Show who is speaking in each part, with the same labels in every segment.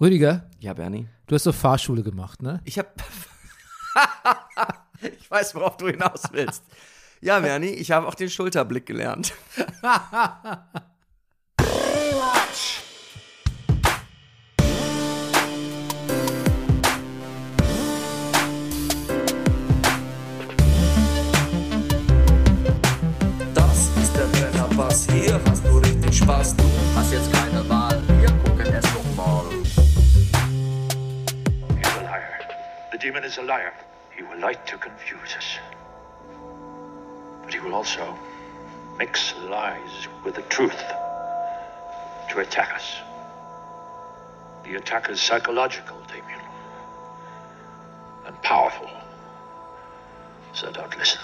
Speaker 1: Rüdiger,
Speaker 2: Ja, Bernie.
Speaker 1: du hast doch Fahrschule gemacht, ne?
Speaker 2: Ich hab. ich weiß, worauf du hinaus willst. Ja, Bernie, ich habe auch den Schulterblick gelernt.
Speaker 3: Demon is a liar. He will like to confuse us. But he will also mix lies with the truth to attack us. The attack is psychological, Damien. And powerful. So don't listen.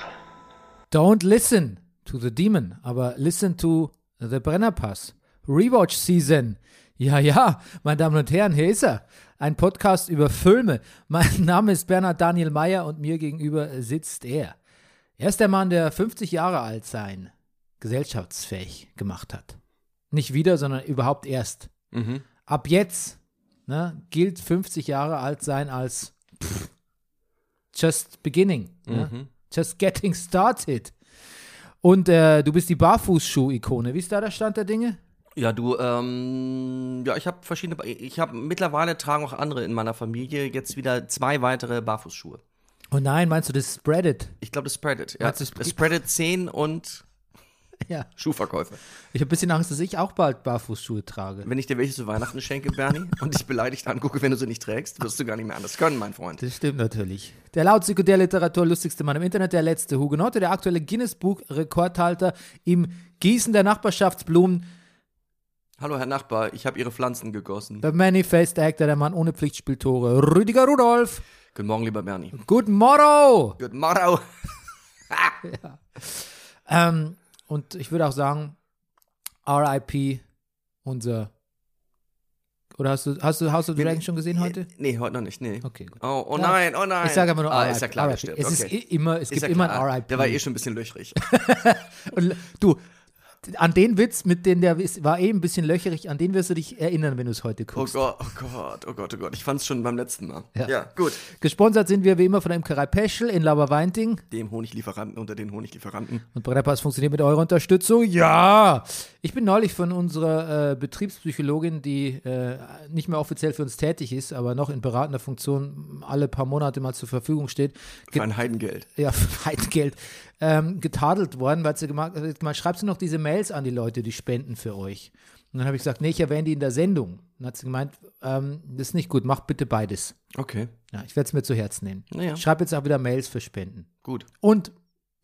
Speaker 1: Don't listen to the demon, aber listen to the Brennerpass. Rewatch Season. Ja, ja, meine Damen und Herren, hier ist er. Ein Podcast über Filme. Mein Name ist Bernhard Daniel Meyer und mir gegenüber sitzt er. Er ist der Mann, der 50 Jahre alt sein, gesellschaftsfähig gemacht hat. Nicht wieder, sondern überhaupt erst. Ab jetzt ne, gilt 50 Jahre alt sein als pff, just beginning. Ne? Just getting started. Und äh, du bist die Barfußschuh-Ikone. Wie ist da der Stand der Dinge?
Speaker 2: Ja, du, ähm, ja, ich habe verschiedene, ich habe mittlerweile tragen auch andere in meiner Familie jetzt wieder zwei weitere Barfußschuhe.
Speaker 1: Oh nein, meinst du das Spreaded?
Speaker 2: Ich glaube, das Spreaded. Ja,
Speaker 1: Meinst du, es-
Speaker 2: Spreaded 10 und
Speaker 1: Ja.
Speaker 2: Schuhverkäufe.
Speaker 1: Ich habe ein bisschen Angst, dass ich auch bald Barfußschuhe trage.
Speaker 2: Wenn ich dir welche zu Weihnachten schenke, Bernie, und dich beleidigt angucke, wenn du sie nicht trägst, wirst du gar nicht mehr anders können, mein Freund.
Speaker 1: Das stimmt natürlich. Der laut Sekundärliteratur lustigste Mann im Internet, der letzte Hugenotte, der aktuelle Guinness-Buch-Rekordhalter im Gießen der Nachbarschaftsblumen,
Speaker 2: Hallo, Herr Nachbar, ich habe Ihre Pflanzen gegossen.
Speaker 1: der Manifest Actor, der Mann ohne Pflichtspieltore, Rüdiger Rudolf.
Speaker 2: Guten Morgen, lieber Bernie.
Speaker 1: Good morrow!
Speaker 2: Guten Morgen.
Speaker 1: Ähm, und ich würde auch sagen, RIP, unser. Oder hast du, hast du House of the Dragon schon gesehen heute?
Speaker 2: Nee, heute noch nicht, nee.
Speaker 1: Okay, gut.
Speaker 2: Oh, oh
Speaker 1: Ja.
Speaker 2: nein, oh nein.
Speaker 1: Ich sage aber nur
Speaker 2: ah,
Speaker 1: RIP.
Speaker 2: ist ja klar,
Speaker 1: RIP. Es, ist
Speaker 2: okay.
Speaker 1: i- immer, es
Speaker 2: Ist
Speaker 1: gibt
Speaker 2: ja
Speaker 1: immer ein RIP.
Speaker 2: Der war eh schon ein bisschen löchrig.
Speaker 1: Und du, an den Witz, mit dem der war eh ein bisschen löcherig, an den wirst du dich erinnern, wenn du es heute
Speaker 2: Oh
Speaker 1: guckst.
Speaker 2: Gott, oh Gott, oh Gott, oh Gott. Ich fand's schon beim letzten Mal.
Speaker 1: Ja.
Speaker 2: Ja, gut.
Speaker 1: Gesponsert sind wir wie immer von der Imkerei Peschel in Laberweinting.
Speaker 2: Dem Honiglieferanten unter den Honiglieferanten.
Speaker 1: Und Brennerpass funktioniert mit eurer Unterstützung. Ja! Ich bin neulich von unserer äh, Betriebspsychologin, die äh, nicht mehr offiziell für uns tätig ist, aber noch in beratender Funktion alle paar Monate mal zur Verfügung steht,
Speaker 2: Für ein Heidengeld.
Speaker 1: ja, für Heidengeld, ähm, getadelt worden, weil sie gemacht hat, schreibst du noch diese Mails an die Leute, die spenden für euch. Und dann habe ich gesagt, nee, ich erwähne die in der Sendung. Und dann hat sie gemeint, ähm, das ist nicht gut, mach bitte beides.
Speaker 2: Okay,
Speaker 1: Ja, ich werde es mir zu Herzen nehmen.
Speaker 2: Naja.
Speaker 1: Ich schreibe jetzt auch wieder Mails für Spenden.
Speaker 2: gut.
Speaker 1: Und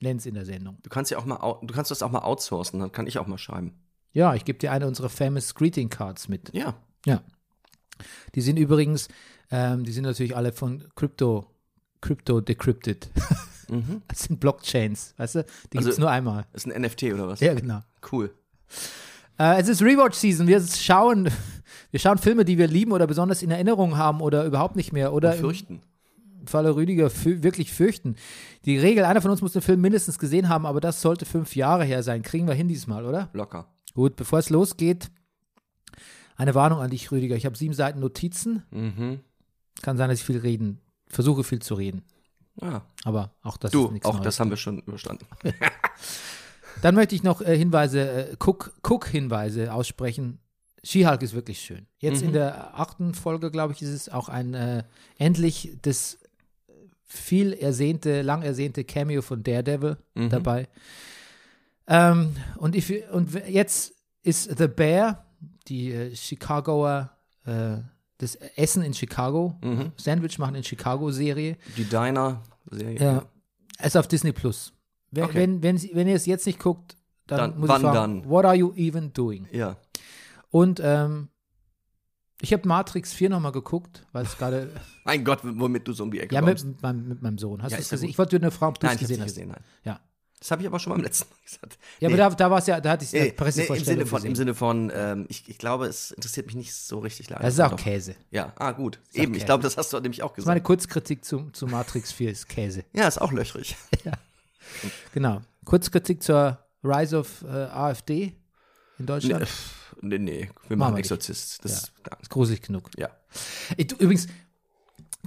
Speaker 1: nenn es in der Sendung.
Speaker 2: Du kannst ja auch mal, du kannst das auch mal outsourcen, dann kann ich auch mal schreiben.
Speaker 1: Ja, ich gebe dir eine unserer famous Greeting Cards mit.
Speaker 2: Ja.
Speaker 1: Ja. Die sind übrigens, ähm, die sind natürlich alle von Crypto, Crypto decrypted. Das sind Blockchains, weißt du? Die
Speaker 2: Also-
Speaker 1: gibt's nur einmal.
Speaker 2: Ist ein NFT oder was?
Speaker 1: Ja, genau.
Speaker 2: Cool.
Speaker 1: Äh, es ist Rewatch Season. Wir schauen, wir schauen Filme, die wir lieben oder besonders in Erinnerung haben oder überhaupt nicht mehr oder im
Speaker 2: Fürchten.
Speaker 1: Falle Rüdiger wirklich fürchten. Die Regel, einer von uns muss den Film mindestens gesehen haben, aber das sollte fünf Jahre her sein. Kriegen wir hin diesmal, oder?
Speaker 2: Locker.
Speaker 1: Gut, bevor es losgeht, eine Warnung an dich, Rüdiger. Ich habe sieben Seiten Notizen.
Speaker 2: Mhm.
Speaker 1: Kann sein, dass ich viel reden, versuche viel zu reden.
Speaker 2: Ja.
Speaker 1: Aber auch das ist
Speaker 2: Du,
Speaker 1: nichts
Speaker 2: auch
Speaker 1: Neues.
Speaker 2: das haben wir schon überstanden.
Speaker 1: Dann möchte ich noch äh, Hinweise, äh, Cook- Cook-Hinweise aussprechen. She-Hulk ist wirklich schön. Jetzt
Speaker 2: Mhm.
Speaker 1: in der achten Folge, glaube ich, ist es auch ein äh, endlich das viel ersehnte, lang ersehnte Cameo von Daredevil
Speaker 2: Mhm.
Speaker 1: dabei. Ähm, und, ich, und jetzt ist The Bear, die äh, Chicagoer, äh, das Essen in Chicago,
Speaker 2: Mhm.
Speaker 1: Sandwich machen in Chicago-Serie.
Speaker 2: Die Diner-Serie.
Speaker 1: Ja. Es ist auf Disney Plus. Wenn,
Speaker 2: Okay.
Speaker 1: wenn, wenn, wenn ihr es jetzt nicht guckt, dann,
Speaker 2: Dann-
Speaker 1: muss ich fragen,
Speaker 2: dann?
Speaker 1: what are you even doing?
Speaker 2: Ja.
Speaker 1: Und ähm, ich habe Matrix 4 nochmal geguckt, weil es gerade,
Speaker 2: Mein Gott, womit du so um die Ecke
Speaker 1: ja,
Speaker 2: kommst.
Speaker 1: mit, mit, meinem, mit meinem Sohn. Hast
Speaker 2: Ja,
Speaker 1: du es
Speaker 2: ja
Speaker 1: gesehen?
Speaker 2: gut.
Speaker 1: Ich wollte nur eine Frage, ob du
Speaker 2: Nein,
Speaker 1: es gesehen
Speaker 2: nicht
Speaker 1: hast.
Speaker 2: gesehen, nein.
Speaker 1: Ja,
Speaker 2: Das habe ich aber schon beim letzten Mal gesagt.
Speaker 1: ja
Speaker 2: Nee.
Speaker 1: aber da, da war es ja, da hatte ich
Speaker 2: Nee,
Speaker 1: der
Speaker 2: nee, im,
Speaker 1: Pressevorstellung
Speaker 2: Sinne von, Im. Sinne von, ähm, ich, ich glaube, es interessiert mich nicht so richtig leider.
Speaker 1: Das ist auch
Speaker 2: Doch.
Speaker 1: Käse.
Speaker 2: Ja, ah, gut.
Speaker 1: auch
Speaker 2: Eben, ich glaube, das hast du nämlich auch
Speaker 1: Das ist meine
Speaker 2: gesagt.
Speaker 1: Kurzkritik zu, zu Matrix 4 ist Käse.
Speaker 2: Ja, ist auch löchrig.
Speaker 1: Genau. Kurzkritik zur Rise of äh, AfD in Deutschland.
Speaker 2: Nee, nee, wir
Speaker 1: Machen
Speaker 2: machen
Speaker 1: wir
Speaker 2: Exorzist. Das, ja.
Speaker 1: Ist gruselig genug.
Speaker 2: ja.
Speaker 1: Du, übrigens,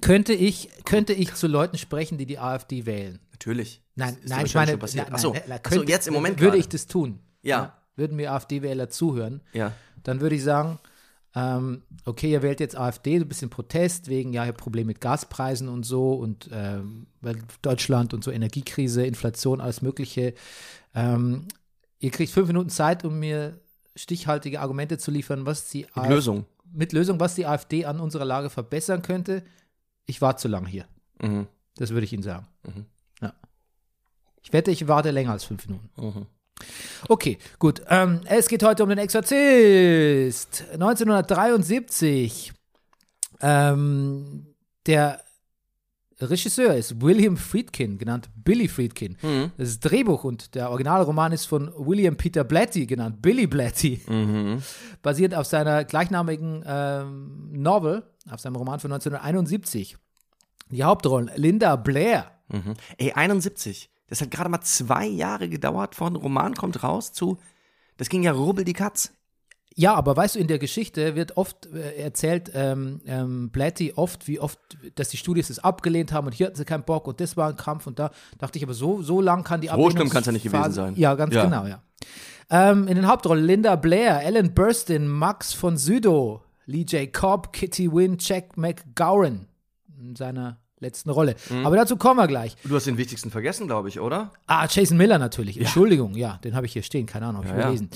Speaker 1: könnte ich, könnte ich zu Leuten sprechen, die die AfD wählen?
Speaker 2: Natürlich.
Speaker 1: Nein,
Speaker 2: Ist
Speaker 1: nein, ich meine,
Speaker 2: schon passiert.
Speaker 1: nein,
Speaker 2: Ach so.
Speaker 1: nein, nein,
Speaker 2: Ach so,
Speaker 1: könnte-
Speaker 2: jetzt im Moment
Speaker 1: Würde
Speaker 2: gerade.
Speaker 1: ich das tun?
Speaker 2: Ja.
Speaker 1: Würden mir AfD-Wähler zuhören?
Speaker 2: Ja.
Speaker 1: Dann würde ich sagen, ähm, okay, ihr wählt jetzt AfD, so ein bisschen Protest wegen, ja, ihr habt Probleme mit Gaspreisen und so und ähm, Deutschland und so Energiekrise, Inflation, alles Mögliche. Ähm, ihr kriegt fünf Minuten Zeit, um mir stichhaltige Argumente zu liefern, was die
Speaker 2: Mit
Speaker 1: AfD
Speaker 2: Lösung.
Speaker 1: mit Lösung, was die AfD an unserer Lage verbessern könnte. Ich warte zu lange hier.
Speaker 2: Mhm.
Speaker 1: Das würde ich Ihnen sagen.
Speaker 2: Mhm.
Speaker 1: Ja. Ich wette, ich warte länger als fünf Minuten.
Speaker 2: Mhm.
Speaker 1: Okay, gut. Ähm, es geht heute um den Exorzist. 1973. Ähm, der Regisseur ist William Friedkin, genannt Billy Friedkin.
Speaker 2: Mhm.
Speaker 1: Das Drehbuch und der Originalroman ist von William Peter Blatty, genannt Billy Blatty,
Speaker 2: Mhm.
Speaker 1: basiert auf seiner gleichnamigen ähm, Novel, auf seinem Roman von 1971. Die Hauptrollen Linda Blair,
Speaker 2: Mhm. Ey, 71. Das hat gerade mal zwei Jahre gedauert von Roman kommt raus zu. Das ging ja rubbel die Katz.
Speaker 1: Ja, aber weißt du, in der Geschichte wird oft äh, erzählt, ähm, ähm, Blatty oft, wie oft, dass die Studios es abgelehnt haben und hier hatten sie keinen Bock und das war ein Kampf und da dachte ich, aber so, so lang kann die
Speaker 2: So schlimm kann's ja nicht gewesen sein.
Speaker 1: Ja, ganz
Speaker 2: Ja.
Speaker 1: genau, ja. Ähm, in den Hauptrollen Linda Blair, Ellen Burstyn, Max von Sydow, Lee J. Cobb, Kitty Wynn, Jack McGowan in seiner letzten Rolle.
Speaker 2: Mhm.
Speaker 1: Aber dazu kommen wir gleich.
Speaker 2: Du hast den wichtigsten vergessen, glaube ich, oder?
Speaker 1: Ah, Jason Miller natürlich. Entschuldigung, ja, den habe ich hier stehen, keine Ahnung, hab ich
Speaker 2: Ja, ja.
Speaker 1: gelesen.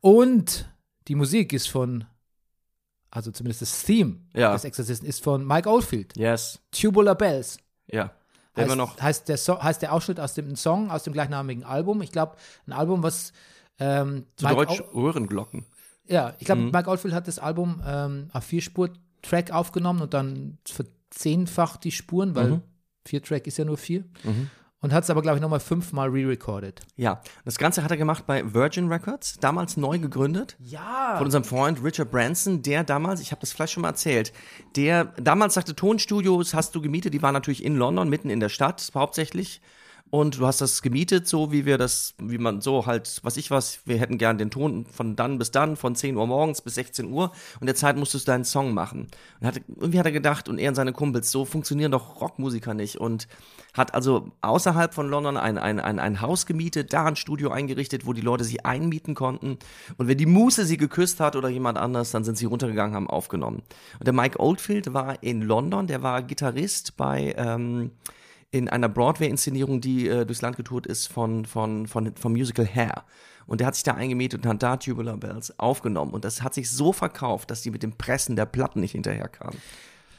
Speaker 1: Und die Musik ist von, also zumindest das Theme
Speaker 2: Ja.
Speaker 1: des Exorzisten ist von Mike Oldfield.
Speaker 2: Yes.
Speaker 1: Tubular Bells.
Speaker 2: Ja.
Speaker 1: Heißt,
Speaker 2: immer noch.
Speaker 1: heißt, der so heißt der Ausschnitt aus dem Song, aus dem gleichnamigen Album. Ich glaube, ein Album, was ähm,
Speaker 2: Zu
Speaker 1: Mike
Speaker 2: Deutsch Röhrenglocken.
Speaker 1: Ja, ich glaube,
Speaker 2: Mhm.
Speaker 1: Mike Oldfield hat das Album ähm, auf Vier-Spur-Track aufgenommen und dann verzehnfacht die Spuren, weil
Speaker 2: Mhm.
Speaker 1: vier Track ist ja nur vier.
Speaker 2: Mhm.
Speaker 1: Und hat es aber, glaube ich, nochmal fünfmal re-recorded.
Speaker 2: Ja. Das Ganze hat er gemacht bei Virgin Records, damals neu gegründet.
Speaker 1: Ja.
Speaker 2: Von unserem Freund Richard Branson, der damals, ich habe das vielleicht schon mal erzählt, der damals sagte, Tonstudios hast du gemietet, die waren natürlich in London, mitten in der Stadt hauptsächlich. Und du hast das gemietet, so wie wir das, wie man so halt, was ich was, wir hätten gern den Ton von dann bis dann, von 10 Uhr morgens bis 16 Uhr. Und der Zeit musstest du deinen Song machen. Und hat, irgendwie hat er gedacht, und er und seine Kumpels, so funktionieren doch Rockmusiker nicht. Und hat also außerhalb von London ein, ein, ein, ein Haus gemietet, da ein Studio eingerichtet, wo die Leute sich einmieten konnten. Und wenn die Muse sie geküsst hat oder jemand anders, dann sind sie runtergegangen, haben aufgenommen. Und der Mike Oldfield war in London, der war Gitarrist bei ähm, in einer Broadway-Inszenierung, die äh, durchs Land getourt ist von, von, von, vom Musical Hair. Und der hat sich da eingemietet und hat da Tubular Bells aufgenommen. Und das hat sich so verkauft, dass die mit dem Pressen der Platten nicht hinterherkamen.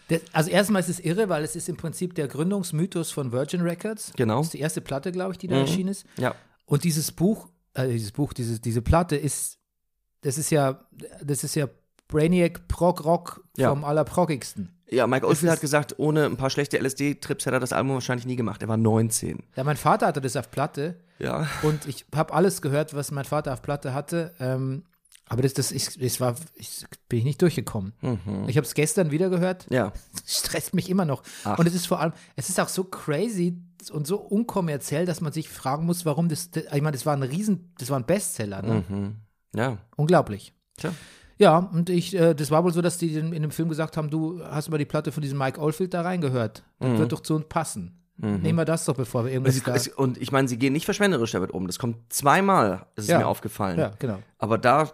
Speaker 1: Das, also erstmal ist es irre, weil es ist im Prinzip der Gründungsmythos von Virgin Records.
Speaker 2: Genau.
Speaker 1: Das ist die erste Platte, glaube ich, die da erschienen ist.
Speaker 2: Ja.
Speaker 1: Und dieses Buch, äh, dieses Buch, diese, diese Platte ist, das ist ja, das ist ja Brainiac Prog Rock
Speaker 2: Ja.
Speaker 1: vom allerproggigsten.
Speaker 2: Ja, Mike Oldfield hat gesagt, ohne ein paar schlechte LSD-Trips hätte er das Album wahrscheinlich nie gemacht. Er war 19.
Speaker 1: Ja, mein Vater hatte das auf Platte
Speaker 2: Ja.
Speaker 1: und ich habe alles gehört, was mein Vater auf Platte hatte. Ähm, aber das, das, ich, das war, ich bin ich nicht durchgekommen. Ich habe es gestern wieder gehört.
Speaker 2: Ja.
Speaker 1: stresst mich immer noch.
Speaker 2: Ach.
Speaker 1: Und es ist vor allem, es ist auch so crazy und so unkommerziell, dass man sich fragen muss, warum das, ich meine, das war ein Riesen, das war ein Bestseller, ne?
Speaker 2: Mhm. Ja.
Speaker 1: Unglaublich.
Speaker 2: Tja.
Speaker 1: Ja, und ich, äh, das war wohl so, dass die in, in dem Film gesagt haben, du hast mal die Platte von diesem Mike Oldfield da reingehört. Das
Speaker 2: Mhm.
Speaker 1: wird doch zu uns passen. Nehmen wir das doch, bevor wir irgendwas
Speaker 2: es, und ich meine, sie gehen nicht verschwenderisch damit um. Das kommt zweimal, ist es
Speaker 1: Ja.
Speaker 2: mir aufgefallen.
Speaker 1: Ja, genau.
Speaker 2: Aber da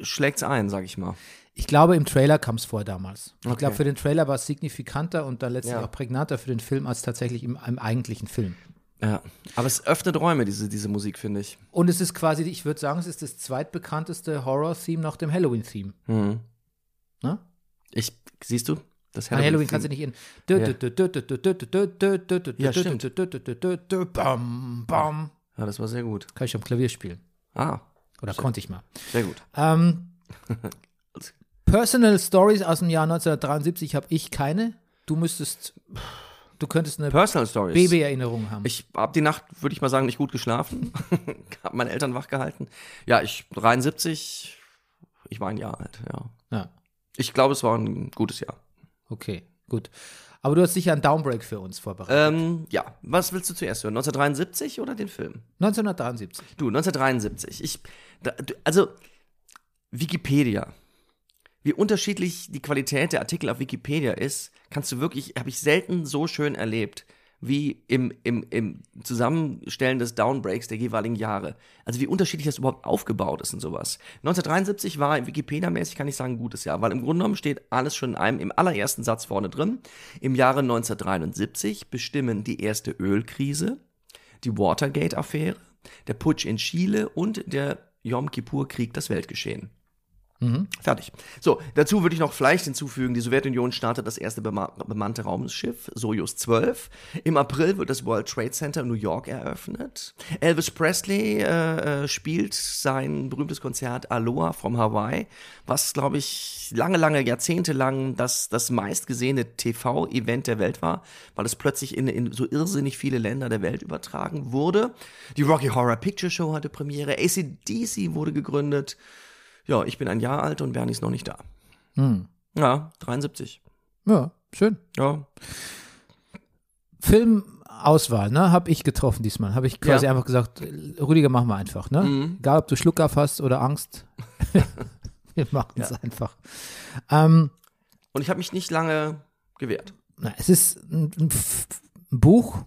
Speaker 2: schlägt es ein, sag ich mal.
Speaker 1: Ich glaube, im Trailer kam es vor damals. Ich
Speaker 2: Okay.
Speaker 1: glaube, für den Trailer war es signifikanter und dann letztlich
Speaker 2: Ja.
Speaker 1: auch prägnanter für den Film als tatsächlich im, im eigentlichen Film.
Speaker 2: Ja. Aber es öffnet Räume, diese, diese Musik, finde ich.
Speaker 1: Und es ist quasi, ich würde sagen, es ist das zweitbekannteste Horror-Theme nach dem Halloween-Theme.
Speaker 2: Mhm.
Speaker 1: Ne?
Speaker 2: Ich, siehst du? Das
Speaker 1: An Halloween kannst du nicht in.
Speaker 2: Ja, stimmt.
Speaker 1: Bam, bam.
Speaker 2: Ja, das war sehr gut.
Speaker 1: Kann ich am Klavier spielen.
Speaker 2: Ah,
Speaker 1: Oder konnte ich mal.
Speaker 2: sehr gut.
Speaker 1: Ähm, Personal Stories aus dem Jahr 1973 habe ich keine. Du müsstest, du könntest eine
Speaker 2: Personal Stories.
Speaker 1: Baby-Erinnerung haben.
Speaker 2: Ich habe die Nacht, würde ich mal sagen, nicht gut geschlafen. habe meine Eltern wach gehalten. Ja, ich 73, ich war ein Jahr alt, ja.
Speaker 1: ja,
Speaker 2: Ich glaube, es war ein gutes Jahr.
Speaker 1: okay, gut. Aber du hast sicher einen Downbreak für uns vorbereitet.
Speaker 2: Ähm, ja, was willst du zuerst hören? 1973 oder den Film?
Speaker 1: 1973.
Speaker 2: Du, 1973. Ich, da, also, Wikipedia. Wie unterschiedlich die Qualität der Artikel auf Wikipedia ist, kannst du wirklich, habe ich selten so schön erlebt, wie im, im, im Zusammenstellen des Downbreaks der jeweiligen Jahre. Also wie unterschiedlich das überhaupt aufgebaut ist und sowas. 1973 war Wikipedia-mäßig, kann ich sagen, ein gutes Jahr, weil im Grunde genommen steht alles schon in einem, im allerersten Satz vorne drin. Im Jahre 1973 bestimmen die erste Ölkrise, die Watergate-Affäre, der Putsch in Chile und der Yom Kippur-Krieg das Weltgeschehen. Fertig. So, dazu würde ich noch vielleicht hinzufügen, die Sowjetunion startet das erste bema bemannte Raumschiff, Soyuz 12. Im April wird das World Trade Center in New York eröffnet. Elvis Presley äh, äh, spielt sein berühmtes Konzert Aloha from Hawaii, was, glaube ich, lange, lange, Jahrzehnte lang das, das meistgesehene TV-Event der Welt war, weil es plötzlich in, in so irrsinnig viele Länder der Welt übertragen wurde. Die Rocky Horror Picture Show hatte Premiere, ACDC wurde gegründet. Ja, ich bin ein Jahr alt und Bernie ist noch nicht da. Ja, 73.
Speaker 1: Ja, schön.
Speaker 2: Ja,
Speaker 1: Filmauswahl, ne, habe ich getroffen diesmal. Habe ich quasi
Speaker 2: Ja.
Speaker 1: einfach gesagt, Rüdiger, machen wir einfach, ne?
Speaker 2: Mhm.
Speaker 1: Egal, ob du Schluckauf hast oder Angst. wir machen es einfach. Ähm,
Speaker 2: und ich habe mich nicht lange gewehrt.
Speaker 1: na, es ist ein, ein, ein Buch,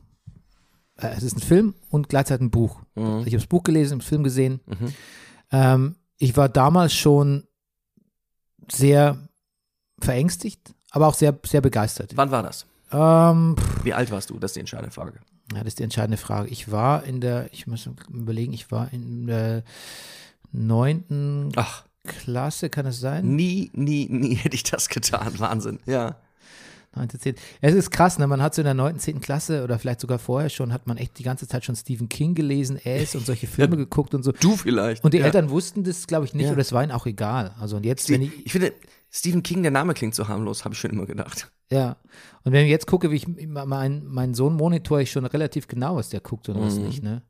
Speaker 1: äh, es ist ein Film und gleichzeitig ein Buch. Ich habe das Buch gelesen, den Film gesehen. Ähm, ich war damals schon sehr verängstigt, aber auch sehr, sehr begeistert.
Speaker 2: Wann war das?
Speaker 1: Ähm,
Speaker 2: Wie alt warst du? Das ist die entscheidende Frage.
Speaker 1: ja, das ist die entscheidende Frage. Ich war in der, ich muss überlegen, ich war in der neunten
Speaker 2: Ach,
Speaker 1: Klasse, kann es sein?
Speaker 2: nie, nie, nie hätte ich das getan. Wahnsinn. Ja.
Speaker 1: Neunte, zehnte. Es ist krass, ne? Man hat so in der neunten, zehnten Klasse oder vielleicht sogar vorher schon, hat man echt die ganze Zeit schon Stephen King gelesen, Ace und solche Filme geguckt und so.
Speaker 2: Du vielleicht.
Speaker 1: Und die
Speaker 2: ja.
Speaker 1: Eltern wussten das, glaube ich, nicht,
Speaker 2: Ja.
Speaker 1: oder es war ihnen auch egal. Also und jetzt, wenn
Speaker 2: Die,
Speaker 1: ich,
Speaker 2: ich finde, Stephen King, der Name klingt so harmlos, habe ich schon immer gedacht.
Speaker 1: ja. Und wenn ich jetzt gucke, wie ich mein, mein Sohn monitor ich schon relativ genau, was der guckt und was
Speaker 2: Mhm.
Speaker 1: nicht, ne?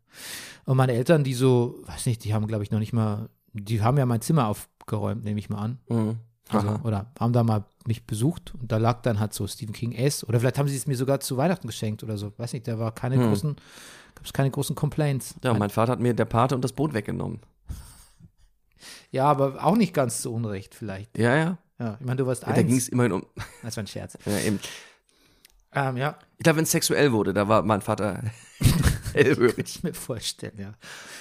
Speaker 1: Und meine Eltern, die so, weiß nicht, die haben, glaube ich, noch nicht mal, die haben ja mein Zimmer aufgeräumt, nehme ich mal an.
Speaker 2: Mhm.
Speaker 1: Also, oder haben da mal mich besucht und da lag dann halt so Stephen King S. Oder vielleicht haben sie es mir sogar zu Weihnachten geschenkt oder so. Weiß nicht, da war keine großen, gab es keine großen Complaints.
Speaker 2: Hm. Ja, mein Vater hat mir der Pate und das Boot weggenommen.
Speaker 1: Ja, aber auch nicht ganz zu Unrecht vielleicht.
Speaker 2: Ja, ja.
Speaker 1: Ja, ich meine, du warst
Speaker 2: Da ging
Speaker 1: eins.
Speaker 2: es immerhin um.
Speaker 1: Das war ein Scherz.
Speaker 2: Ja, eben.
Speaker 1: Ähm, ja,
Speaker 2: Ich glaube, wenn es sexuell wurde, da war mein Vater hellhörig.
Speaker 1: ich mir vorstellen, ja.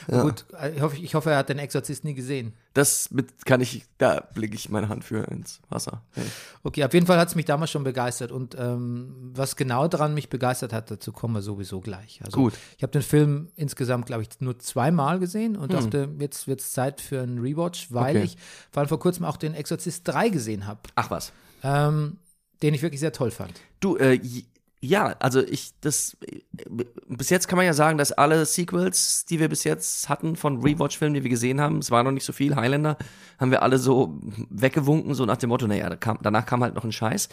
Speaker 1: Aber Gut, äh, ich hoffe, ich hoffe, er hat den Exorzist nie gesehen.
Speaker 2: Das mit, kann ich, da blicke ich meine Hand für ins Wasser. Ja.
Speaker 1: Okay, auf jeden Fall hat es mich damals schon begeistert. Und ähm, was genau daran mich begeistert hat, dazu kommen wir sowieso gleich. Also,
Speaker 2: Gut.
Speaker 1: Ich habe den Film insgesamt, glaube ich, nur zweimal gesehen und
Speaker 2: Hm.
Speaker 1: dachte, jetzt wird es Zeit für einen Rewatch, weil
Speaker 2: Okay.
Speaker 1: ich vor allem vor kurzem auch den Exorzist 3 gesehen habe,
Speaker 2: Ach was.
Speaker 1: ähm, den ich wirklich sehr toll fand.
Speaker 2: Du, äh, ja, also ich, das, bis jetzt kann man ja sagen, dass alle Sequels, die wir bis jetzt hatten von Rewatch-Filmen, die wir gesehen haben, es war noch nicht so viel, Highlander, haben wir alle so weggewunken, so nach dem Motto, naja, danach kam halt noch ein Scheiß.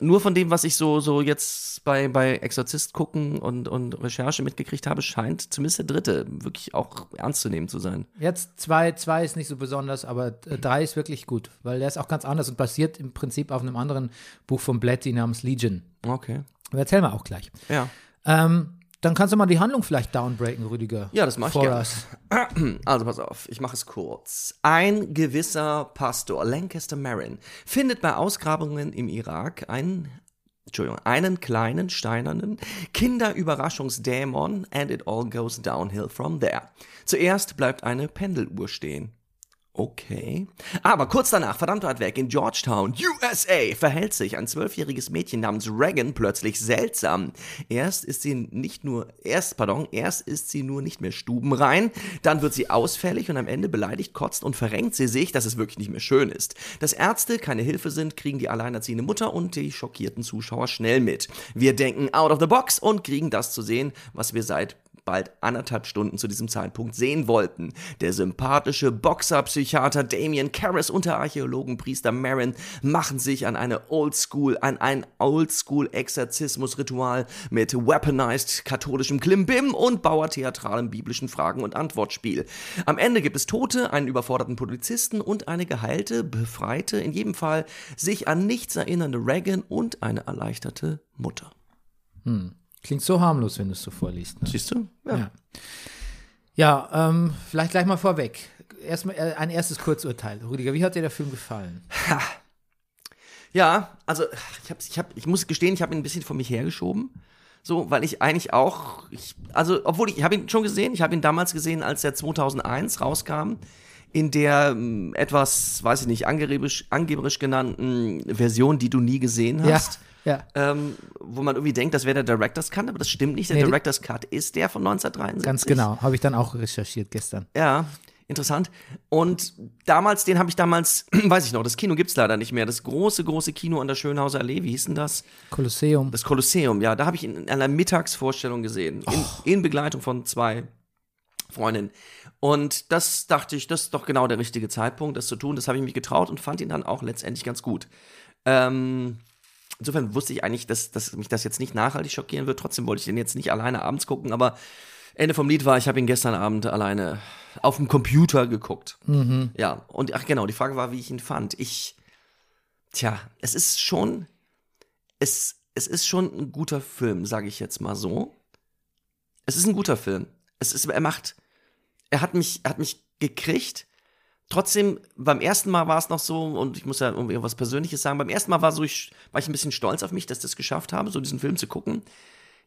Speaker 2: Nur von dem, was ich so, so jetzt bei, bei Exorzist gucken und, und Recherche mitgekriegt habe, scheint zumindest der dritte wirklich auch ernst zu nehmen zu sein.
Speaker 1: Jetzt zwei, zwei ist nicht so besonders, aber drei ist wirklich gut, weil der ist auch ganz anders und basiert im Prinzip auf einem anderen Buch von Blatty namens Legion.
Speaker 2: Okay.
Speaker 1: Aber erzählen wir auch gleich.
Speaker 2: Ja.
Speaker 1: Ähm, dann kannst du mal die Handlung vielleicht downbreaken, Rüdiger.
Speaker 2: Ja, das mach ich gerne.
Speaker 1: us.
Speaker 2: Also pass auf, ich mache es kurz. Ein gewisser Pastor, Lancaster Marin, findet bei Ausgrabungen im Irak einen, Entschuldigung, einen kleinen steinernen Kinderüberraschungsdämon and it all goes downhill from there. Zuerst bleibt eine Pendeluhr stehen. Okay. Aber kurz danach, verdammt weit weg, in Georgetown, USA, verhält sich ein zwölfjähriges Mädchen namens Reagan plötzlich seltsam. Erst ist sie nicht nur, erst, pardon, erst ist sie nur nicht mehr stubenrein, dann wird sie ausfällig und am Ende beleidigt, kotzt und verrenkt sie sich, dass es wirklich nicht mehr schön ist. Dass Ärzte keine Hilfe sind, kriegen die alleinerziehende Mutter und die schockierten Zuschauer schnell mit. Wir denken out of the box und kriegen das zu sehen, was wir seit bald anderthalb Stunden zu diesem Zeitpunkt sehen wollten. Der sympathische Boxer-Psychiater Damien Karras und der Archäologenpriester Marin machen sich an eine Oldschool, an ein Oldschool-Exorzismus-Ritual mit weaponized katholischem Klimbim und bauertheatralem biblischen Fragen- und Antwortspiel. Am Ende gibt es Tote, einen überforderten Polizisten und eine geheilte, befreite, in jedem Fall sich an nichts erinnernde Reagan und eine erleichterte Mutter.
Speaker 1: Klingt so harmlos, wenn du es so vorliest. Ne?
Speaker 2: Siehst du?
Speaker 1: Ja. Ja, ähm, vielleicht gleich mal vorweg. erstmal äh, ein erstes Kurzurteil. Rüdiger, wie hat dir der Film gefallen?
Speaker 2: Ja, also ich, hab's, ich, hab, ich muss gestehen, ich habe ihn ein bisschen vor mich hergeschoben. So, weil ich eigentlich auch, ich, also obwohl ich, ich habe ihn schon gesehen, ich habe ihn damals gesehen, als er 2001 rauskam, in der ähm, etwas, weiß ich nicht, angeberisch, angeberisch genannten Version, die du nie gesehen hast.
Speaker 1: Ja.
Speaker 2: Ähm, wo man irgendwie denkt, das wäre der Director's Cut, aber das stimmt nicht. Der
Speaker 1: Nee,
Speaker 2: Director's Cut ist der von 1973.
Speaker 1: Ganz genau. Habe ich dann auch recherchiert gestern.
Speaker 2: Ja, interessant. Und damals, den habe ich damals, weiß ich noch, das Kino gibt's leider nicht mehr. Das große, große Kino an der Schönhauser Allee, wie hieß denn das?
Speaker 1: Kolosseum.
Speaker 2: Das Kolosseum, ja, da habe ich ihn in einer Mittagsvorstellung gesehen. In, in Begleitung von zwei Freundinnen. Und das dachte ich, das ist doch genau der richtige Zeitpunkt, das zu tun. Das habe ich mich getraut und fand ihn dann auch letztendlich ganz gut. Ähm, insofern wusste ich eigentlich, dass, dass mich das jetzt nicht nachhaltig schockieren wird. Trotzdem wollte ich den jetzt nicht alleine abends gucken, aber Ende vom Lied war, ich habe ihn gestern Abend alleine auf dem Computer geguckt. Ja, und ach genau, die Frage war, wie ich ihn fand. Ich, tja, es ist schon, es, es ist schon ein guter Film, sage ich jetzt mal so. Es ist ein guter Film. Es ist, er macht, er hat mich, er hat mich gekriegt. Trotzdem, beim ersten Mal war es noch so, und ich muss ja irgendwie was Persönliches sagen, beim ersten Mal war, so, ich, war ich ein bisschen stolz auf mich, dass ich das geschafft habe, so diesen Film zu gucken.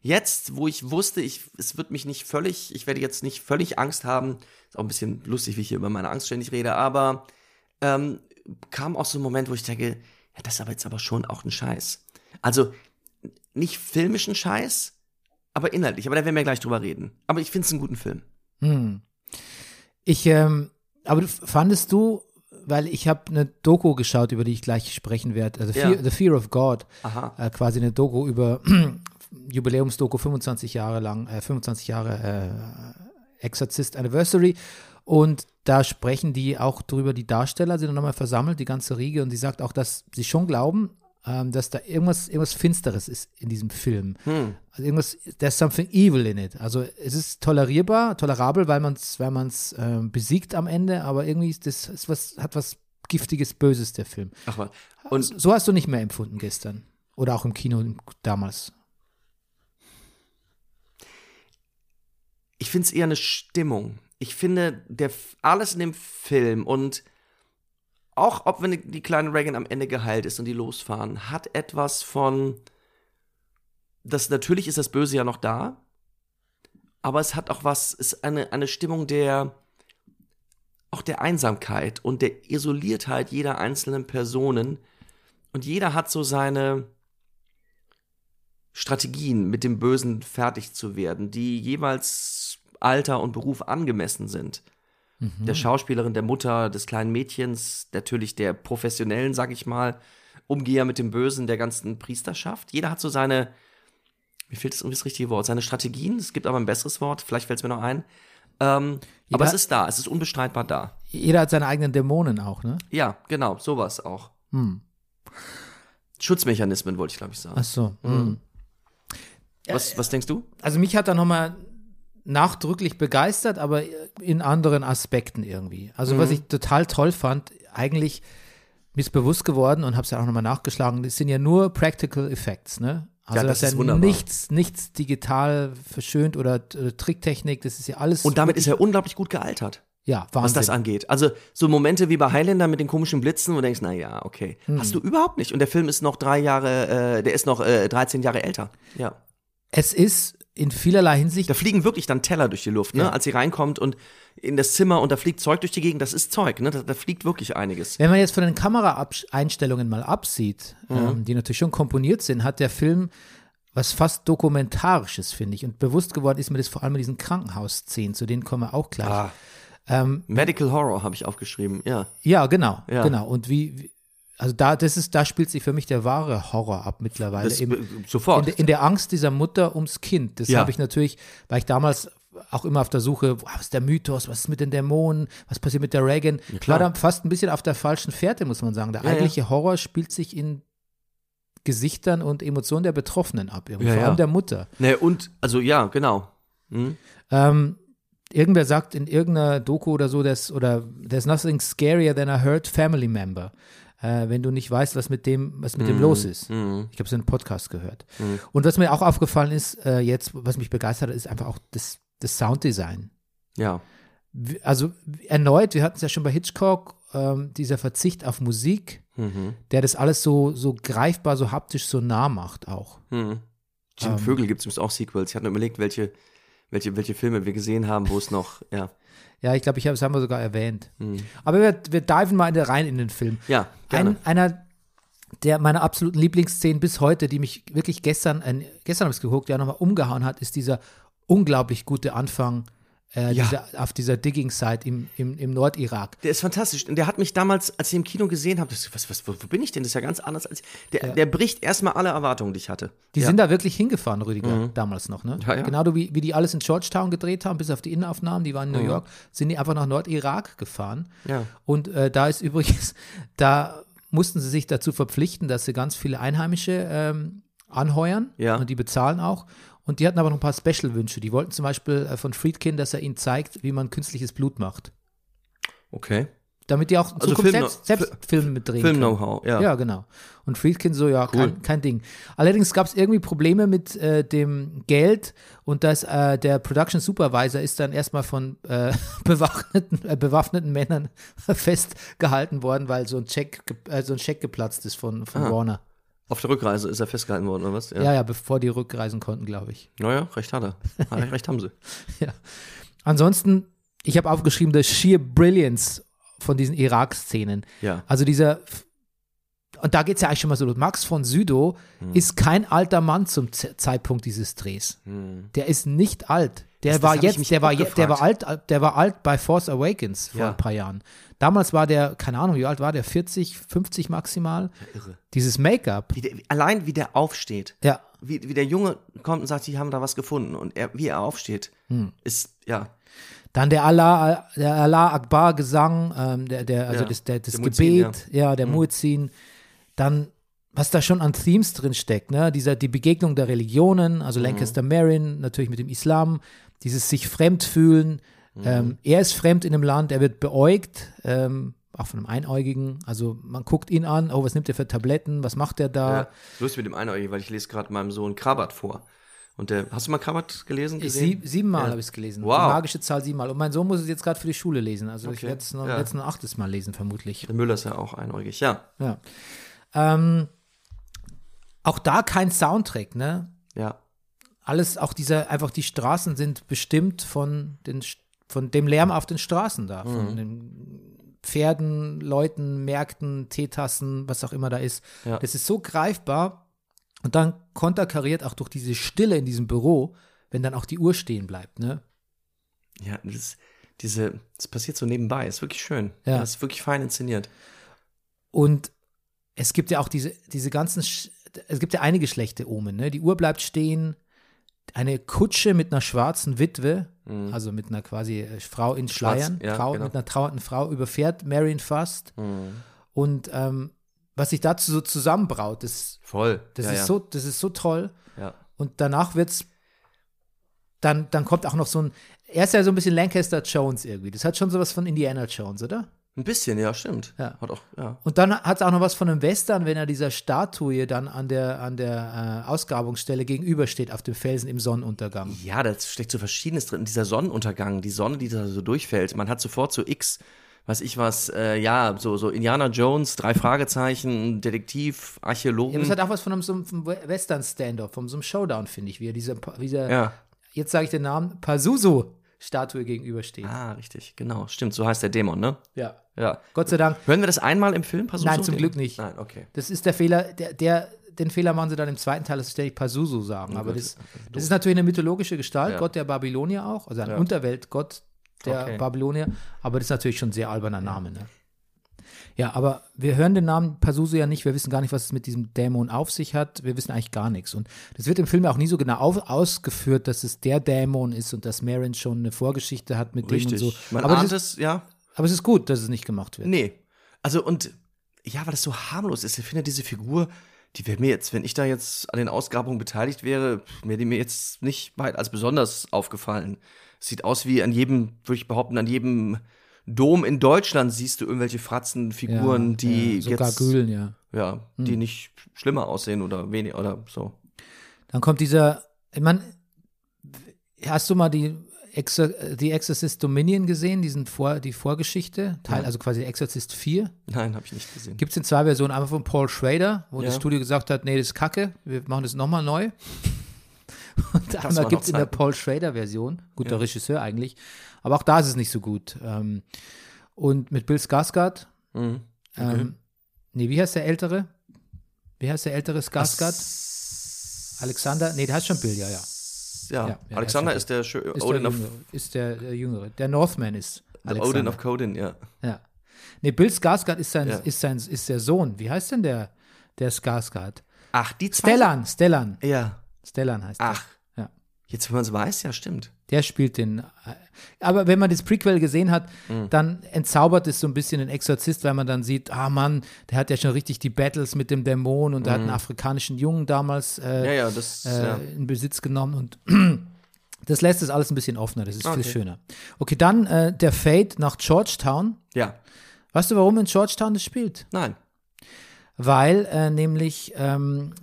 Speaker 2: Jetzt, wo ich wusste, ich, es wird mich nicht völlig, ich werde jetzt nicht völlig Angst haben, ist auch ein bisschen lustig, wie ich hier über meine Angst ständig rede, aber ähm, kam auch so ein Moment, wo ich denke, ja, das ist aber jetzt aber schon auch ein Scheiß. Also nicht filmischen Scheiß, aber inhaltlich. Aber da werden wir gleich drüber reden. Aber ich finde es einen guten Film.
Speaker 1: Hm. Ich, ähm, aber du- fandest du, weil ich habe eine Doku geschaut, über die ich gleich sprechen werde, also
Speaker 2: Ja.
Speaker 1: Fear, The Fear of God,
Speaker 2: Aha.
Speaker 1: äh, quasi eine Doku über Jubiläumsdoku 25 Jahre lang, äh, 25 Jahre äh, Exorcist Anniversary und da sprechen die auch drüber, die Darsteller sind dann nochmal versammelt, die ganze Riege und sie sagt auch, dass sie schon glauben, ähm, dass da irgendwas, irgendwas Finsteres ist in diesem Film. Also irgendwas, there's something evil in it. Also es ist tolerierbar, tolerabel, weil man es weil man's, ähm, besiegt am Ende, aber irgendwie ist das ist was, hat was Giftiges, Böses, der Film.
Speaker 2: Ach was. Und
Speaker 1: So hast du nicht mehr empfunden gestern. Oder auch im Kino damals.
Speaker 2: ich finde es eher eine Stimmung. Ich finde, der, alles in dem Film und auch ob wenn die kleine Reagan am Ende geheilt ist und die losfahren, hat etwas von, das natürlich ist das Böse ja noch da, aber es hat auch was, ist eine, eine Stimmung der, auch der Einsamkeit und der Isoliertheit jeder einzelnen Personen. Und jeder hat so seine Strategien, mit dem Bösen fertig zu werden, die jeweils Alter und Beruf angemessen sind. Der Schauspielerin, der Mutter, des kleinen Mädchens, natürlich der Professionellen, sag ich mal, Umgeher mit dem Bösen, der ganzen Priesterschaft. Jeder hat so seine, mir fehlt das irgendwie das richtige Wort, seine Strategien. Es gibt aber ein besseres Wort, vielleicht fällt es mir noch ein. Ähm, aber es ist da, es ist unbestreitbar da.
Speaker 1: Jeder hat seine eigenen Dämonen auch, ne?
Speaker 2: Ja, genau, sowas auch.
Speaker 1: Hm.
Speaker 2: Schutzmechanismen, wollte ich, glaube ich, sagen.
Speaker 1: Ach so. hm.
Speaker 2: Was, was denkst du?
Speaker 1: Also mich hat er nochmal nachdrücklich begeistert, aber in anderen Aspekten irgendwie. Also was ich total toll fand, eigentlich mir ist bewusst geworden und habe es ja auch nochmal nachgeschlagen, das sind ja nur Practical Effects, ne? Also
Speaker 2: Ja, das
Speaker 1: das
Speaker 2: ist
Speaker 1: ja
Speaker 2: wunderbar.
Speaker 1: nichts, nichts digital verschönt oder, oder Tricktechnik, das ist ja alles.
Speaker 2: Und damit ist er unglaublich gut gealtert.
Speaker 1: ja,
Speaker 2: was
Speaker 1: Wahnsinn.
Speaker 2: das angeht. Also so Momente wie bei Highlander mit den komischen Blitzen, wo du denkst, na ja, okay,
Speaker 1: Hm.
Speaker 2: hast du überhaupt nicht. Und der Film ist noch drei Jahre, äh, der ist noch äh, 13 Jahre älter. Ja,
Speaker 1: Es ist in vielerlei Hinsicht
Speaker 2: da fliegen wirklich dann Teller durch die Luft, ne?
Speaker 1: Ja.
Speaker 2: Als sie reinkommt und in das Zimmer und da fliegt Zeug durch die Gegend. Das ist Zeug, ne? Da, da fliegt wirklich einiges.
Speaker 1: Wenn man jetzt von den Kameraeinstellungen mal absieht,
Speaker 2: Mhm.
Speaker 1: ähm, die natürlich schon komponiert sind, hat der Film was fast Dokumentarisches, finde ich. Und bewusst geworden ist mir das vor allem in diesen Krankenhausszenen, zu denen kommen wir auch gleich.
Speaker 2: Ah.
Speaker 1: Ähm,
Speaker 2: Medical Horror habe ich aufgeschrieben. Ja,
Speaker 1: ja, genau,
Speaker 2: Ja.
Speaker 1: genau. Und wie, wie also da, das ist, da spielt sich für mich der wahre Horror ab mittlerweile.
Speaker 2: das,
Speaker 1: Im,
Speaker 2: sofort.
Speaker 1: in, der- in der Angst dieser Mutter ums Kind. Das
Speaker 2: Ja.
Speaker 1: habe ich natürlich, weil ich damals auch immer auf der Suche, was ist der Mythos, was ist mit den Dämonen, was passiert mit der Reagan.
Speaker 2: klar.
Speaker 1: war da fast ein bisschen auf der falschen Fährte, muss man sagen. Der
Speaker 2: Ja, ja.
Speaker 1: eigentliche Horror spielt sich in Gesichtern und Emotionen der Betroffenen ab.
Speaker 2: Ja,
Speaker 1: vor allem
Speaker 2: ja.
Speaker 1: der Mutter.
Speaker 2: ne, und, also ja, genau. Hm?
Speaker 1: Ähm, irgendwer sagt in irgendeiner Doku oder so, dass, oder there's nothing scarier than a hurt family member. Äh, wenn du nicht weißt, was mit dem, was mit dem los ist.
Speaker 2: Mhm.
Speaker 1: Ich habe so einen Podcast gehört. Und was mir auch aufgefallen ist, äh, jetzt, was mich begeistert hat, ist einfach auch das, das Sounddesign.
Speaker 2: Ja.
Speaker 1: also erneut, wir hatten es ja schon bei Hitchcock, ähm, dieser Verzicht auf Musik,
Speaker 2: Mhm.
Speaker 1: der das alles so, so greifbar, so haptisch so nah macht auch.
Speaker 2: Mhm. Jim
Speaker 1: Ähm.
Speaker 2: Vögel gibt es übrigens auch Sequels. Ich hatte nur überlegt, welche, welche, welche Filme wir gesehen haben, wo es noch, ja.
Speaker 1: Ja, ich glaube, ich habe es haben wir sogar erwähnt.
Speaker 2: Mhm.
Speaker 1: Aber wir, wir diven mal rein in den Film.
Speaker 2: Ja, gerne.
Speaker 1: Ein, einer der meiner absoluten Lieblingsszenen bis heute, die mich wirklich gestern, äh, gestern habe ich es geguckt, ja nochmal umgehauen hat, ist dieser unglaublich gute Anfang äh,
Speaker 2: Ja.
Speaker 1: dieser, auf dieser Digging-Site im, im, im Nordirak.
Speaker 2: Der ist fantastisch. Und der hat mich damals, als ich im Kino gesehen habe, das- was, was, wo, wo bin ich denn? Das ist ja ganz anders als. Der, der bricht erstmal alle Erwartungen, die ich hatte.
Speaker 1: Die
Speaker 2: ja.
Speaker 1: sind da wirklich hingefahren, Rüdiger, damals noch, ne?
Speaker 2: Ja, ja.
Speaker 1: Genau wie, wie die alles in Georgetown gedreht haben, bis auf die Innenaufnahmen, die waren in New York, sind die einfach nach Nordirak gefahren.
Speaker 2: Ja.
Speaker 1: Und äh, da ist übrigens, da mussten sie sich dazu verpflichten, dass sie ganz viele Einheimische ähm, anheuern
Speaker 2: Ja.
Speaker 1: und die bezahlen auch. Und die hatten aber noch ein paar Special-Wünsche. Die wollten zum Beispiel äh, von Friedkin, dass er ihnen zeigt, wie man künstliches Blut macht.
Speaker 2: Okay.
Speaker 1: Damit die auch in
Speaker 2: Also
Speaker 1: Zukunft
Speaker 2: Film-
Speaker 1: selbst, selbst Filme mitdrehen können.
Speaker 2: Film-Know-how, ja.
Speaker 1: Ja, genau. Und Friedkin so, ja,
Speaker 2: Cool.
Speaker 1: kein, kein Ding. Allerdings gab es irgendwie Probleme mit äh, dem Geld und das, äh, der Production Supervisor ist dann erstmal von äh, bewaffneten, äh, bewaffneten Männern festgehalten worden, weil so ein Check, äh, so ein Scheck geplatzt ist von, von
Speaker 2: Ah.
Speaker 1: Warner.
Speaker 2: Auf der Rückreise ist er festgehalten worden, oder was?
Speaker 1: Ja. ja, bevor die rückreisen konnten, glaube ich.
Speaker 2: Naja, recht hat er. Recht haben sie.
Speaker 1: Ja. Ansonsten, ich habe aufgeschrieben, the sheer brilliance von diesen Irak-Szenen.
Speaker 2: Ja.
Speaker 1: Also dieser, und da geht es ja eigentlich schon mal so los. Max von Südow
Speaker 2: Hm.
Speaker 1: ist kein alter Mann zum Z Zeitpunkt dieses Drehs. Der ist nicht alt. Der
Speaker 2: Das- das
Speaker 1: war
Speaker 2: ich
Speaker 1: jetzt, der war, je- der war alt, der war alt bei Force Awakens vor
Speaker 2: Ja.
Speaker 1: ein paar Jahren. Damals war der, keine Ahnung, wie alt war der? 40, 50 maximal?
Speaker 2: Irre.
Speaker 1: Dieses Make-up.
Speaker 2: Allein wie der aufsteht.
Speaker 1: Ja.
Speaker 2: Wie, wie der Junge kommt und sagt, die haben da was gefunden. Und er, wie er aufsteht,
Speaker 1: Hm.
Speaker 2: ist, ja.
Speaker 1: Dann der Allah, der Allah Akbar Gesang, ähm, der, der, also
Speaker 2: Ja,
Speaker 1: das, der, das
Speaker 2: der
Speaker 1: Gebet, ja, der Muezzin. Dann, was da schon an Themes drin steckt, ne? Dieser, die Begegnung der Religionen, also Lancaster Marin, natürlich mit dem Islam, dieses sich fremd fühlen. Ähm, er ist fremd in einem Land, er wird beäugt, ähm, auch von einem Einäugigen. Also man guckt ihn an, oh, was nimmt er für Tabletten, was macht er da?
Speaker 2: ja. Lustig mit dem Einäugigen, weil ich lese gerade meinem Sohn Krabat vor. Und der, hast du mal Krabat gelesen?
Speaker 1: Ich,
Speaker 2: Gesehen?
Speaker 1: sieb, siebenmal
Speaker 2: Ja.
Speaker 1: habe ich es gelesen.
Speaker 2: Wow.
Speaker 1: Die magische Zahl siebenmal. Und mein Sohn muss es jetzt gerade für die Schule lesen. Also ich
Speaker 2: Okay.
Speaker 1: werde es noch,
Speaker 2: Ja.
Speaker 1: ein achtes Mal lesen, vermutlich.
Speaker 2: Der Müller ist ja auch einäugig, ja.
Speaker 1: Ja. Ähm, auch da kein Soundtrack, ne?
Speaker 2: Ja.
Speaker 1: Alles, auch dieser, einfach die Straßen sind bestimmt von, den, von dem Lärm auf den Straßen da.
Speaker 2: Mhm.
Speaker 1: Von den Pferden, Leuten, Märkten, Teetassen, was auch immer da ist.
Speaker 2: Ja.
Speaker 1: Das ist so greifbar und dann konterkariert auch durch diese Stille in diesem Büro, wenn dann auch die Uhr stehen bleibt, ne?
Speaker 2: Ja, das, diese, das passiert so nebenbei. Ist wirklich schön.
Speaker 1: Ja.
Speaker 2: Das ist wirklich fein inszeniert.
Speaker 1: Und es gibt ja auch diese, diese ganzen, es gibt ja einige schlechte Omen. Ne? Die Uhr bleibt stehen, eine Kutsche mit einer schwarzen Witwe, also mit einer quasi äh, Frau in Schleiern,
Speaker 2: Mhm. ja,
Speaker 1: Trau,
Speaker 2: genau.
Speaker 1: mit einer trauernden Frau, überfährt Marion fast. Und ähm, was sich dazu so zusammenbraut, das,
Speaker 2: Voll.
Speaker 1: das,
Speaker 2: ja,
Speaker 1: ist,
Speaker 2: ja.
Speaker 1: So, das ist so toll. Und danach wird's, dann, dann kommt auch noch so ein, er ist ja so ein bisschen Lancaster Jones irgendwie. Das hat schon sowas von Indiana Jones, oder?
Speaker 2: Ein bisschen, ja, stimmt.
Speaker 1: Ja.
Speaker 2: Hat auch, ja.
Speaker 1: Und dann hat es auch noch was von einem Western, wenn er dieser Statue dann an der, an der äh, Ausgrabungsstelle gegenübersteht auf dem Felsen im Sonnenuntergang.
Speaker 2: Ja, da steckt so Verschiedenes drin. Dieser Sonnenuntergang, die Sonne, die da so durchfällt. Man hat sofort so X, weiß ich was, äh, ja, so, so Indiana Jones, drei Fragezeichen, Detektiv,
Speaker 1: Ja,
Speaker 2: Archäologen.
Speaker 1: das hat auch was von einem, so einem Western-Standoff, von so einem Showdown, finde ich, wie er dieser, dieser
Speaker 2: ja.
Speaker 1: jetzt sage ich den Namen, Pazuzu-Statue gegenübersteht.
Speaker 2: Ah, richtig, genau. Stimmt, so heißt der Dämon, ne?
Speaker 1: Ja.
Speaker 2: Ja.
Speaker 1: Gott sei Dank.
Speaker 2: Hören wir das einmal im Film, Pazuzu?
Speaker 1: Nein, zum Glück nicht.
Speaker 2: Nein, okay.
Speaker 1: Das ist der Fehler, der, der, den Fehler machen sie dann im zweiten Teil, dass sie ständig Pazuzu sagen. Aber
Speaker 2: Gott,
Speaker 1: das, das ist natürlich eine mythologische Gestalt,
Speaker 2: Ja.
Speaker 1: Gott der Babylonier auch, also ein
Speaker 2: Ja.
Speaker 1: Unterweltgott der
Speaker 2: Okay.
Speaker 1: Babylonier. Aber das ist natürlich schon ein sehr alberner Name. Ne? Ja, aber wir hören den Namen Pazuzu ja nicht. Wir wissen gar nicht, was es mit diesem Dämon auf sich hat. Wir wissen eigentlich gar nichts. Und das wird im Film ja auch nie so genau auf, ausgeführt, dass es der Dämon ist und dass Marin schon eine Vorgeschichte hat mit
Speaker 2: Richtig.
Speaker 1: dem und so.
Speaker 2: Man
Speaker 1: aber,
Speaker 2: ahnt es, ja.
Speaker 1: aber es ist gut, dass es nicht gemacht wird.
Speaker 2: Nee. Also und ja, weil das so harmlos ist. Ich finde diese Figur, die wäre mir jetzt, wenn ich da jetzt an den Ausgrabungen beteiligt wäre, wäre die mir jetzt nicht weit als besonders aufgefallen. Sieht aus wie an jedem, würde ich behaupten, an jedem Dom in Deutschland siehst du irgendwelche Fratzenfiguren, die
Speaker 1: ja,
Speaker 2: jetzt
Speaker 1: Gargülen, ja.
Speaker 2: ja, die nicht schlimmer aussehen oder weniger oder so.
Speaker 1: Dann kommt dieser, ich meine, hast du mal die Exor The Exorcist Dominion gesehen, diesen Vor die Vorgeschichte, Teil, also quasi Exorcist 4.
Speaker 2: Nein, habe ich nicht gesehen.
Speaker 1: Gibt es in zwei Versionen, einmal von Paul Schrader, wo
Speaker 2: Ja.
Speaker 1: das Studio gesagt hat, nee, das ist kacke, wir machen das nochmal neu. Und einmal gibt es in der. Paul Schrader-Version, guter Regisseur eigentlich, aber auch da ist es nicht so gut. Ähm, und mit Bill Skarsgård,
Speaker 2: Mhm.
Speaker 1: ähm, nee, wie heißt der Ältere? Wie heißt der ältere Skarsgård? Alexander? Nee, der heißt schon Bill, ja, ja.
Speaker 2: Ja,
Speaker 1: Ja, ja,
Speaker 2: Alexander
Speaker 1: das
Speaker 2: ist der Schö
Speaker 1: Ist
Speaker 2: Odin
Speaker 1: der, Jüngere, ist der, der Jüngere. Der Northman ist
Speaker 2: der Odin
Speaker 1: Alexander.
Speaker 2: of Coden, ja.
Speaker 1: Ja. Nee, Bill Skarsgård ist sein,
Speaker 2: Ja.
Speaker 1: ist sein, ist der Sohn. Wie heißt denn der, der Skarsgård?
Speaker 2: Ach, die zwei.
Speaker 1: Stellan, Stellan.
Speaker 2: Ja.
Speaker 1: Stellan heißt.
Speaker 2: Ach.
Speaker 1: Ja.
Speaker 2: Jetzt, wenn man es weiß, ja, stimmt.
Speaker 1: Der spielt den. äh, Aber wenn man das Prequel gesehen hat,
Speaker 2: Mhm.
Speaker 1: dann entzaubert es so ein bisschen den Exorzist, weil man dann sieht, ah Mann, der hat ja schon richtig die Battles mit dem Dämon und der hat einen afrikanischen Jungen damals äh,
Speaker 2: Mhm. Ja, ja, das,
Speaker 1: äh,
Speaker 2: ja.
Speaker 1: in Besitz genommen und das lässt es alles ein bisschen offener, das ist viel
Speaker 2: Okay.
Speaker 1: schöner. Okay, dann äh, der Fade nach Georgetown.
Speaker 2: Ja.
Speaker 1: Weißt du, warum in Georgetown das spielt?
Speaker 2: Nein.
Speaker 1: Weil äh, nämlich ähm,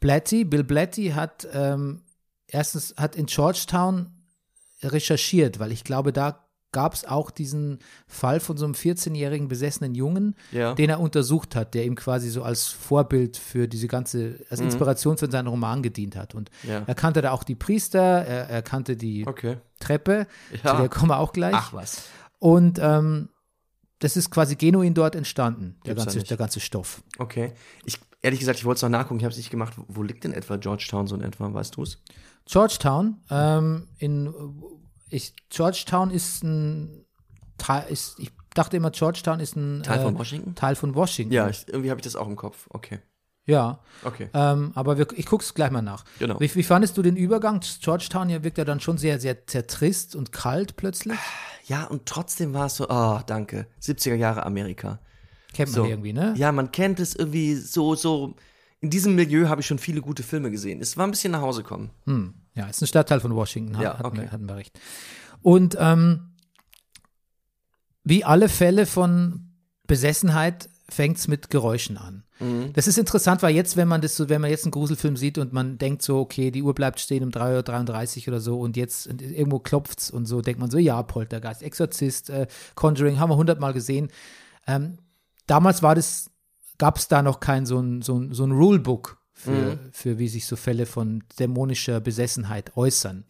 Speaker 1: Blatty, Bill Blatty hat ähm, erstens hat in Georgetown recherchiert, weil ich glaube, da gab es auch diesen Fall von so einem 14-jährigen besessenen Jungen,
Speaker 2: Ja.
Speaker 1: den er untersucht hat, der ihm quasi so als Vorbild für diese ganze, als Inspiration für seinen Roman gedient hat. Und
Speaker 2: Mhm. Ja.
Speaker 1: er kannte da auch die Priester, er, er kannte die
Speaker 2: Okay.
Speaker 1: Treppe,
Speaker 2: Ja.
Speaker 1: zu der kommen wir auch gleich.
Speaker 2: Ach was.
Speaker 1: Und ähm, das ist quasi genuin dort entstanden, der
Speaker 2: Gibt's
Speaker 1: ganze, der ganze Stoff.
Speaker 2: Okay. Ich, ehrlich gesagt, ich wollte es noch nachgucken, ich habe es nicht gemacht. Wo- liegt denn etwa Georgetown so in etwa, weißt du es?
Speaker 1: Georgetown, ähm, in ich, Georgetown ist ein Teil, ist, ich dachte immer, Georgetown ist ein
Speaker 2: Teil von
Speaker 1: äh,
Speaker 2: Washington?
Speaker 1: Teil von Washington.
Speaker 2: Ja, ich, irgendwie habe ich das auch im Kopf. Okay.
Speaker 1: ja.
Speaker 2: Okay.
Speaker 1: Ähm, aber wir, ich gucke es gleich mal nach.
Speaker 2: Genau.
Speaker 1: Wie, wie fandest du den Übergang? Georgetown ja wirkt ja dann schon sehr, sehr, sehr trist und kalt plötzlich.
Speaker 2: Ja, und trotzdem war es so, ah, danke. 70er Jahre Amerika.
Speaker 1: Kennt man
Speaker 2: So.
Speaker 1: irgendwie, ne?
Speaker 2: Ja, man kennt es irgendwie so, so. In diesem Milieu habe ich schon viele gute Filme gesehen. Es war ein bisschen nach Hause kommen.
Speaker 1: Hm. Ja, ist ein Stadtteil von Washington, hat,
Speaker 2: Ja,
Speaker 1: hatten,
Speaker 2: okay.
Speaker 1: wir, hatten wir recht. Und ähm, wie alle Fälle von Besessenheit fängt es mit Geräuschen an.
Speaker 2: Mhm.
Speaker 1: Das ist interessant, weil jetzt, wenn man das so, wenn man jetzt einen Gruselfilm sieht und man denkt so, okay, die Uhr bleibt stehen um 3.33 Uhr oder so und jetzt und irgendwo klopft's und so, denkt man so, ja, Poltergeist, Exorzist, äh, Conjuring, haben wir hundertmal gesehen. Ähm, damals war das, gab es da noch kein so ein, so ein, so ein Rulebook für, für wie sich so Fälle von dämonischer Besessenheit äußern.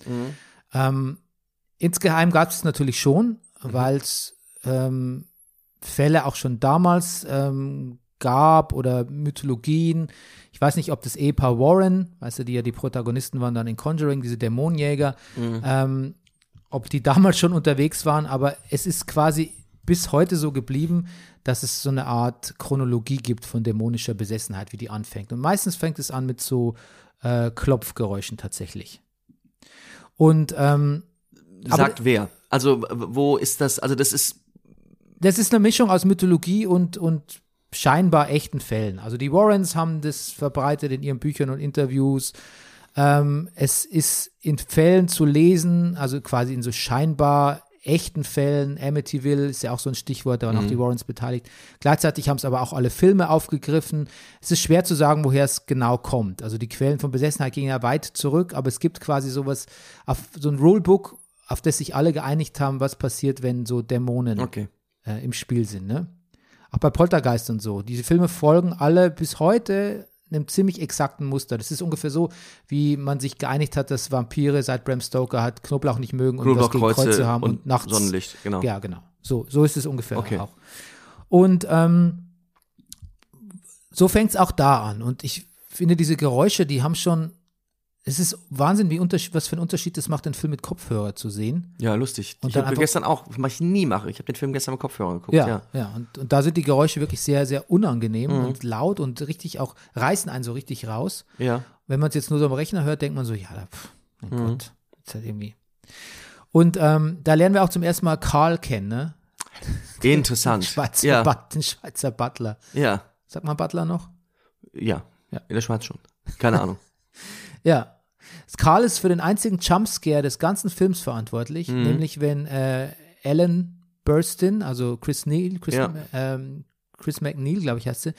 Speaker 1: Ähm, insgeheim gab es natürlich schon, weil es ähm, Fälle auch schon damals ähm, gab oder Mythologien. Ich weiß nicht, ob das Ehepaar Warren, weißt du, die ja die Protagonisten waren dann in Conjuring, diese Dämonenjäger, ähm, ob die damals schon unterwegs waren, aber es ist quasi bis heute so geblieben, dass es so eine Art Chronologie gibt von dämonischer Besessenheit, wie die anfängt. Und meistens fängt es an mit so äh, Klopfgeräuschen tatsächlich. Und ähm, Aber-
Speaker 2: Sagt wer? Also, wo ist das? Also, das ist.
Speaker 1: das ist eine Mischung aus Mythologie und, und scheinbar echten Fällen. Also die Warrens haben das verbreitet in ihren Büchern und Interviews. Ähm, es ist in Fällen zu lesen, also quasi in so scheinbar echten Fällen. Amityville ist ja auch so ein Stichwort, da waren auch die Warrens beteiligt. Gleichzeitig haben es aber auch alle Filme aufgegriffen. Es ist schwer zu sagen, woher es genau kommt. Also die Quellen von Besessenheit gingen ja weit zurück, aber es gibt quasi sowas, auf, so ein Rulebook, auf das sich alle geeinigt haben, was passiert, wenn so Dämonen
Speaker 2: Okay.
Speaker 1: äh, im Spiel sind, ne? Auch bei Poltergeist und so. Diese Filme folgen alle bis heute einem ziemlich exakten Muster. Das ist ungefähr so, wie man sich geeinigt hat, dass Vampire seit Bram Stoker hat Knoblauch nicht mögen und was gegen
Speaker 2: Knoblauchkreuze
Speaker 1: Kreuze haben und,
Speaker 2: und
Speaker 1: nachts
Speaker 2: Sonnenlicht, genau.
Speaker 1: Ja, genau. So, so ist es ungefähr
Speaker 2: Okay.
Speaker 1: auch. Und ähm, so fängt es auch da an. Und ich finde, diese Geräusche, die haben schon. Es ist Wahnsinn, wie Unterschied, was für einen Unterschied es macht, den Film mit Kopfhörer zu sehen.
Speaker 2: Ja, lustig.
Speaker 1: Und
Speaker 2: ich habe gestern auch, was ich nie mache, ich habe den Film gestern mit Kopfhörern geguckt.
Speaker 1: Ja,
Speaker 2: Ja.
Speaker 1: ja. Und, und da sind die Geräusche wirklich sehr, sehr unangenehm
Speaker 2: Mhm.
Speaker 1: und laut und richtig auch, reißen einen so richtig raus.
Speaker 2: Ja.
Speaker 1: Wenn man es jetzt nur so am Rechner hört, denkt man so, ja, da, pff, mein
Speaker 2: Mhm.
Speaker 1: Gott, ist halt irgendwie. Und ähm, da lernen wir auch zum ersten Mal Karl kennen, ne?
Speaker 2: Interessant.
Speaker 1: Schweizer
Speaker 2: ja.
Speaker 1: But- den Schweizer Butler.
Speaker 2: ja.
Speaker 1: Sagt man Butler noch?
Speaker 2: Ja.
Speaker 1: Ja.
Speaker 2: In der Schweiz schon. Keine Ahnung.
Speaker 1: Ja. Karl ist für den einzigen Jumpscare des ganzen Films verantwortlich,
Speaker 2: Mhm.
Speaker 1: nämlich wenn äh, Ellen Burstyn, also Chris Neal, Chris,
Speaker 2: Ja.
Speaker 1: ähm, Chris McNeil, glaube ich, heißt sie,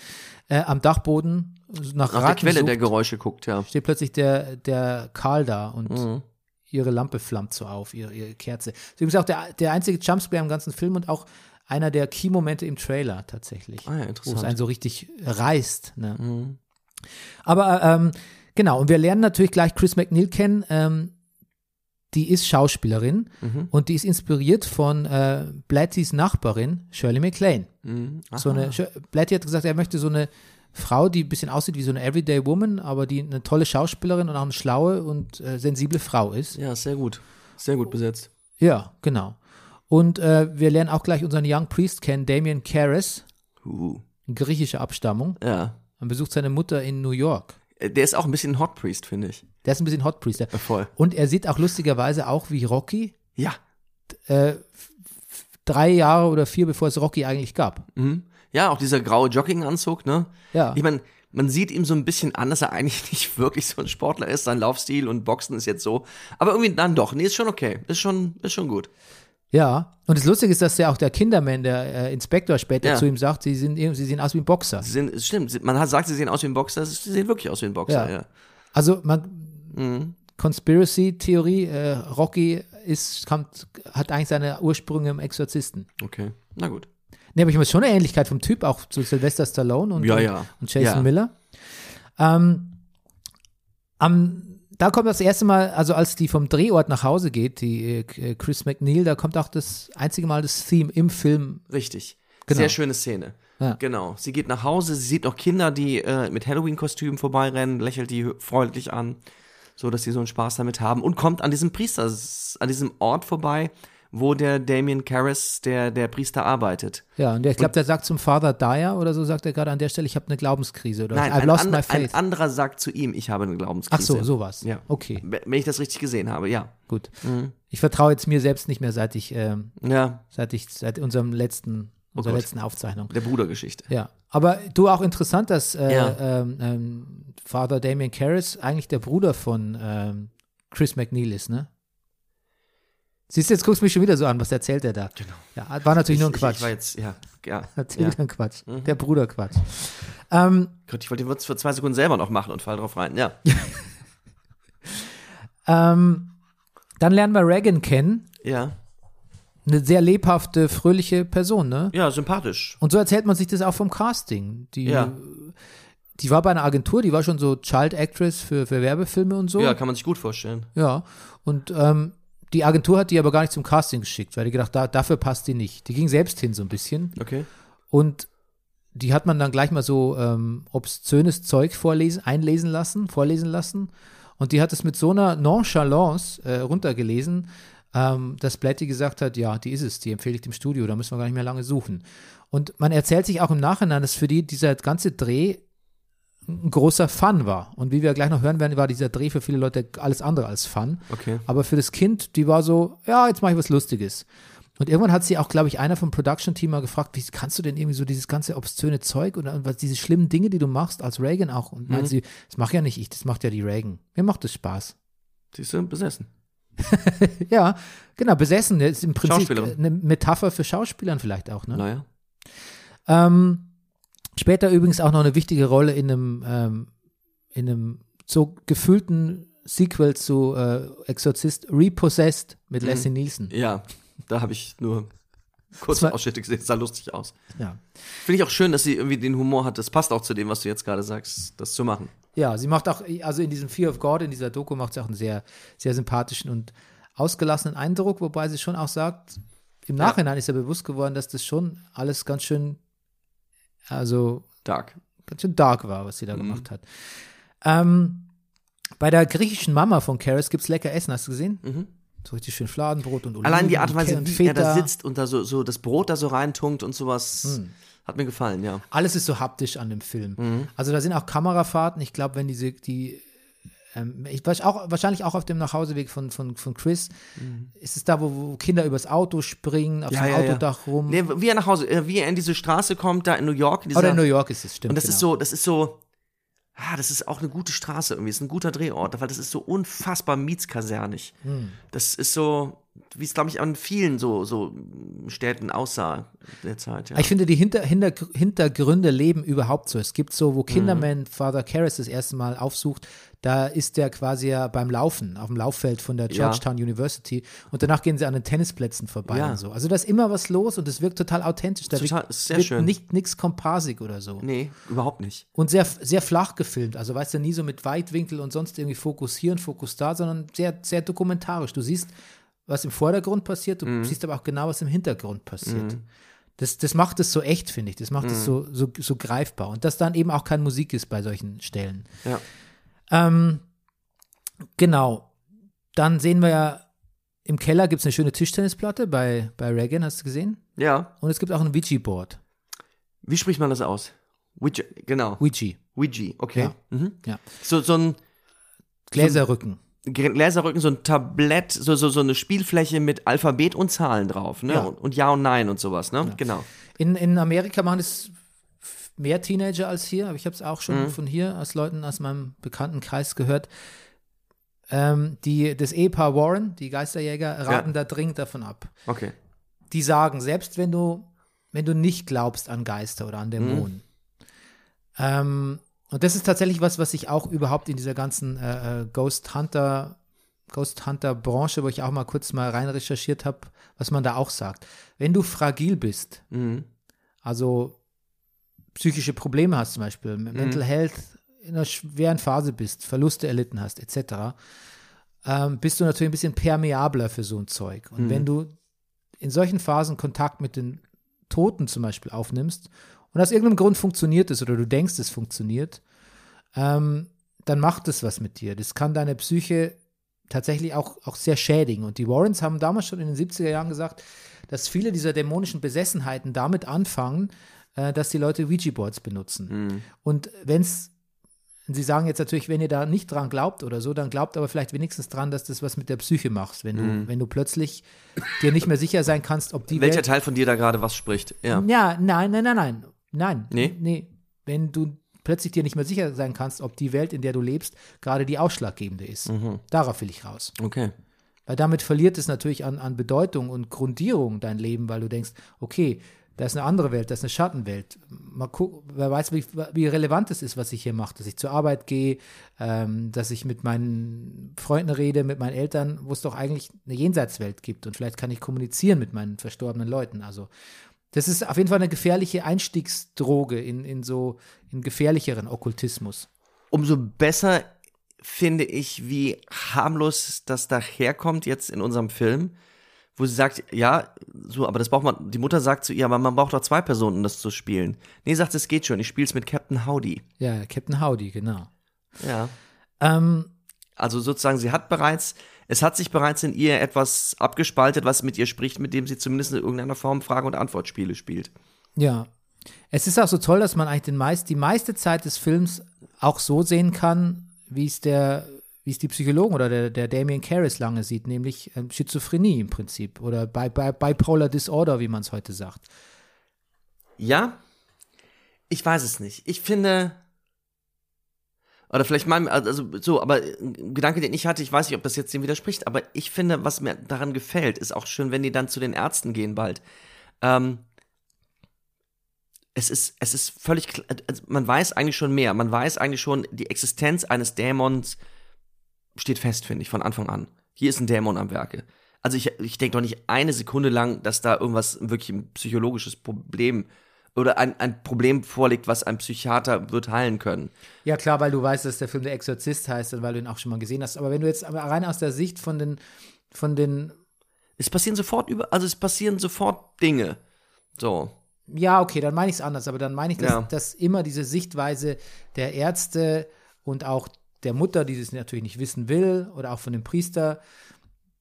Speaker 1: äh, am Dachboden nach,
Speaker 2: Nach der
Speaker 1: Ratten
Speaker 2: Quelle
Speaker 1: sucht,
Speaker 2: der Geräusche guckt, ja.
Speaker 1: steht plötzlich der, der Karl da und
Speaker 2: Mhm.
Speaker 1: ihre Lampe flammt so auf, ihre, ihre Kerze. Das ist übrigens auch der, der einzige Jumpscare im ganzen Film und auch einer der Key-Momente im Trailer tatsächlich.
Speaker 2: Ah ja,
Speaker 1: Wo es
Speaker 2: interessant.
Speaker 1: einen so richtig reißt. Ne? Aber ähm, genau, und wir lernen natürlich gleich Chris McNeil kennen. Ähm, die ist Schauspielerin
Speaker 2: Mhm.
Speaker 1: und die ist inspiriert von äh, Blattys Nachbarin Shirley MacLaine.
Speaker 2: Mhm.
Speaker 1: So eine, Blatty hat gesagt, er möchte so eine Frau, die ein bisschen aussieht wie so eine Everyday Woman, aber die eine tolle Schauspielerin und auch eine schlaue und äh, sensible Frau ist.
Speaker 2: Ja, sehr gut. Sehr gut besetzt.
Speaker 1: Ja, genau. Und äh, wir lernen auch gleich unseren Young Priest kennen, Damien Karras,
Speaker 2: Uh.
Speaker 1: griechische Abstammung.
Speaker 2: Ja.
Speaker 1: Man besucht seine Mutter in New York.
Speaker 2: Der ist auch ein bisschen Hot Priest, finde ich.
Speaker 1: Der ist ein bisschen Hot Priest.
Speaker 2: Ja, voll.
Speaker 1: Und er sieht auch lustigerweise auch wie Rocky,
Speaker 2: Ja.
Speaker 1: äh, drei Jahre oder vier, bevor es Rocky eigentlich gab.
Speaker 2: Mhm. Ja, auch dieser graue Jogginganzug, ne?
Speaker 1: Ja.
Speaker 2: Ich meine, man sieht ihm so ein bisschen an, dass er eigentlich nicht wirklich so ein Sportler ist. Sein Laufstil und Boxen ist jetzt so. Aber irgendwie dann doch. Nee, ist schon okay. Ist schon, ist schon gut.
Speaker 1: Ja. Und das Lustige ist, dass ja auch der Kinderman, der äh, Inspektor später
Speaker 2: Ja.
Speaker 1: zu ihm sagt, sie, sind, sie sehen aus wie ein Boxer.
Speaker 2: Sie es stimmt. Man hat, sagt, sie sehen aus wie ein Boxer. Sie sehen wirklich aus wie ein Boxer,
Speaker 1: Ja.
Speaker 2: ja.
Speaker 1: Also man,
Speaker 2: Mhm.
Speaker 1: Conspiracy-Theorie, äh, Rocky ist, kommt, hat eigentlich seine Ursprünge im Exorzisten.
Speaker 2: Okay. Na gut.
Speaker 1: Ne, aber ich muss schon eine Ähnlichkeit vom Typ, auch zu Sylvester Stallone und,
Speaker 2: Ja,
Speaker 1: und,
Speaker 2: ja.
Speaker 1: und Jason
Speaker 2: Ja.
Speaker 1: Miller. Ähm, am, da kommt das erste Mal, also als die vom Drehort nach Hause geht, die äh, Chris McNeil, da kommt auch das einzige Mal das Theme im Film.
Speaker 2: Richtig.
Speaker 1: Genau.
Speaker 2: Sehr schöne Szene.
Speaker 1: Ja.
Speaker 2: Genau. Sie geht nach Hause, sie sieht noch Kinder, die äh, mit Halloween-Kostümen vorbeirennen, lächelt die freundlich an, so dass sie so einen Spaß damit haben und kommt an diesem Priester, an diesem Ort vorbei, wo der Damien Karras, der, der Priester, arbeitet.
Speaker 1: Ja, und der, ich glaube, der sagt zum Father Dyer oder so, sagt er gerade an der Stelle, ich habe eine Glaubenskrise oder
Speaker 2: Nein,
Speaker 1: I've
Speaker 2: ein,
Speaker 1: lost
Speaker 2: and,
Speaker 1: my
Speaker 2: ein
Speaker 1: faith.
Speaker 2: anderer sagt zu ihm, ich habe eine
Speaker 1: Ach
Speaker 2: Glaubenskrise.
Speaker 1: so, sowas.
Speaker 2: Ja.
Speaker 1: Okay,
Speaker 2: Wenn ich das richtig gesehen habe, ja.
Speaker 1: gut.
Speaker 2: Mhm.
Speaker 1: Ich vertraue jetzt mir selbst nicht mehr, seit ich, ähm,
Speaker 2: Ja,
Speaker 1: seit ich, seit unserem letzten, unserer
Speaker 2: Oh Gott.
Speaker 1: letzten Aufzeichnung.
Speaker 2: der Brudergeschichte.
Speaker 1: Ja, aber du auch interessant, dass äh,
Speaker 2: Ja.
Speaker 1: ähm, ähm, Father Damien Karras eigentlich der Bruder von ähm, Chris McNeil ist, ne? Siehst du, jetzt guckst du mich schon wieder so an, was erzählt er da?
Speaker 2: Genau.
Speaker 1: Ja, war natürlich nur ein
Speaker 2: ich,
Speaker 1: Quatsch.
Speaker 2: Ich war jetzt, ja, ja.
Speaker 1: Erzähl
Speaker 2: ja.
Speaker 1: ein Quatsch.
Speaker 2: Mhm.
Speaker 1: Der Bruder Quatsch. Ähm,
Speaker 2: Gott, ich wollte den Witz für zwei Sekunden selber noch machen und fall drauf rein. Ja.
Speaker 1: ähm, dann lernen wir Reagan kennen.
Speaker 2: Ja.
Speaker 1: Eine sehr lebhafte, fröhliche Person, ne?
Speaker 2: Ja, sympathisch.
Speaker 1: Und so erzählt man sich das auch vom Casting. Die,
Speaker 2: Ja.
Speaker 1: die war bei einer Agentur, die war schon so Child Actress für, für Werbefilme und so.
Speaker 2: Ja, kann man sich gut vorstellen.
Speaker 1: Ja, und ähm, die Agentur hat die aber gar nicht zum Casting geschickt, weil die gedacht, da, dafür passt die nicht. Die ging selbst hin so ein bisschen
Speaker 2: Okay.
Speaker 1: und die hat man dann gleich mal so ähm, obszönes Zeug vorlesen, einlesen lassen, vorlesen lassen und die hat es mit so einer Nonchalance äh, runtergelesen, ähm, dass Blatty gesagt hat, ja, die ist es, die empfehle ich dem Studio, da müssen wir gar nicht mehr lange suchen. Und man erzählt sich auch im Nachhinein, dass für die dieser ganze Dreh ein großer Fun war. Und wie wir gleich noch hören werden, war dieser Dreh für viele Leute alles andere als Fun.
Speaker 2: Okay.
Speaker 1: Aber für das Kind, die war so, ja, jetzt mache ich was Lustiges. Und irgendwann hat sie auch, glaube ich, einer vom Production-Team mal gefragt, wie kannst du denn irgendwie so dieses ganze obszöne Zeug und, und was, diese schlimmen Dinge, die du machst, als Reagan auch. Und meint sie, das mache ja nicht ich, das macht ja die Reagan. Mir macht das Spaß.
Speaker 2: Siehst du, besessen.
Speaker 1: Ja, genau, besessen. Ist im Prinzip eine Metapher für Schauspielern vielleicht auch. Ne?
Speaker 2: Naja.
Speaker 1: Ähm, später übrigens auch noch eine wichtige Rolle in einem, ähm, in einem so gefühlten Sequel zu äh, Exorzist Repossessed mit Leslie Nielsen.
Speaker 2: Ja, da habe ich nur kurze Ausschnitte gesehen. Sah lustig aus.
Speaker 1: Ja.
Speaker 2: Finde ich auch schön, dass sie irgendwie den Humor hat. Das passt auch zu dem, was du jetzt gerade sagst, das zu machen.
Speaker 1: ja, sie macht auch, also in diesem Fear of God, in dieser Doku, macht sie auch einen sehr, sehr sympathischen und ausgelassenen Eindruck, wobei sie schon auch sagt, im
Speaker 2: Ja.
Speaker 1: Nachhinein ist ihr bewusst geworden, dass das schon alles ganz schön, also
Speaker 2: Dark.
Speaker 1: ganz schön dark war, was sie
Speaker 2: Mhm.
Speaker 1: da gemacht hat. Ähm, bei der griechischen Mama von Karis gibt es lecker Essen, hast du gesehen?
Speaker 2: Mhm.
Speaker 1: So richtig schön Fladenbrot und Oliven
Speaker 2: Allein die Art und Weise, wie er da sitzt und da so, so das Brot da so reintunkt und sowas,
Speaker 1: Hm.
Speaker 2: hat mir gefallen, ja.
Speaker 1: Alles ist so haptisch an dem Film.
Speaker 2: Mhm.
Speaker 1: Also da sind auch Kamerafahrten. Ich glaube, wenn diese, die, ähm, ich weiß auch, wahrscheinlich auch auf dem Nachhauseweg von, von, von Chris, ist es da, wo, wo Kinder übers Auto springen, auf
Speaker 2: Mhm. Ja,
Speaker 1: dem
Speaker 2: ja, ja.
Speaker 1: Autodach rum.
Speaker 2: Nee, wie er nach Hause, äh, wie er in diese Straße kommt, da in New York. in
Speaker 1: Oder in New York ist es, stimmt.
Speaker 2: Und das
Speaker 1: genau.
Speaker 2: ist so, das ist so, ah, das ist auch eine gute Straße irgendwie, das ist ein guter Drehort, weil das ist so unfassbar mietskasernig.
Speaker 1: Hm.
Speaker 2: Das ist so, wie es, glaube ich, an vielen so, so Städten aussah der Zeit. Ja.
Speaker 1: Ich finde, die Hinter Hinter Hintergründe leben überhaupt so. Es gibt so, wo Kinderman
Speaker 2: Mhm.
Speaker 1: Father Karras das erste Mal aufsucht, da ist der quasi ja beim Laufen, auf dem Lauffeld von der
Speaker 2: Ja.
Speaker 1: Georgetown University und danach gehen sie an den Tennisplätzen vorbei
Speaker 2: Ja.
Speaker 1: und so. Also da ist immer was los und es wirkt total authentisch. Da
Speaker 2: Total,
Speaker 1: wirkt,
Speaker 2: ist sehr
Speaker 1: wird
Speaker 2: schön.
Speaker 1: nicht nichts kompassig oder so.
Speaker 2: nee, überhaupt nicht.
Speaker 1: Und sehr, sehr flach gefilmt. Also weißt du, nie so mit Weitwinkel und sonst irgendwie Fokus hier und Fokus da, sondern sehr, sehr dokumentarisch. Du siehst, was im Vordergrund passiert, du
Speaker 2: Mhm.
Speaker 1: siehst aber auch genau, was im Hintergrund passiert. Das, das macht es so echt, finde ich. Das macht
Speaker 2: Mhm.
Speaker 1: es so, so, so greifbar. Und dass dann eben auch keine Musik ist bei solchen Stellen.
Speaker 2: Ja.
Speaker 1: Ähm, genau. Dann sehen wir ja, im Keller gibt es eine schöne Tischtennisplatte bei, bei Reagan, hast du gesehen?
Speaker 2: Ja.
Speaker 1: Und es gibt auch ein Ouija-Board.
Speaker 2: Wie spricht man das aus? Ouija, genau.
Speaker 1: Ouija.
Speaker 2: Ouija, okay.
Speaker 1: Ja.
Speaker 2: Mhm.
Speaker 1: Ja.
Speaker 2: So, so ein
Speaker 1: Gläserrücken.
Speaker 2: Gläserrücken, so ein Tablett, so, so, so eine Spielfläche mit Alphabet und Zahlen drauf, ne?
Speaker 1: Ja.
Speaker 2: Und, und Ja und Nein und sowas, ne? Genau.
Speaker 1: In, in Amerika machen es mehr Teenager als hier, aber ich habe es auch schon von hier aus Leuten aus meinem Bekanntenkreis gehört. Ähm, die, das Ehepaar Warren, die Geisterjäger, raten
Speaker 2: Ja.
Speaker 1: da dringend davon ab.
Speaker 2: Okay.
Speaker 1: Die sagen, selbst wenn du, wenn du nicht glaubst an Geister oder an Dämonen, ähm, und das ist tatsächlich was, was ich auch überhaupt in dieser ganzen äh, äh, Ghost Hunter, Ghost Hunter Branche, wo ich auch mal kurz mal rein recherchiert habe, was man da auch sagt. Wenn du fragil bist,
Speaker 2: Mhm.
Speaker 1: also psychische Probleme hast zum Beispiel, Mental Health in einer schweren Phase bist, Verluste erlitten hast, etc., ähm, bist du natürlich ein bisschen permeabler für so ein Zeug. Und wenn du in solchen Phasen Kontakt mit den Toten zum Beispiel aufnimmst und aus irgendeinem Grund funktioniert es oder du denkst, es funktioniert, ähm, dann macht es was mit dir. Das kann deine Psyche tatsächlich auch, auch sehr schädigen. Und die Warrens haben damals schon in den 70er Jahren gesagt, dass viele dieser dämonischen Besessenheiten damit anfangen, äh, dass die Leute Ouija-Boards benutzen. Und wenn es, Sie sagen jetzt natürlich, wenn ihr da nicht dran glaubt oder so, dann glaubt aber vielleicht wenigstens dran, dass das was mit der Psyche machst, wenn du, wenn du plötzlich dir nicht mehr sicher sein kannst, ob die
Speaker 2: Welcher
Speaker 1: Welt
Speaker 2: Teil von dir da gerade was spricht? Ja.
Speaker 1: ja, nein, nein, nein, nein. Nein.
Speaker 2: Nee?
Speaker 1: Nee. Wenn du plötzlich dir nicht mehr sicher sein kannst, ob die Welt, in der du lebst, gerade die ausschlaggebende ist.
Speaker 2: Mhm.
Speaker 1: Darauf will ich raus.
Speaker 2: Okay.
Speaker 1: Weil damit verliert es natürlich an, an Bedeutung und Grundierung dein Leben, weil du denkst, okay, da ist eine andere Welt, da ist eine Schattenwelt. Mal gucken, wer weiß, wie, wie relevant es ist, was ich hier mache, dass ich zur Arbeit gehe, ähm, dass ich mit meinen Freunden rede, mit meinen Eltern, wo es doch eigentlich eine Jenseitswelt gibt und vielleicht kann ich kommunizieren mit meinen verstorbenen Leuten. Also das ist auf jeden Fall eine gefährliche Einstiegsdroge in, in so in gefährlicheren Okkultismus.
Speaker 2: Umso besser finde ich, wie harmlos das daherkommt jetzt in unserem Film, wo sie sagt, ja, so, aber das braucht man, die Mutter sagt zu ihr, aber man braucht doch zwei Personen, um das zu spielen. Nee, sagt, es geht schon, ich spiele es mit Captain Howdy.
Speaker 1: Ja, Captain Howdy, genau.
Speaker 2: Ja.
Speaker 1: Ähm,
Speaker 2: Also sozusagen, sie hat bereits, es hat sich bereits in ihr etwas abgespaltet, was mit ihr spricht, mit dem sie zumindest in irgendeiner Form Frage- und Antwortspiele spielt.
Speaker 1: Ja. Es ist auch so toll, dass man eigentlich den meist, die meiste Zeit des Films auch so sehen kann, wie es der, wie es die Psychologen oder der, der Damien Karras lange sieht, nämlich ähm, Schizophrenie im Prinzip oder bi, bi, Bipolar Disorder, wie man es heute sagt.
Speaker 2: Ja? Ich weiß es nicht. Ich finde. Oder vielleicht mein, also so, aber ein Gedanke, den ich hatte, ich weiß nicht, ob das jetzt dem widerspricht, aber ich finde, was mir daran gefällt, ist auch schön, wenn die dann zu den Ärzten gehen bald. Ähm, es ist, es ist völlig, klar, also man weiß eigentlich schon mehr. Man weiß eigentlich schon, die Existenz eines Dämons steht fest, finde ich, von Anfang an. Hier ist ein Dämon am Werke. Also ich, ich denke doch nicht eine Sekunde lang, dass da irgendwas wirklich ein psychologisches Problem oder ein, ein Problem vorliegt, was ein Psychiater wird heilen können.
Speaker 1: Ja, klar, weil du weißt, dass der Film Der Exorzist heißt und weil du ihn auch schon mal gesehen hast. Aber wenn du jetzt rein aus der Sicht von den, von den
Speaker 2: Es passieren sofort über, also es passieren sofort Dinge. So.
Speaker 1: Ja, okay, dann meine ich es anders, aber dann meine ich, dass,
Speaker 2: Ja.
Speaker 1: dass immer diese Sichtweise der Ärzte und auch der Mutter, die das natürlich nicht wissen will, oder auch von dem Priester,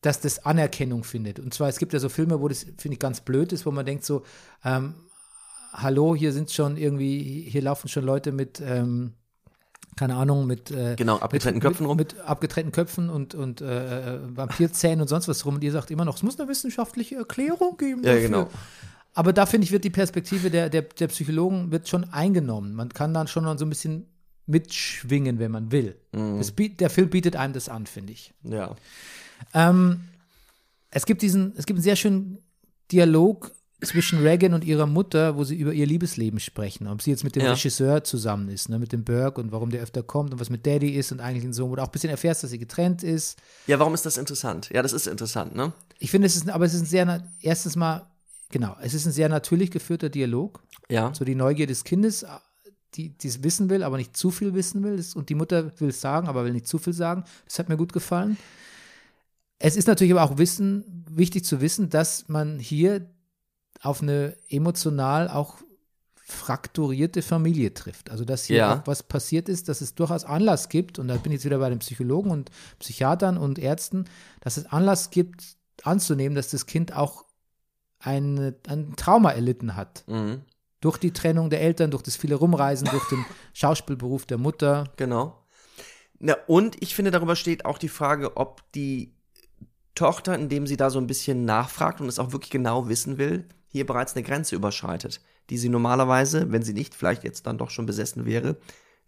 Speaker 1: dass das Anerkennung findet. Und zwar, es gibt ja so Filme, wo das, finde ich, ganz blöd ist, wo man denkt so, ähm, hallo, hier sind schon irgendwie, hier laufen schon Leute mit, ähm, keine Ahnung, mit äh,
Speaker 2: Genau, abgetrennten
Speaker 1: mit,
Speaker 2: Köpfen
Speaker 1: mit,
Speaker 2: rum.
Speaker 1: Mit abgetrennten Köpfen und, und äh, äh, Vampirzähnen und sonst was rum. Und ihr sagt immer noch, es muss eine wissenschaftliche Erklärung geben.
Speaker 2: Ja,
Speaker 1: dafür.
Speaker 2: genau.
Speaker 1: Aber da finde ich, wird die Perspektive der, der, der Psychologen wird schon eingenommen. Man kann dann schon so ein bisschen mitschwingen, wenn man will.
Speaker 2: Mhm.
Speaker 1: Biet, der Film bietet einem das an, finde ich.
Speaker 2: Ja.
Speaker 1: Ähm, es gibt diesen, es gibt einen sehr schönen Dialog zwischen Reagan und ihrer Mutter, wo sie über ihr Liebesleben sprechen. Ob sie jetzt mit dem
Speaker 2: Ja.
Speaker 1: Regisseur zusammen ist, ne, mit dem Burke und warum der öfter kommt und was mit Daddy ist und eigentlich ein Sohn, wo du auch ein bisschen erfährst, dass sie getrennt ist.
Speaker 2: Ja, warum ist das interessant? Ja, das ist interessant, ne?
Speaker 1: Ich finde, es ist, aber es ist ein sehr, erstens mal, genau, es ist ein sehr natürlich geführter Dialog.
Speaker 2: Ja.
Speaker 1: So die Neugier des Kindes, die die es wissen will, aber nicht zu viel wissen will. Das- Und die Mutter will es sagen, aber will nicht zu viel sagen. Das hat mir gut gefallen. Es ist natürlich aber auch wissen, wichtig zu wissen, dass man hier auf eine emotional auch frakturierte Familie trifft. Also dass hier
Speaker 2: Ja.
Speaker 1: auch was passiert ist, dass es durchaus Anlass gibt, und da bin ich jetzt wieder bei den Psychologen und Psychiatern und Ärzten, dass es Anlass gibt anzunehmen, dass das Kind auch eine, ein Trauma erlitten hat.
Speaker 2: Mhm.
Speaker 1: Durch die Trennung der Eltern, durch das viele Rumreisen, durch den Schauspielberuf der Mutter.
Speaker 2: Genau. Na, und ich finde, darüber steht auch die Frage, ob die Tochter, indem sie da so ein bisschen nachfragt und es auch wirklich genau wissen will, hier bereits eine Grenze überschreitet, die sie normalerweise, wenn sie nicht vielleicht jetzt dann doch schon besessen wäre,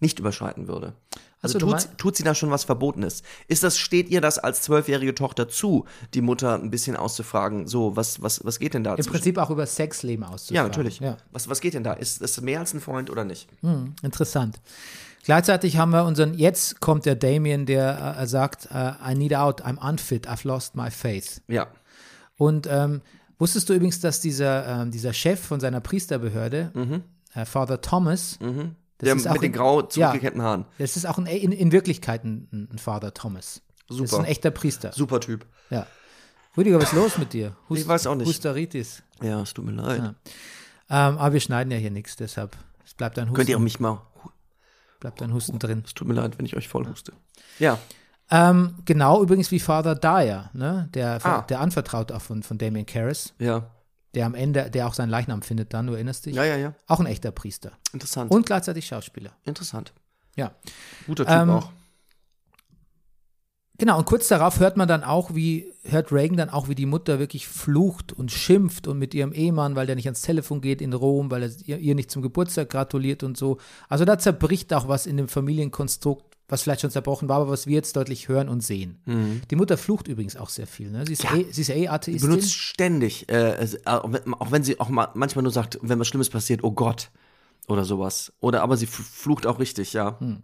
Speaker 2: nicht überschreiten würde. Also
Speaker 1: so,
Speaker 2: tut, tut sie da schon was Verbotenes? Ist das, steht ihr das als zwölfjährige Tochter zu, die Mutter ein bisschen auszufragen, so, was, was, was geht denn da
Speaker 1: Im Prinzip auch über Sexleben auszufragen.
Speaker 2: Ja, natürlich.
Speaker 1: Ja.
Speaker 2: Was, was geht denn da? Ist das mehr als ein Freund oder nicht?
Speaker 1: Hm, interessant. Gleichzeitig haben wir unseren, jetzt kommt der Damien, der äh, sagt, äh, I need out, I'm unfit, I've lost my faith.
Speaker 2: Ja.
Speaker 1: Und ähm, wusstest du übrigens, dass dieser, ähm, dieser Chef von seiner Priesterbehörde, äh, Father Thomas, das
Speaker 2: Mhm. Der
Speaker 1: ist auch
Speaker 2: mit den
Speaker 1: in-
Speaker 2: grau
Speaker 1: ja,
Speaker 2: zurückgekehrten Haaren.
Speaker 1: das ist auch ein, in, in Wirklichkeit ein, ein Father Thomas. Das ist
Speaker 2: Super.
Speaker 1: ein echter Priester.
Speaker 2: Super Typ.
Speaker 1: Ja. Rüdiger, was ist los mit dir? Hust,
Speaker 2: Ich weiß auch nicht.
Speaker 1: Husteritis.
Speaker 2: Ja, es tut mir leid.
Speaker 1: Ja. Ähm, aber wir schneiden ja hier nichts, deshalb es bleibt ein Husten,
Speaker 2: Könnt ihr auch mich mal.
Speaker 1: bleibt ein Husten drin.
Speaker 2: Es tut mir leid, wenn ich euch voll huste. Ja.
Speaker 1: Ähm, genau, übrigens wie Father Dyer, ne? der,
Speaker 2: Ah.
Speaker 1: der anvertraut auch von, von Damien Karras,
Speaker 2: Ja.
Speaker 1: der am Ende, der auch seinen Leichnam findet dann, du erinnerst dich?
Speaker 2: Ja, ja, ja.
Speaker 1: Auch ein echter Priester.
Speaker 2: Interessant.
Speaker 1: Und gleichzeitig Schauspieler.
Speaker 2: Interessant.
Speaker 1: Ja.
Speaker 2: Guter Typ
Speaker 1: Ähm,
Speaker 2: auch.
Speaker 1: Genau, und kurz darauf hört man dann auch, wie, hört Reagan dann auch, wie die Mutter wirklich flucht und schimpft und mit ihrem Ehemann, weil der nicht ans Telefon geht in Rom, weil er ihr, ihr nicht zum Geburtstag gratuliert und so. Also da zerbricht auch was in dem Familienkonstrukt, was vielleicht schon zerbrochen war, aber was wir jetzt deutlich hören und sehen. Die Mutter flucht übrigens auch sehr viel. Ne? Sie, ist
Speaker 2: Mhm. Ja.
Speaker 1: eh, sie ist eh Atheistin.
Speaker 2: Benutzt ständig, äh, äh, auch wenn- sie auch mal, manchmal nur sagt, wenn was Schlimmes passiert, oh Gott. Oder sowas. Oder aber sie flucht auch richtig, ja.
Speaker 1: Hm.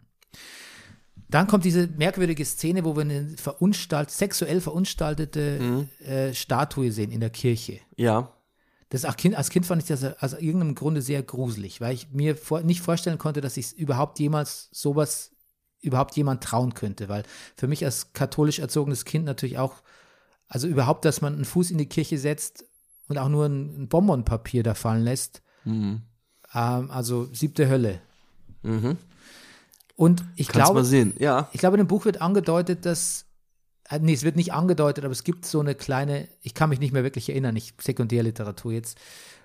Speaker 1: Dann kommt diese merkwürdige Szene, wo wir eine verunstalt, sexuell verunstaltete
Speaker 2: Mhm.
Speaker 1: äh, Statue sehen in der Kirche.
Speaker 2: Ja.
Speaker 1: Das auch kind, als Kind fand ich das aus irgendeinem Grunde sehr gruselig, weil ich mir vor, nicht vorstellen konnte, dass ich überhaupt jemals sowas überhaupt jemand trauen könnte, weil für mich als katholisch erzogenes Kind natürlich auch, also überhaupt, dass man einen Fuß in die Kirche setzt und auch nur ein, ein Bonbonpapier da fallen lässt, ähm, also siebte Hölle. Und ich
Speaker 2: Kannst
Speaker 1: glaube,
Speaker 2: mal sehen. Ja.
Speaker 1: ich glaube, in dem Buch wird angedeutet, dass. äh, Nee, es wird nicht angedeutet, aber es gibt so eine kleine, ich kann mich nicht mehr wirklich erinnern, nicht Sekundärliteratur jetzt,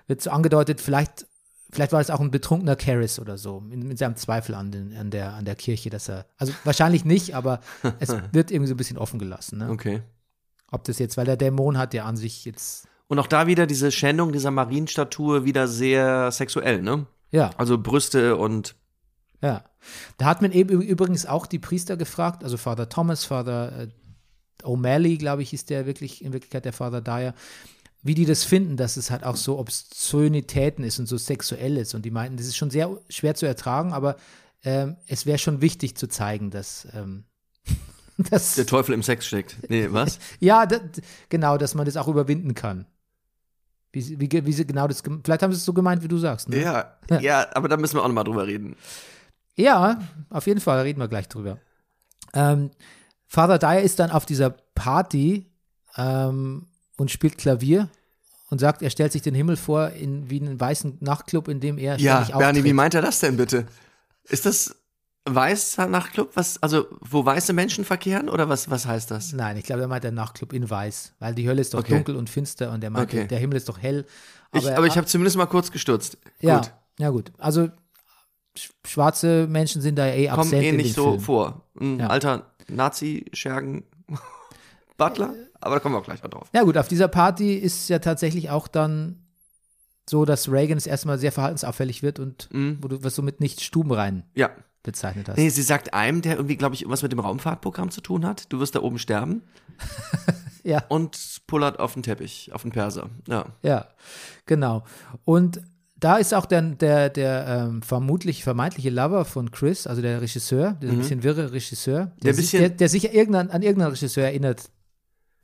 Speaker 1: wird so angedeutet, vielleicht, vielleicht war es auch ein betrunkener Caris oder so, mit, seinem Zweifel an, den, an, der, an der Kirche, dass er, also wahrscheinlich nicht, aber es wird irgendwie so ein bisschen offen gelassen. Ne?
Speaker 2: Okay.
Speaker 1: Ob das jetzt, weil der Dämon hat ja an sich jetzt,
Speaker 2: Und auch da wieder diese Schändung dieser Marienstatue wieder sehr sexuell, ne?
Speaker 1: ja,
Speaker 2: Also Brüste und
Speaker 1: ja. Da hat man eben übrigens auch die Priester gefragt, also Father Thomas, Father äh, O'Malley, glaube ich, ist der wirklich, in Wirklichkeit der Father Dyer, wie die das finden, dass es halt auch so Obszönitäten ist und so sexuell ist. Und die meinten, das ist schon sehr schwer zu ertragen, aber ähm, es wäre schon wichtig zu zeigen, dass, ähm, dass
Speaker 2: der Teufel im Sex steckt. Nee, was?
Speaker 1: ja, da, genau, dass man das auch überwinden kann. Wie, sie- wie, wie sie genau das, vielleicht haben sie es so gemeint, wie du sagst. Ne?
Speaker 2: ja, ja, aber da müssen wir auch nochmal drüber reden.
Speaker 1: Ja, auf jeden Fall, reden wir gleich drüber. Ähm, Father Dyer ist dann auf dieser Party ähm, und spielt Klavier und sagt, er stellt sich den Himmel vor in, wie einen weißen Nachtclub, in dem er
Speaker 2: Ja,
Speaker 1: ständig
Speaker 2: Bernie, wie meint er das denn bitte? Ist das weißer Nachtclub, was, also wo weiße Menschen verkehren oder was, was heißt das?
Speaker 1: Nein, ich glaube, er meint der Nachtclub in weiß, weil die Hölle ist doch
Speaker 2: Okay.
Speaker 1: dunkel und finster und er meint,
Speaker 2: Okay.
Speaker 1: der Himmel ist doch hell.
Speaker 2: Ich, aber ich habe zumindest mal kurz gestutzt.
Speaker 1: ja,
Speaker 2: Gut,
Speaker 1: ja gut. Also sch- schwarze Menschen sind da ja eh
Speaker 2: kommen
Speaker 1: absent
Speaker 2: eh
Speaker 1: in
Speaker 2: nicht so
Speaker 1: Filmen.
Speaker 2: vor. Ein
Speaker 1: Ja.
Speaker 2: alter Nazi-Schergen Butler, aber da kommen wir auch gleich noch drauf.
Speaker 1: Ja gut, auf dieser Party ist ja tatsächlich auch dann so, dass Reagan das erstmal sehr verhaltensauffällig wird und
Speaker 2: Mhm.
Speaker 1: wo du was so mit nicht stubenrein
Speaker 2: Ja.
Speaker 1: bezeichnet hast.
Speaker 2: Nee, sie sagt einem, der irgendwie, glaube ich, irgendwas mit dem Raumfahrtprogramm zu tun hat, du wirst da oben sterben.
Speaker 1: Ja.
Speaker 2: und pullert auf den Teppich, auf den Perser. Ja.
Speaker 1: Ja, genau. Und da ist auch der, der, der ähm, vermutlich vermeintliche Lover von Chris, also der Regisseur, der ein bisschen wirre Regisseur, der,
Speaker 2: Mhm. Der
Speaker 1: sich, der, der sich irgendein, an irgendeinen Regisseur erinnert,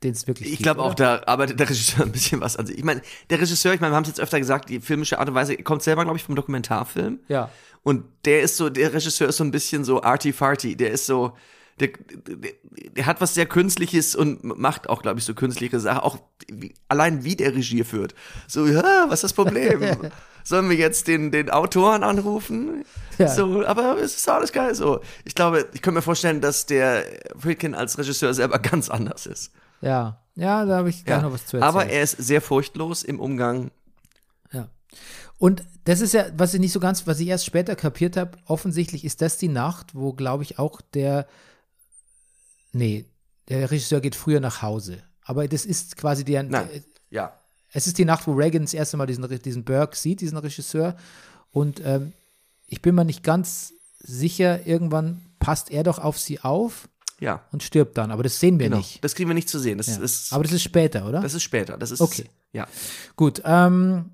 Speaker 1: den es wirklich
Speaker 2: Ich glaube auch, da arbeitet der Regisseur ein bisschen was an sich. Ich meine, der Regisseur, ich meine, wir haben es jetzt öfter gesagt, die filmische Art und Weise kommt selber, glaube ich, vom Dokumentarfilm.
Speaker 1: Ja.
Speaker 2: Und der ist so, der Regisseur ist so ein bisschen so arty-farty. Der ist so, der, der, der hat was sehr Künstliches und macht auch, glaube ich, so künstliche Sachen. Auch wie, allein wie der Regie führt. So, ja, was ist das Problem? Sollen wir jetzt den, den Autoren anrufen?
Speaker 1: Ja.
Speaker 2: So, aber es ist alles geil so. Ich glaube, ich könnte mir vorstellen, dass der Friedkin als Regisseur selber ganz anders ist.
Speaker 1: Ja, ja, da habe ich gleich noch was zu erzählen.
Speaker 2: aber er ist sehr furchtlos im Umgang.
Speaker 1: Ja. Und das ist ja, was ich nicht so ganz, was ich erst später kapiert habe, offensichtlich ist das die Nacht, wo, glaube ich, auch der, nee, der Regisseur geht früher nach Hause. Aber das ist quasi der,
Speaker 2: Nein. Ja.
Speaker 1: es ist die Nacht, wo Reagan das erste Mal diesen, diesen Burke sieht, diesen Regisseur. Und ähm, ich bin mir nicht ganz sicher, irgendwann passt er doch auf sie auf
Speaker 2: Ja.
Speaker 1: und stirbt dann. Aber das sehen wir
Speaker 2: Genau.
Speaker 1: nicht.
Speaker 2: Das kriegen wir nicht zu sehen. Das,
Speaker 1: Ja.
Speaker 2: ist,
Speaker 1: Aber das ist später, oder?
Speaker 2: das ist später. Das ist,
Speaker 1: Okay.
Speaker 2: Ja.
Speaker 1: Gut, ähm,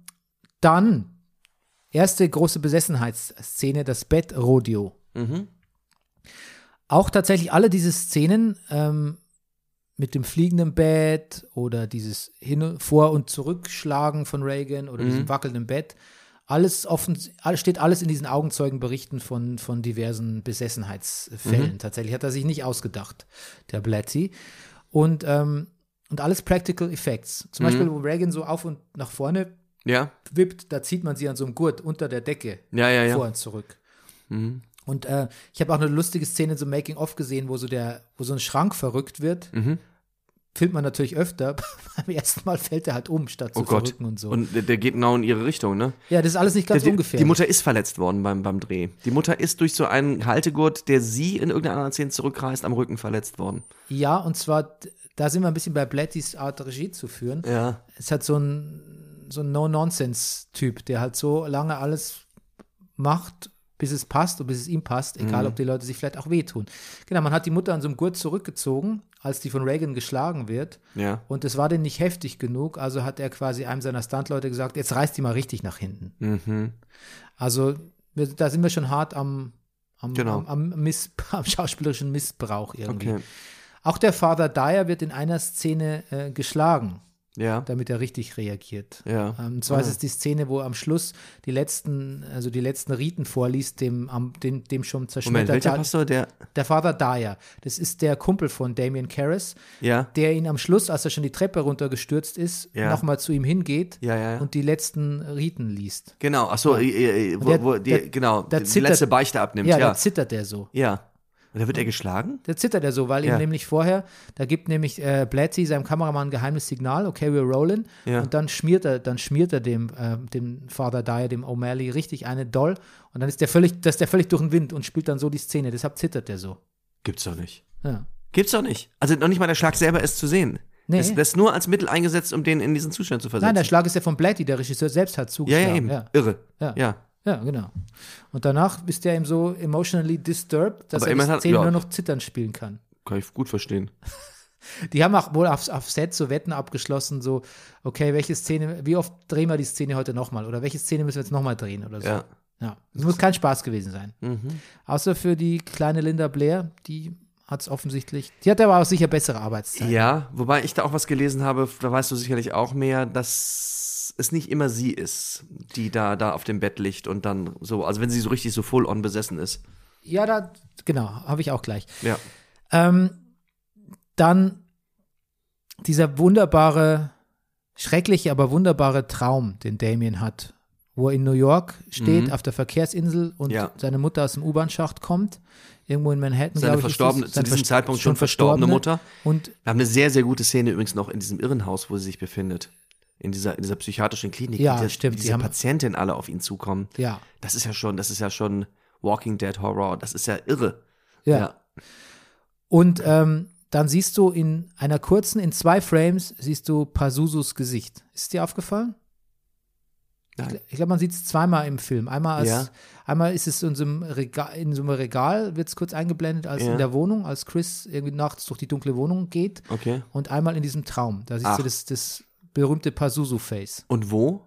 Speaker 1: dann erste große Besessenheitsszene, das Bettrodeo.
Speaker 2: Mhm.
Speaker 1: Auch tatsächlich alle diese Szenen ähm, mit dem fliegenden Bett oder dieses Hin Vor- und Zurückschlagen von Reagan oder
Speaker 2: Mhm.
Speaker 1: diesem wackelnden Bett, alles offen, steht alles in diesen Augenzeugenberichten von, von diversen Besessenheitsfällen.
Speaker 2: Mhm.
Speaker 1: Tatsächlich hat er sich nicht ausgedacht, der Blatty. Und, ähm, und alles Practical Effects. Zum
Speaker 2: Mhm.
Speaker 1: Beispiel, wo Reagan so auf und nach vorne
Speaker 2: Ja.
Speaker 1: wippt, da zieht man sie an so einem Gurt unter der Decke
Speaker 2: Ja, ja,
Speaker 1: vor und zurück.
Speaker 2: Mhm.
Speaker 1: Und äh, ich habe auch eine lustige Szene so Making of gesehen, wo so der, wo so ein Schrank verrückt wird.
Speaker 2: Mhm.
Speaker 1: Filmt man natürlich öfter. Beim ersten Mal fällt er halt um, statt zu
Speaker 2: Oh Gott.
Speaker 1: verrücken und so.
Speaker 2: Und der, der geht genau in ihre Richtung, ne?
Speaker 1: ja, das ist alles nicht ganz
Speaker 2: die,
Speaker 1: ungefähr.
Speaker 2: die Mutter ist verletzt worden beim, beim Dreh. Die Mutter ist durch so einen Haltegurt, der sie in irgendeiner anderen Szene zurückreißt, am Rücken verletzt worden.
Speaker 1: ja, und zwar, da sind wir ein bisschen bei Blattys Art Regie zu führen.
Speaker 2: Ja.
Speaker 1: Es hat so ein, so ein No-Nonsense-Typ, der halt so lange alles macht, bis es passt und bis es ihm passt, egal
Speaker 2: Mhm.
Speaker 1: ob die Leute sich vielleicht auch wehtun. Genau, man hat die Mutter an so einem Gurt zurückgezogen, als die von Reagan geschlagen wird.
Speaker 2: Ja.
Speaker 1: Und es war denen nicht heftig genug, also hat er quasi einem seiner Stuntleute gesagt, jetzt reißt die mal richtig nach hinten.
Speaker 2: Mhm.
Speaker 1: Also wir, da sind wir schon hart am, am,
Speaker 2: Genau.
Speaker 1: am, am, Miss, am schauspielerischen Missbrauch irgendwie.
Speaker 2: Okay.
Speaker 1: Auch der Father Dyer wird in einer Szene äh, geschlagen,
Speaker 2: Ja.
Speaker 1: damit er richtig reagiert.
Speaker 2: Ja.
Speaker 1: Ähm, und zwar
Speaker 2: Ah.
Speaker 1: ist es die Szene, wo am Schluss die letzten, also die letzten Riten vorliest, dem, am, dem, dem schon zerschmetterten
Speaker 2: welcher Pastor? Der.
Speaker 1: der Father Dyer. Das ist der Kumpel von Damien Karras,
Speaker 2: Ja.
Speaker 1: der ihn am Schluss, als er schon die Treppe runtergestürzt ist,
Speaker 2: Ja.
Speaker 1: nochmal zu ihm hingeht
Speaker 2: Ja, ja, ja.
Speaker 1: und die letzten Riten liest.
Speaker 2: Genau, ach so, äh, äh, wo,
Speaker 1: der-
Speaker 2: wo die,
Speaker 1: der-
Speaker 2: genau,
Speaker 1: der
Speaker 2: die
Speaker 1: zittert-
Speaker 2: letzte Beichte abnimmt.
Speaker 1: Ja,
Speaker 2: Ja,
Speaker 1: da zittert er so.
Speaker 2: ja. Und da wird er geschlagen?
Speaker 1: Da zittert er so, weil
Speaker 2: Ja.
Speaker 1: ihm nämlich vorher, da gibt nämlich äh, Blatty seinem Kameramann ein geheimes Signal, okay, we're rolling.
Speaker 2: Ja.
Speaker 1: Und dann schmiert er, dann schmiert er dem, äh, dem Father Dyer, dem O'Malley, richtig eine doll. Und dann ist der völlig, das ist der völlig durch den Wind und spielt dann so die Szene. Deshalb zittert er so.
Speaker 2: Gibt's doch nicht.
Speaker 1: Ja.
Speaker 2: Gibt's doch nicht. Also noch nicht mal der Schlag selber ist zu sehen.
Speaker 1: Nee.
Speaker 2: Das, das ist nur als Mittel eingesetzt, um den in diesen Zustand zu versetzen.
Speaker 1: Nein, der Schlag ist ja von Blatty, der Regisseur selbst hat
Speaker 2: ja,
Speaker 1: zugeschlagen.
Speaker 2: ja, eben.
Speaker 1: Ja.
Speaker 2: Irre.
Speaker 1: Ja.
Speaker 2: Ja.
Speaker 1: Ja, genau. Und danach ist er eben so emotionally disturbed, dass
Speaker 2: Aber
Speaker 1: er die
Speaker 2: hat-
Speaker 1: Szene
Speaker 2: ja.
Speaker 1: nur noch zittern spielen kann.
Speaker 2: Kann ich gut verstehen.
Speaker 1: Die haben auch wohl auf, auf Set so Wetten abgeschlossen, so, okay, welche Szene, wie oft drehen wir die Szene heute nochmal? Oder welche Szene müssen wir jetzt nochmal drehen oder so?
Speaker 2: Ja.
Speaker 1: Ja. Es muss kein Spaß gewesen sein.
Speaker 2: Mhm.
Speaker 1: Außer für die kleine Linda Blair, die hat es offensichtlich, die hat aber auch sicher bessere Arbeitszeiten.
Speaker 2: Ja, wobei ich da auch was gelesen habe, da weißt du sicherlich auch mehr, dass es nicht immer sie ist, die da, da auf dem Bett liegt und dann so, also wenn sie so richtig so full on besessen ist.
Speaker 1: Ja, da, genau, habe ich auch gleich.
Speaker 2: Ja.
Speaker 1: Ähm, dann dieser wunderbare, schreckliche, aber wunderbare Traum, den Damien hat, wo er in New York steht, auf der Verkehrsinsel und
Speaker 2: Mhm. Ja.
Speaker 1: seine Mutter aus dem U-Bahn-Schacht kommt, irgendwo in Manhattan,
Speaker 2: Seine
Speaker 1: ich. ist
Speaker 2: verstorbene, zu diesem Zeitpunkt schon verstorbene Mutter.
Speaker 1: Und
Speaker 2: Wir haben eine sehr, sehr gute Szene übrigens noch in diesem Irrenhaus, wo sie sich befindet. In dieser, in dieser psychiatrischen Klinik.
Speaker 1: Ja,
Speaker 2: die,
Speaker 1: stimmt, die
Speaker 2: diese
Speaker 1: haben-
Speaker 2: Patientinnen alle auf ihn zukommen.
Speaker 1: ja,
Speaker 2: Das ist ja schon, das ist ja schon Walking Dead Horror. Das ist ja irre.
Speaker 1: ja. Und ähm, dann siehst du in einer kurzen, in zwei Frames, siehst du Pazuzus Gesicht. Ist dir aufgefallen? Ich, ich glaube, man sieht es zweimal im Film. Einmal, als,
Speaker 2: Ja.
Speaker 1: einmal ist es in so einem Regal, in so einem Regal wird es kurz eingeblendet, als
Speaker 2: Ja.
Speaker 1: in der Wohnung, als Chris irgendwie nachts durch die dunkle Wohnung geht.
Speaker 2: Okay.
Speaker 1: Und einmal in diesem Traum. Da siehst
Speaker 2: Ach.
Speaker 1: du das, das berühmte Pazuzu-Face.
Speaker 2: Und wo?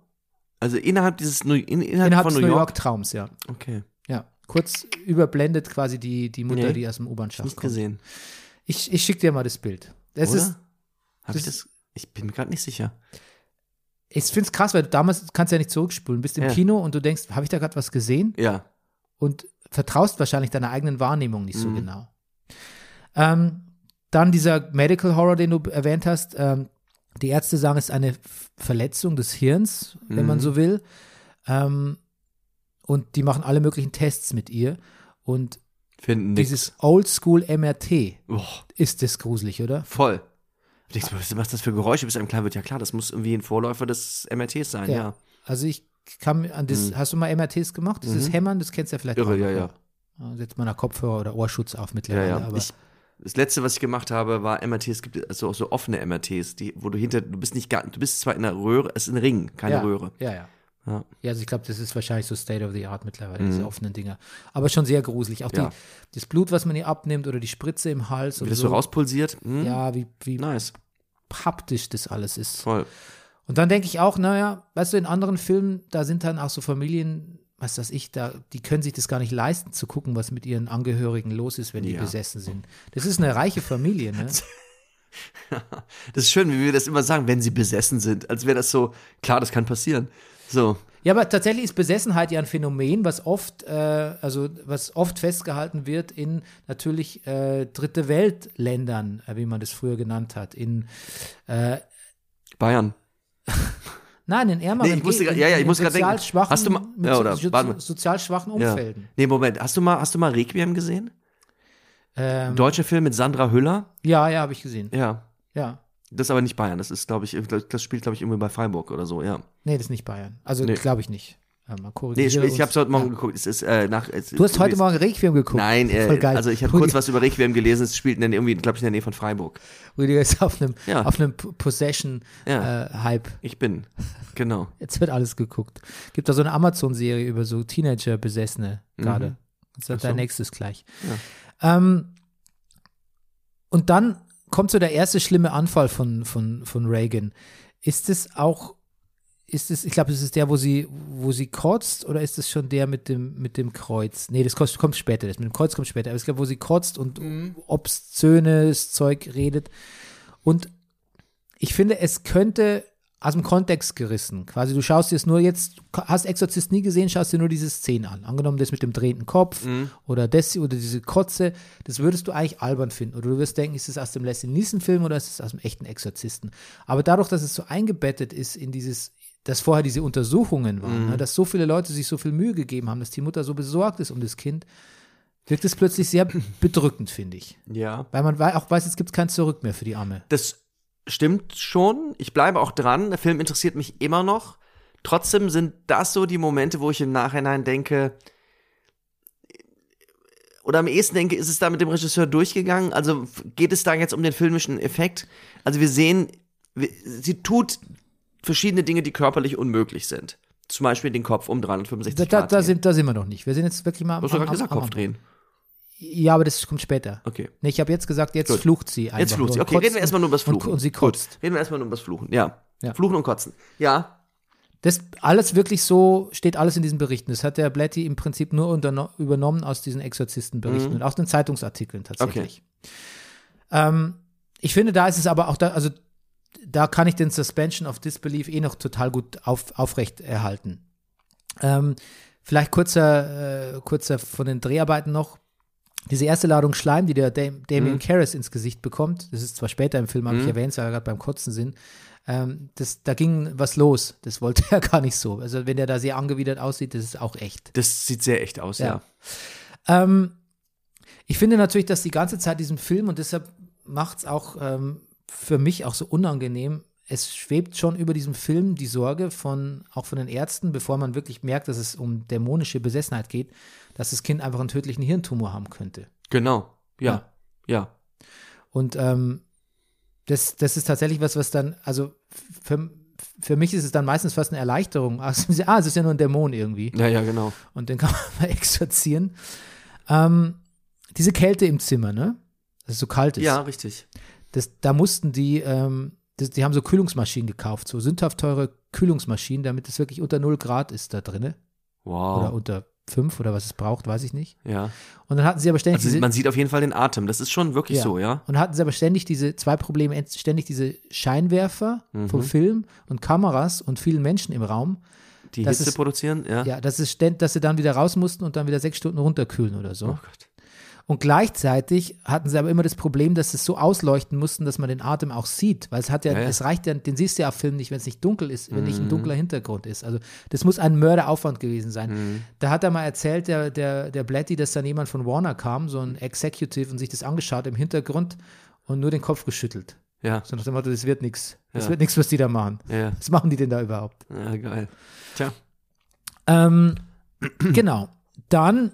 Speaker 2: Also innerhalb dieses New, in, innerhalb,
Speaker 1: Innerhalb
Speaker 2: von
Speaker 1: des
Speaker 2: New
Speaker 1: New
Speaker 2: York.
Speaker 1: York-Traums, ja.
Speaker 2: Okay.
Speaker 1: Ja. Kurz überblendet quasi die, die Mutter,
Speaker 2: Nee.
Speaker 1: die aus dem U-Bahn-Schacht
Speaker 2: Nicht
Speaker 1: kommt.
Speaker 2: gesehen.
Speaker 1: Ich, ich schicke dir mal das Bild. Das
Speaker 2: Oder?
Speaker 1: ist,
Speaker 2: Hab ich
Speaker 1: das-
Speaker 2: das? Ich bin mir gerade nicht sicher.
Speaker 1: Ich finde es krass, weil damals kannst du ja nicht zurückspulen. Bist im
Speaker 2: Ja.
Speaker 1: Kino und du denkst, habe ich da gerade was gesehen?
Speaker 2: Ja.
Speaker 1: und vertraust wahrscheinlich deiner eigenen Wahrnehmung nicht so
Speaker 2: Mhm.
Speaker 1: genau. Ähm, dann dieser Medical Horror, den du erwähnt hast. Ähm, die Ärzte sagen, es ist eine Verletzung des Hirns, wenn man
Speaker 2: Mhm.
Speaker 1: so will. Ähm, und die machen alle möglichen Tests mit ihr. Und
Speaker 2: Finden
Speaker 1: dieses Oldschool MRT
Speaker 2: Boah,
Speaker 1: ist das gruselig, oder?
Speaker 2: voll. Du denkst, was macht das für Geräusche, bis einem klar wird? Ja klar, das muss irgendwie ein Vorläufer des MRTs sein, ja.
Speaker 1: Also ich mir an das, hast du mal MRTs gemacht? Dieses
Speaker 2: Mhm.
Speaker 1: Hämmern, das kennst du ja vielleicht
Speaker 2: Irre,
Speaker 1: auch.
Speaker 2: ja,
Speaker 1: noch,
Speaker 2: ja.
Speaker 1: ja. Setzt man da Kopfhörer oder Ohrschutz auf
Speaker 2: Ja,
Speaker 1: mittlerweile.
Speaker 2: ja.
Speaker 1: Aber
Speaker 2: Ich, das letzte, was ich gemacht habe, war MRTs. Es gibt also auch so offene MRTs, die, wo du hinter, du bist nicht gar, du bist zwar in einer Röhre, es ist ein Ring, keine
Speaker 1: ja,
Speaker 2: Röhre.
Speaker 1: Ja, ja.
Speaker 2: Ja.
Speaker 1: Ja, also ich glaube, das ist wahrscheinlich so State of the Art mittlerweile,
Speaker 2: Mhm.
Speaker 1: diese offenen Dinger. Aber schon sehr gruselig. Auch
Speaker 2: Ja.
Speaker 1: die, das Blut, was man hier abnimmt oder die Spritze im Hals
Speaker 2: Wie das
Speaker 1: so.
Speaker 2: so rauspulsiert. Hm?
Speaker 1: Ja, wie, wie
Speaker 2: Nice.
Speaker 1: haptisch das alles ist.
Speaker 2: Voll.
Speaker 1: Und dann denke ich auch, naja, weißt du, in anderen Filmen, da sind dann auch so Familien, was weiß ich, da, die können sich das gar nicht leisten, zu gucken, was mit ihren Angehörigen los ist, wenn die
Speaker 2: Ja.
Speaker 1: besessen sind. Das ist eine reiche Familie, ne?
Speaker 2: Das ist schön, wie wir das immer sagen, wenn sie besessen sind. Als wäre das so, klar, das kann passieren. So.
Speaker 1: Ja, aber tatsächlich ist Besessenheit ja ein Phänomen, was oft, äh, also was oft festgehalten wird in natürlich äh, dritte Weltländern, äh, wie man das früher genannt hat. In äh,
Speaker 2: Bayern.
Speaker 1: nein, in ärmeren
Speaker 2: Nee, ich musste grad- ja, ja, ich
Speaker 1: in
Speaker 2: musste grad denken.
Speaker 1: sozial schwachen,
Speaker 2: Hast du mal- ja, oder,
Speaker 1: so, sozial schwachen
Speaker 2: Ja.
Speaker 1: Umfelden.
Speaker 2: Nee, Moment. Hast du mal, hast du mal Requiem gesehen?
Speaker 1: Ähm,
Speaker 2: Deutscher Film mit Sandra Hüller?
Speaker 1: ja, ja, habe ich gesehen.
Speaker 2: Ja.
Speaker 1: Ja.
Speaker 2: Das ist aber nicht Bayern. Das ist, glaube ich, das spielt, glaube ich, irgendwie bei Freiburg oder so, ja.
Speaker 1: Nee, das ist nicht Bayern. Also
Speaker 2: Nee.
Speaker 1: glaube ich nicht. Mal
Speaker 2: Nee, ich, ich habe es heute Morgen
Speaker 1: Ja.
Speaker 2: geguckt. Es ist, äh, nach, es,
Speaker 1: Du hast heute Morgen Requiem geguckt.
Speaker 2: Nein, äh, also ich habe kurz was über Requiem gelesen. Es spielt in der, irgendwie, glaube ich, in der Nähe von Freiburg.
Speaker 1: Rüdiger ist auf einem,
Speaker 2: Ja.
Speaker 1: auf einem Possession-Hype.
Speaker 2: Ja. Ich bin. Genau.
Speaker 1: Jetzt wird alles geguckt. Gibt da so eine Amazon-Serie über so Teenager-Besessene gerade. Das ist
Speaker 2: Mhm. Ach so.
Speaker 1: dein nächstes gleich. Ähm, und dann kommt so der erste schlimme Anfall von, von, von Reagan. Ist es auch, ist es, ich glaube, es ist der, wo sie, wo sie kotzt, oder ist es schon der mit dem, mit dem Kreuz? Nee, das kommt, kommt später, das mit dem Kreuz kommt später, aber ich glaube, wo sie kotzt und obszönes Zeug redet. Und ich finde, es könnte aus dem Kontext gerissen. Quasi, du schaust dir es nur jetzt, hast Exorzist nie gesehen, schaust dir nur diese Szene an. Angenommen, das mit dem drehenden Kopf oder das oder diese Kotze, das würdest du eigentlich albern finden. Oder du wirst denken, ist es aus dem Leslie Nielsen-Film oder ist es aus dem echten Exorzisten? Aber dadurch, dass es so eingebettet ist in dieses, dass vorher diese Untersuchungen waren, ne, dass so viele Leute sich so viel Mühe gegeben haben, dass die Mutter so besorgt ist um das Kind, wirkt es plötzlich sehr bedrückend, finde ich.
Speaker 2: Ja.
Speaker 1: Weil man auch weiß, es gibt kein Zurück mehr für die Arme.
Speaker 2: Das stimmt schon. Ich bleibe auch dran. Der Film interessiert mich immer noch. Trotzdem sind das so die Momente, wo ich im Nachhinein denke, oder am ehesten denke, ist es da mit dem Regisseur durchgegangen? Also geht es da jetzt um den filmischen Effekt? Also wir sehen, sie tut verschiedene Dinge, die körperlich unmöglich sind. Zum Beispiel den Kopf um 365
Speaker 1: Da, da,
Speaker 2: Grad
Speaker 1: da, sind, da sind wir noch nicht. Wir sind jetzt wirklich mal am,
Speaker 2: doch
Speaker 1: am,
Speaker 2: gesagt,
Speaker 1: am,
Speaker 2: Kopf drehen.
Speaker 1: Ja, aber das kommt später.
Speaker 2: Okay.
Speaker 1: Nee, ich habe jetzt gesagt, jetzt
Speaker 2: Gut.
Speaker 1: flucht sie einfach.
Speaker 2: Jetzt flucht sie.
Speaker 1: und
Speaker 2: Okay, reden wir erstmal nur über das
Speaker 1: und-
Speaker 2: Fluchen.
Speaker 1: Und, sie
Speaker 2: Gut.
Speaker 1: kotzt.
Speaker 2: Reden wir erstmal nur über das Fluchen. Ja.
Speaker 1: Ja.
Speaker 2: Fluchen und Kotzen. Ja.
Speaker 1: Das alles wirklich so, steht alles in diesen Berichten. Das hat der Blatty im Prinzip nur übernommen aus diesen Exorzistenberichten und auch den Zeitungsartikeln tatsächlich. Ähm, ich finde, da ist es aber auch da, also da kann ich den Suspension of Disbelief eh noch total gut auf, aufrecht erhalten. Ähm, vielleicht kurzer, äh, kurzer von den Dreharbeiten noch. Diese erste Ladung Schleim, die der Dam Damien Karras ins Gesicht bekommt, das ist zwar später im Film, habe ich erwähnt, weil wir gerade beim Kotzen sind, ähm, das, da ging was los. Das wollte er gar nicht so. Also wenn der da sehr angewidert aussieht, das ist auch echt.
Speaker 2: Das sieht sehr echt aus, ja.
Speaker 1: Ja. Ähm, ich finde natürlich, dass die ganze Zeit diesen Film und deshalb macht es auch ähm, für mich auch so unangenehm. Es schwebt schon über diesem Film die Sorge von, auch von den Ärzten, bevor man wirklich merkt, dass es um dämonische Besessenheit geht, dass das Kind einfach einen tödlichen Hirntumor haben könnte.
Speaker 2: Genau. Ja. Ja.
Speaker 1: Und ähm, das, das ist tatsächlich was, was dann, also für, für mich ist es dann meistens fast eine Erleichterung. Ah, es ist ja- ah, es ist ja nur ein Dämon irgendwie.
Speaker 2: Ja, ja, genau.
Speaker 1: Und den kann man mal exorzieren. Ähm, diese Kälte im Zimmer, ne? Dass es so kalt ist.
Speaker 2: Ja, richtig.
Speaker 1: Das, da mussten die, ähm, das, die haben so Kühlungsmaschinen gekauft, so sündhaft teure Kühlungsmaschinen, damit es wirklich unter 0 Grad ist da drinne. Oder
Speaker 2: Wow.
Speaker 1: unter 5 oder was es braucht, weiß ich nicht.
Speaker 2: Ja.
Speaker 1: Und dann hatten sie aber ständig
Speaker 2: Also man sieht auf jeden Fall den Atem. Das ist schon wirklich
Speaker 1: Ja.
Speaker 2: so, ja.
Speaker 1: Und hatten sie aber ständig diese zwei Probleme, ständig diese Scheinwerfer
Speaker 2: Mhm.
Speaker 1: vom Film und Kameras und vielen Menschen im Raum.
Speaker 2: Die
Speaker 1: Das
Speaker 2: Hitze
Speaker 1: ist-
Speaker 2: produzieren, ja.
Speaker 1: Ja, das ist ständ, dass sie dann wieder raus mussten und dann wieder sechs Stunden runterkühlen oder so.
Speaker 2: Oh Gott.
Speaker 1: Und gleichzeitig hatten sie aber immer das Problem, dass sie es so ausleuchten mussten, dass man den Atem auch sieht. Weil es hat ja,
Speaker 2: Ja, ja.
Speaker 1: es reicht ja, den siehst du ja auf Film nicht, wenn es nicht dunkel ist, wenn
Speaker 2: Mhm.
Speaker 1: nicht ein dunkler Hintergrund ist. Also das muss ein Mörderaufwand gewesen sein.
Speaker 2: Mhm.
Speaker 1: Da hat er mal erzählt, der, der, der Blatty, dass dann jemand von Warner kam, so ein Executive, und sich das angeschaut im Hintergrund und nur den Kopf geschüttelt.
Speaker 2: Ja,
Speaker 1: So nach dem Motto, das wird nichts. Das
Speaker 2: Ja.
Speaker 1: wird nichts, was die da machen.
Speaker 2: ja,
Speaker 1: Was machen die denn da überhaupt?
Speaker 2: ja, geil. Tja.
Speaker 1: Ähm, genau. Dann,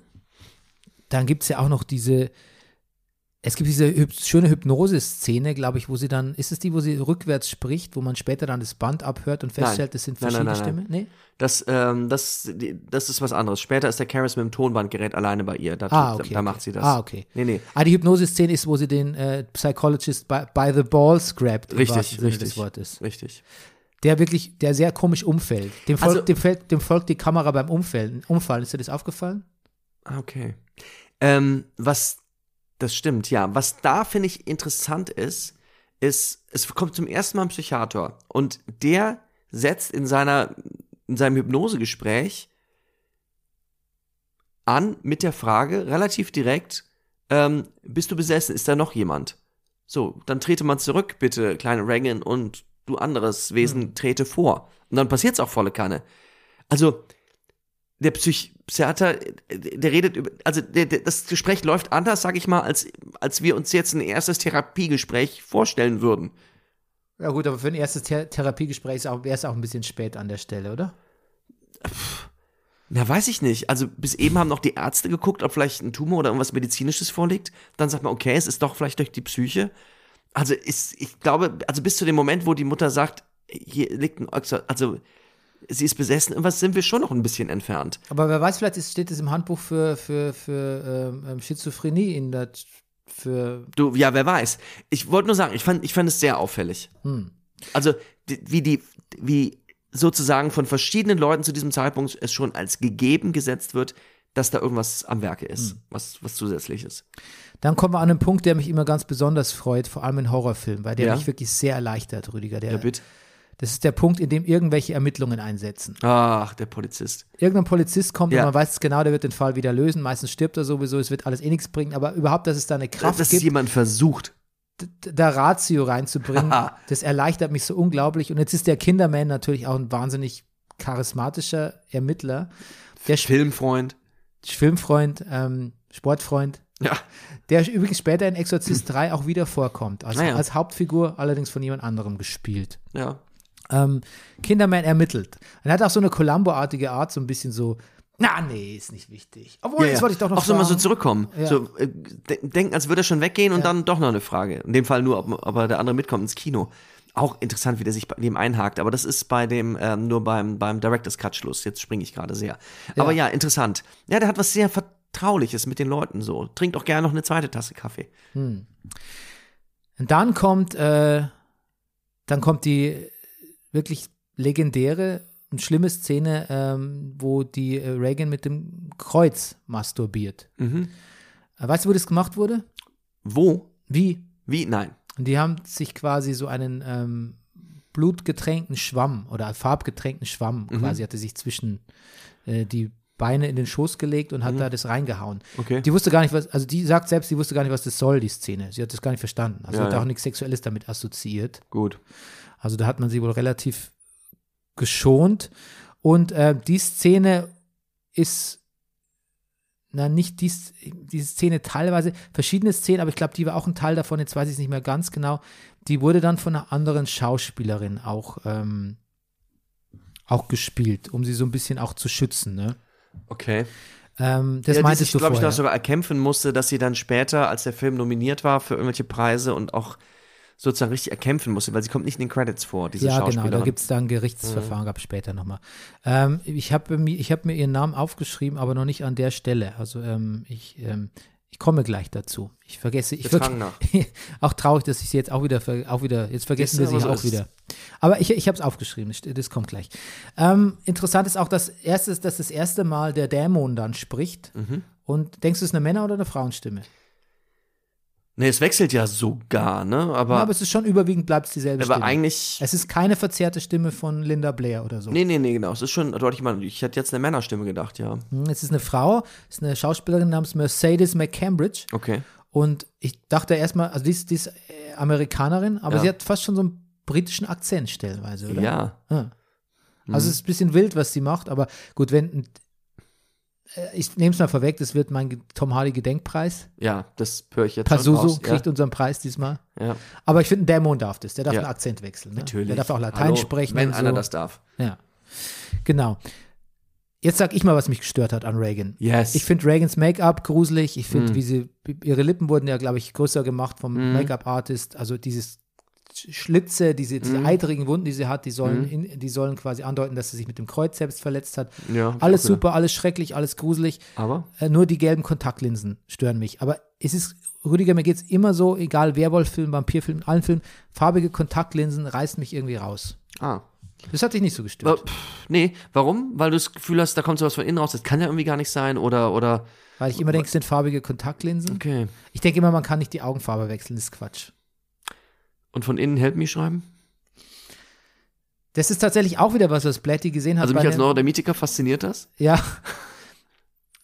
Speaker 1: dann gibt es ja auch noch diese, es gibt diese hyp schöne Hypnose-Szene, glaube ich, wo sie dann, ist es die, wo sie rückwärts spricht, wo man später dann das Band abhört und feststellt, das sind
Speaker 2: Nein, nein,
Speaker 1: verschiedene
Speaker 2: nein,
Speaker 1: Stimmen? Nee?
Speaker 2: Das, ähm, das, die, das ist was anderes. Später ist der Karis mit dem Tonbandgerät alleine bei ihr. Da,
Speaker 1: Ah,
Speaker 2: da-
Speaker 1: okay.
Speaker 2: da
Speaker 1: okay.
Speaker 2: macht sie das.
Speaker 1: Ah, okay.
Speaker 2: Nee, nee.
Speaker 1: Ah, die Hypnose-Szene ist, wo sie den äh, Psychologist by, by the balls grabt, im
Speaker 2: Richtig, richtig.
Speaker 1: des Wortes.
Speaker 2: Richtig.
Speaker 1: Der wirklich, der sehr komisch umfällt. Dem,
Speaker 2: Also-
Speaker 1: folgt, dem, fällt, dem folgt die Kamera beim Umfällen, Umfallen. Ist dir das aufgefallen?
Speaker 2: Ah, Okay. Ähm, was, das stimmt, ja. Was da, finde ich, interessant ist, ist, es kommt zum ersten Mal ein Psychiater und der setzt in seiner, in seinem Hypnosegespräch an mit der Frage, relativ direkt, ähm, bist du besessen? Ist da noch jemand? So, dann trete man zurück, bitte, kleine Reagan, und du anderes Wesen trete vor. Und dann passiert's auch volle Kanne. Also, der Psych Psychiater, der redet über, also der, der, das Gespräch läuft anders, sag ich mal, als, als wir uns jetzt ein erstes Therapiegespräch vorstellen würden.
Speaker 1: Ja gut, aber für ein erstes Ther Therapiegespräch wäre es auch ein bisschen spät an der Stelle, oder?
Speaker 2: Na, weiß ich nicht. Also bis eben haben noch die Ärzte geguckt, ob vielleicht ein Tumor oder irgendwas Medizinisches vorliegt. Dann sagt man, okay, es ist doch vielleicht durch die Psyche. Also ist, ich glaube, also bis zu dem Moment, wo die Mutter sagt, hier liegt ein Oxer, also sie ist besessen, irgendwas sind wir schon noch ein bisschen entfernt.
Speaker 1: Aber wer weiß, vielleicht ist, steht es im Handbuch für, für, für ähm, Schizophrenie in der, für,
Speaker 2: Du, ja, wer weiß. Ich wollte nur sagen, ich fand, ich fand es sehr auffällig. Also, die, wie die, wie sozusagen von verschiedenen Leuten zu diesem Zeitpunkt es schon als gegeben gesetzt wird, dass da irgendwas am Werke ist, was, was zusätzliches.
Speaker 1: dann kommen wir an einen Punkt, der mich immer ganz besonders freut, vor allem in Horrorfilmen, weil der
Speaker 2: Ja.
Speaker 1: mich wirklich sehr erleichtert, Rüdiger. Der,
Speaker 2: Ja, bitte.
Speaker 1: Das ist der Punkt, in dem irgendwelche Ermittlungen einsetzen.
Speaker 2: Ach, der Polizist.
Speaker 1: Irgendein Polizist kommt
Speaker 2: Ja.
Speaker 1: und man weiß es genau, der wird den Fall wieder lösen. Meistens stirbt er sowieso, es wird alles eh nichts bringen, aber überhaupt, dass es da eine Kraft
Speaker 2: Dass
Speaker 1: gibt,
Speaker 2: jemand versucht.
Speaker 1: da Ratio reinzubringen, das erleichtert mich so unglaublich. Und jetzt ist der Kinderman natürlich auch ein wahnsinnig charismatischer Ermittler. Der
Speaker 2: Filmfreund.
Speaker 1: Filmfreund, ähm, Sportfreund,
Speaker 2: Ja.
Speaker 1: der übrigens später in Exorzist 3 auch wieder vorkommt. Also
Speaker 2: Ah ja.
Speaker 1: als Hauptfigur, allerdings von jemand anderem gespielt.
Speaker 2: Ja.
Speaker 1: Ähm, Kinderman ermittelt. Er hat auch so eine Columbo-artige Art, so ein bisschen so, na, nee, ist nicht wichtig. Obwohl,
Speaker 2: ja,
Speaker 1: das
Speaker 2: ja.
Speaker 1: wollte ich doch noch
Speaker 2: Auch so mal so zurückkommen.
Speaker 1: Ja.
Speaker 2: So, äh, de denken, als würde er schon weggehen und dann doch noch eine Frage. In dem Fall nur, ob, ob der andere mitkommt ins Kino. Auch interessant, wie der sich bei dem einhakt. Aber das ist bei dem, ähm, nur beim, beim Director's Cut Schluss. Jetzt springe ich gerade sehr. Aber ja, interessant. Ja, der hat was sehr Vertrauliches mit den Leuten so. Trinkt auch gerne noch eine zweite Tasse Kaffee.
Speaker 1: Und dann kommt, äh, dann kommt die wirklich legendäre und schlimme Szene, ähm, wo die äh, Reagan mit dem Kreuz masturbiert.
Speaker 2: Mhm.
Speaker 1: Äh, weißt du, wo das gemacht wurde?
Speaker 2: Wo?
Speaker 1: Wie?
Speaker 2: Wie? Nein.
Speaker 1: Und die haben sich quasi so einen ähm, blutgetränkten Schwamm oder farbgetränkten Schwamm
Speaker 2: Mhm.
Speaker 1: quasi hatte sich zwischen äh, die Beine in den Schoß gelegt und hat da das reingehauen.
Speaker 2: Mhm. Okay.
Speaker 1: Die wusste gar nicht, was, also die sagt selbst, sie wusste gar nicht, was das soll, die Szene. Sie hat das gar nicht verstanden. Also
Speaker 2: Ja,
Speaker 1: hat
Speaker 2: ja.
Speaker 1: auch nichts Sexuelles damit assoziiert.
Speaker 2: Gut.
Speaker 1: Also da hat man sie wohl relativ geschont. Und äh, die Szene ist, na nicht die, die Szene teilweise, verschiedene Szenen, aber ich glaube, die war auch ein Teil davon, jetzt weiß ich es nicht mehr ganz genau. Die wurde dann von einer anderen Schauspielerin auch, ähm, auch gespielt, um sie so ein bisschen auch zu schützen. Ne?
Speaker 2: Okay.
Speaker 1: Ähm, das
Speaker 2: ja, die
Speaker 1: meintest
Speaker 2: sich,
Speaker 1: du
Speaker 2: glaube ich,
Speaker 1: vorher.
Speaker 2: noch sogar erkämpfen musste, dass sie dann später, als der Film nominiert war für irgendwelche Preise und auch sozusagen richtig erkämpfen musste, weil sie kommt nicht in den Credits vor, diese
Speaker 1: Ja, genau, da gibt es dann ein Gerichtsverfahren, gab es später nochmal. Ähm, ich habe mir, ich hab mir ihren Namen aufgeschrieben, aber noch nicht an der Stelle. Also ähm, ich, ähm, ich komme gleich dazu. Ich vergesse, ich
Speaker 2: nach.
Speaker 1: auch traurig, dass ich sie jetzt auch wieder, ver- auch wieder, jetzt vergessen wir sie
Speaker 2: aber
Speaker 1: auch
Speaker 2: so ist
Speaker 1: wieder. Aber ich, ich habe es aufgeschrieben, das, das kommt gleich. Ähm, interessant ist auch, dass, erstes, dass das erste Mal der Dämon dann spricht.
Speaker 2: Mhm.
Speaker 1: Und denkst du, es ist eine Männer- oder eine Frauenstimme?
Speaker 2: Nee, es wechselt ja sogar, ne? Aber,
Speaker 1: Ja, aber es ist schon überwiegend bleibt es dieselbe
Speaker 2: aber
Speaker 1: Stimme.
Speaker 2: eigentlich.
Speaker 1: es ist keine verzerrte Stimme von Linda Blair oder so.
Speaker 2: Nee, nee, nee, genau. Es ist schon deutlich mal. Ich hätte jetzt eine Männerstimme gedacht, ja.
Speaker 1: Hm, Es ist eine Frau, es ist eine Schauspielerin namens Mercedes McCambridge.
Speaker 2: Okay.
Speaker 1: Und ich dachte erstmal, also die ist, die ist äh, Amerikanerin, aber
Speaker 2: Ja.
Speaker 1: sie hat fast schon so einen britischen Akzent stellenweise, oder?
Speaker 2: Ja.
Speaker 1: Ja. Also es ist ein bisschen wild, was sie macht, aber gut, wenn ich nehme es mal vorweg, das wird mein Tom Hardy Gedenkpreis.
Speaker 2: Ja, das höre ich jetzt raus.
Speaker 1: kriegt unseren Preis diesmal.
Speaker 2: Ja, ja.
Speaker 1: Aber ich finde, ein Dämon darf das. Der darf
Speaker 2: Ja.
Speaker 1: einen Akzent wechseln. Ne?
Speaker 2: Natürlich.
Speaker 1: Der darf auch Latein
Speaker 2: Hallo,
Speaker 1: sprechen.
Speaker 2: Wenn
Speaker 1: und
Speaker 2: einer
Speaker 1: so.
Speaker 2: das darf.
Speaker 1: Ja. Genau. Jetzt sag ich mal, was mich gestört hat an Reagan.
Speaker 2: Yes.
Speaker 1: Ich finde Reagans Make-up gruselig. Ich finde, wie sie, ihre Lippen wurden ja, glaube ich, größer gemacht vom Make-up-Artist. Also dieses Schlitze, diese, diese
Speaker 2: Mhm.
Speaker 1: eitrigen Wunden, die sie hat, die sollen, in, die sollen quasi andeuten, dass sie sich mit dem Kreuz selbst verletzt hat.
Speaker 2: Ja,
Speaker 1: alles super, alles schrecklich, alles gruselig.
Speaker 2: Aber?
Speaker 1: Äh, nur die gelben Kontaktlinsen stören mich. Aber es ist, Rüdiger, mir geht es immer so, egal Werwolf-Film, Vampirfilm, allen Filmen, farbige Kontaktlinsen reißen mich irgendwie raus.
Speaker 2: Ah.
Speaker 1: Das hat dich nicht so gestört,
Speaker 2: pff, nee, warum? Weil du das Gefühl hast, da kommt sowas von innen raus. Das kann ja irgendwie gar nicht sein. Oder, oder.
Speaker 1: weil ich immer denke, es sind farbige Kontaktlinsen.
Speaker 2: Okay.
Speaker 1: Ich denke immer, man kann nicht die Augenfarbe wechseln, das ist Quatsch.
Speaker 2: Und von innen Help Me schreiben?
Speaker 1: Das ist tatsächlich auch wieder was, was Blatty gesehen hat.
Speaker 2: Also mich als Neurodermitiker fasziniert das.
Speaker 1: Ja.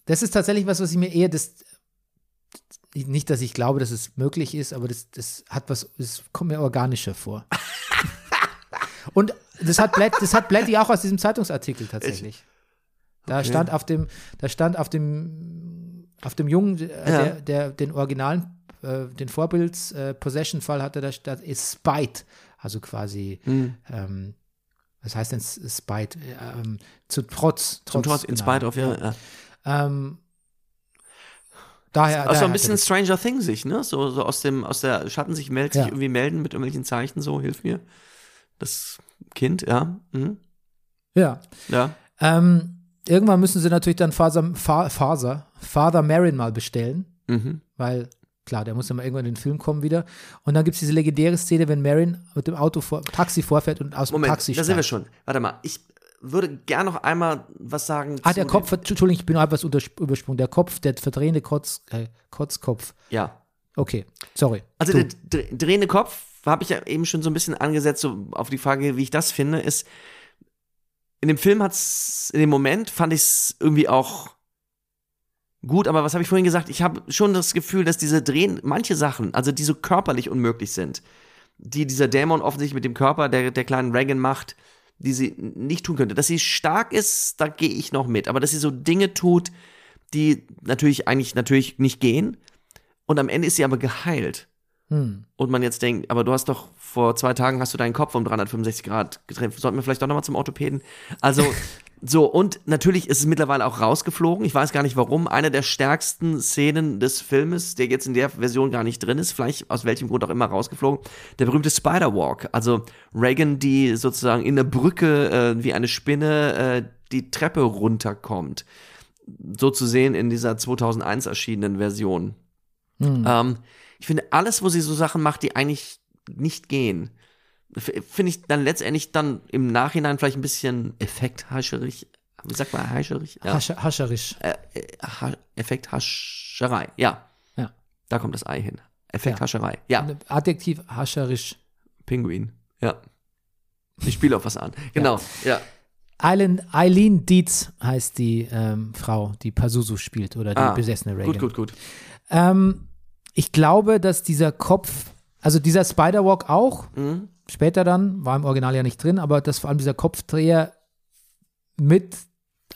Speaker 1: Das ist tatsächlich was, was ich mir eher das. Nicht, dass ich glaube, dass es möglich ist, aber das, das hat was, das kommt mir organischer vor. Und das hat, Blatt, das hat Blatty auch aus diesem Zeitungsartikel tatsächlich. Da
Speaker 2: Okay.
Speaker 1: stand auf dem, da stand auf dem, auf dem Jungen, äh,
Speaker 2: Ja.
Speaker 1: der, der den originalen, äh, den Vorbilds äh, hatte, da stand ist Spite, also quasi,
Speaker 2: Hm.
Speaker 1: ähm, was heißt denn Spite? Äh, Ähm, zu Trotz.
Speaker 2: Zum Trotz, in
Speaker 1: genau.
Speaker 2: spite of, ja. ja.
Speaker 1: Ähm, daher.
Speaker 2: Auch so
Speaker 1: daher
Speaker 2: ein bisschen Stranger Things sich, ne? So, so aus dem, aus der Schatten sich meldet,
Speaker 1: Ja.
Speaker 2: sich irgendwie melden mit irgendwelchen Zeichen, so, hilf mir. Das Kind, ja. Mhm.
Speaker 1: das- Ja.
Speaker 2: Ja.
Speaker 1: Ähm, irgendwann müssen sie natürlich dann Faser, Fa, Faser, Father Marin mal bestellen,
Speaker 2: Mhm.
Speaker 1: weil, klar, der muss ja mal irgendwann in den Film kommen wieder. Und dann gibt es diese legendäre Szene, wenn Marin mit dem Auto vor, Taxi vorfährt und aus dem
Speaker 2: Moment,
Speaker 1: Taxi
Speaker 2: da sind wir
Speaker 1: steigt.
Speaker 2: schon. Warte mal, ich würde gern noch einmal was sagen.
Speaker 1: Ah, der
Speaker 2: dem-
Speaker 1: Kopf, Entschuldigung, ich bin noch etwas übersprungen. Der Kopf, der verdrehende Kotz, äh, Kotzkopf.
Speaker 2: Ja.
Speaker 1: Okay, sorry.
Speaker 2: Also
Speaker 1: Du.
Speaker 2: der dr- drehende Kopf, habe ich ja eben schon so ein bisschen angesetzt, so auf die Frage, wie ich das finde, ist, in dem Film hat's, in dem Moment fand ich es irgendwie auch gut, aber was habe ich vorhin gesagt? Ich habe schon das Gefühl, dass diese Drehen, manche Sachen, also die so körperlich unmöglich sind, die dieser Dämon offensichtlich mit dem Körper der, der kleinen Reagan macht, die sie nicht tun könnte. Dass sie stark ist, da gehe ich noch mit, aber dass sie so Dinge tut, die natürlich eigentlich natürlich nicht gehen und am Ende ist sie aber geheilt
Speaker 1: Hm.
Speaker 2: und man jetzt denkt, aber du hast doch vor zwei Tagen hast du deinen Kopf um 365 Grad gedreht. Sollten wir vielleicht doch nochmal zum Orthopäden? Also, so, und natürlich ist es mittlerweile auch rausgeflogen. Ich weiß gar nicht warum. Eine der stärksten Szenen des Filmes, der jetzt in der Version gar nicht drin ist, vielleicht aus welchem Grund auch immer rausgeflogen, der berühmte Spider-Walk. Also Reagan, die sozusagen in der Brücke äh, wie eine Spinne äh, die Treppe runterkommt. So zu sehen in dieser 2001 erschienenen Version.
Speaker 1: Hm.
Speaker 2: Ähm, ich finde, alles, wo sie so Sachen macht, die eigentlich nicht gehen, finde ich dann letztendlich dann im Nachhinein vielleicht ein bisschen effekthascherig. Wie sagt man hascherig? Ja.
Speaker 1: Hasche, hascherisch.
Speaker 2: Äh, äh, ha Effekthascherei. Ja.
Speaker 1: Ja.
Speaker 2: Da kommt das Ei hin. Effekthascherei. Ja.
Speaker 1: Adjektiv hascherisch.
Speaker 2: Pinguin. Ja. Ich spiele auf was an. Genau. Ja.
Speaker 1: Eileen, Eileen Dietz heißt die ähm, Frau, die Pazuzu spielt oder die
Speaker 2: Ah,
Speaker 1: besessene Reagan.
Speaker 2: Gut, gut, gut.
Speaker 1: Ähm, ich glaube, dass dieser Kopf, also dieser Spider-Walk auch,
Speaker 2: Mhm.
Speaker 1: Später dann, war im Original ja nicht drin, aber dass vor allem dieser Kopfdreher mit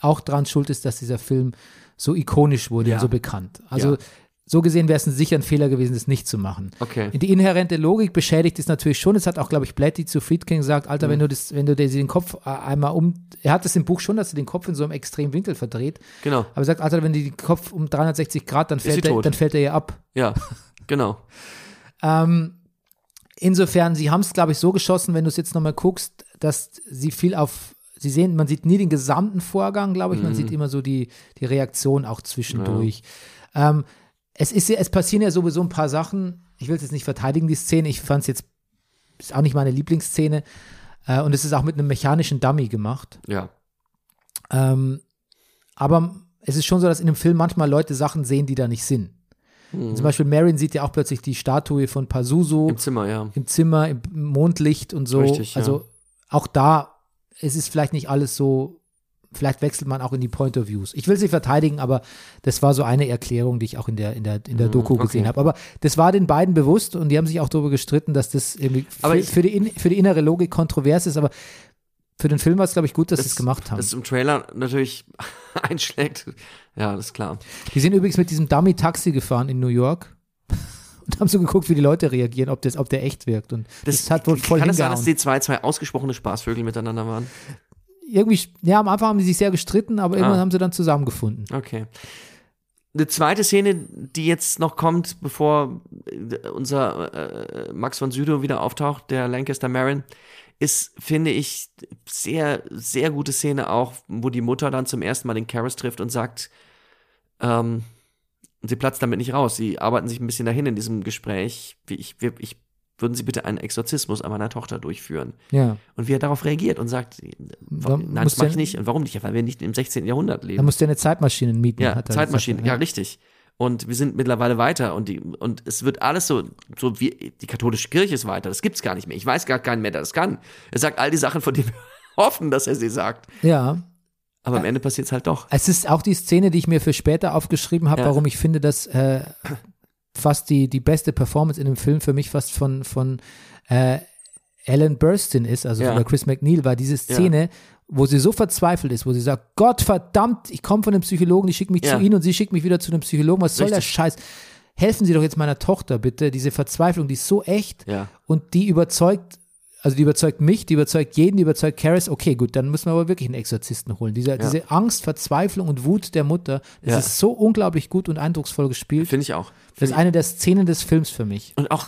Speaker 1: auch dran schuld ist, dass dieser Film so ikonisch wurde
Speaker 2: Ja.
Speaker 1: und so bekannt. Also
Speaker 2: Ja.
Speaker 1: so gesehen wäre es ein sicher ein Fehler gewesen, das nicht zu machen.
Speaker 2: Okay.
Speaker 1: Die inhärente Logik beschädigt es natürlich schon. Es hat auch, glaube ich, Blatty zu Friedkin gesagt, Alter,
Speaker 2: Mhm.
Speaker 1: wenn du das, wenn du dir den Kopf äh, einmal um, er hat es im Buch schon, dass er den Kopf in so einem extremen Winkel verdreht,
Speaker 2: Genau.
Speaker 1: aber er sagt, Alter, wenn du den Kopf um 360 Grad, dann fällt, er,
Speaker 2: tot.
Speaker 1: dann fällt er ja ab.
Speaker 2: Ja. Genau.
Speaker 1: Ähm, Insofern, sie haben es, glaube ich, so geschossen, wenn du es jetzt nochmal guckst, dass sie viel auf, sie sehen, man sieht nie den gesamten Vorgang, glaube ich, man sieht immer so die, die Reaktion auch zwischendurch. Ähm, es, ist, ja- es passieren ja sowieso ein paar Sachen. Ich will es jetzt nicht verteidigen, die Szene. Ich fand es jetzt, ist auch nicht meine Lieblingsszene. Äh, und es ist auch mit einem mechanischen Dummy gemacht.
Speaker 2: Ja.
Speaker 1: Ähm, aber es ist schon so, dass in dem Film manchmal Leute Sachen sehen, die da nicht sind. Zum Beispiel Marion sieht ja auch plötzlich die Statue von Pazuzu
Speaker 2: Im Zimmer, ja.
Speaker 1: im Zimmer, im Mondlicht und so.
Speaker 2: Richtig, ja.
Speaker 1: also auch da, es ist vielleicht nicht alles so, vielleicht wechselt man auch in die Point of Views. Ich will sie verteidigen, aber das war so eine Erklärung, die ich auch in der, in der, in der Doku
Speaker 2: Mhm, okay.
Speaker 1: gesehen habe. Aber das war den beiden bewusst und die haben sich auch darüber gestritten, dass das irgendwie für,
Speaker 2: ich-
Speaker 1: für, die, für die innere Logik kontrovers ist, aber für den Film war es, glaube ich, gut, dass sie es gemacht haben.
Speaker 2: Das im Trailer natürlich einschlägt. Ja, das ist klar.
Speaker 1: Die sind übrigens mit diesem Dummy-Taxi gefahren in New York und haben so geguckt, wie die Leute reagieren, ob, das, ob der echt wirkt. Und das, hat wohl voll
Speaker 2: Kann es sein, dass die zwei, zwei ausgesprochene Spaßvögel miteinander waren?
Speaker 1: irgendwie, ja, am Anfang haben die sich sehr gestritten, aber irgendwann
Speaker 2: Ah.
Speaker 1: haben sie dann zusammengefunden.
Speaker 2: Okay. Eine zweite Szene, die jetzt noch kommt, bevor unser äh, Max von Südow wieder auftaucht, der Lancaster Marin, ist, finde ich, sehr, sehr gute Szene auch, wo die Mutter dann zum ersten Mal den Karras trifft und sagt, ähm, sie platzt damit nicht raus. Sie arbeiten sich ein bisschen dahin in diesem Gespräch. Wie ich, wir, ich, würden Sie bitte einen Exorzismus an meiner Tochter durchführen?
Speaker 1: Ja.
Speaker 2: Und wie er darauf reagiert und sagt, warum, nein, das mache ich nicht. Und warum nicht? Ja, weil wir nicht im 16. Jahrhundert leben.
Speaker 1: Da musst du eine Zeitmaschine mieten.
Speaker 2: Ja, Zeitmaschine,
Speaker 1: gesagt,
Speaker 2: ja, richtig. Und wir sind mittlerweile weiter und die und es wird alles so so wie die katholische Kirche ist weiter. Das gibt's gar nicht mehr. Ich weiß gar keinen mehr, der das kann. Er sagt all die Sachen, von denen wir hoffen, dass er sie sagt.
Speaker 1: Ja,
Speaker 2: Aber am Ende passiert's halt doch.
Speaker 1: es ist auch die Szene, die ich mir für später aufgeschrieben habe,
Speaker 2: Ja.
Speaker 1: warum ich finde, dass äh, fast die, die beste Performance in dem Film für mich fast von, von äh, Ellen Burstyn ist, also
Speaker 2: Ja.
Speaker 1: von der Chris McNeil, war diese Szene, wo sie so verzweifelt ist, wo sie sagt, Gott verdammt, ich komme von einem Psychologen, die schickt mich
Speaker 2: Ja.
Speaker 1: zu Ihnen und sie schickt mich wieder zu einem Psychologen. Was soll der
Speaker 2: Richtig.
Speaker 1: Scheiß? Helfen Sie doch jetzt meiner Tochter bitte. Diese Verzweiflung, die ist so echt
Speaker 2: Ja.
Speaker 1: und die überzeugt, also die überzeugt mich, die überzeugt jeden, die überzeugt Karis, okay, gut, dann müssen wir aber wirklich einen Exorzisten holen. Diese, diese Angst, Verzweiflung und Wut der Mutter, das
Speaker 2: Ja.
Speaker 1: ist so unglaublich gut und eindrucksvoll gespielt.
Speaker 2: Finde ich auch.
Speaker 1: Das ist eine der Szenen des Films für mich.
Speaker 2: Und auch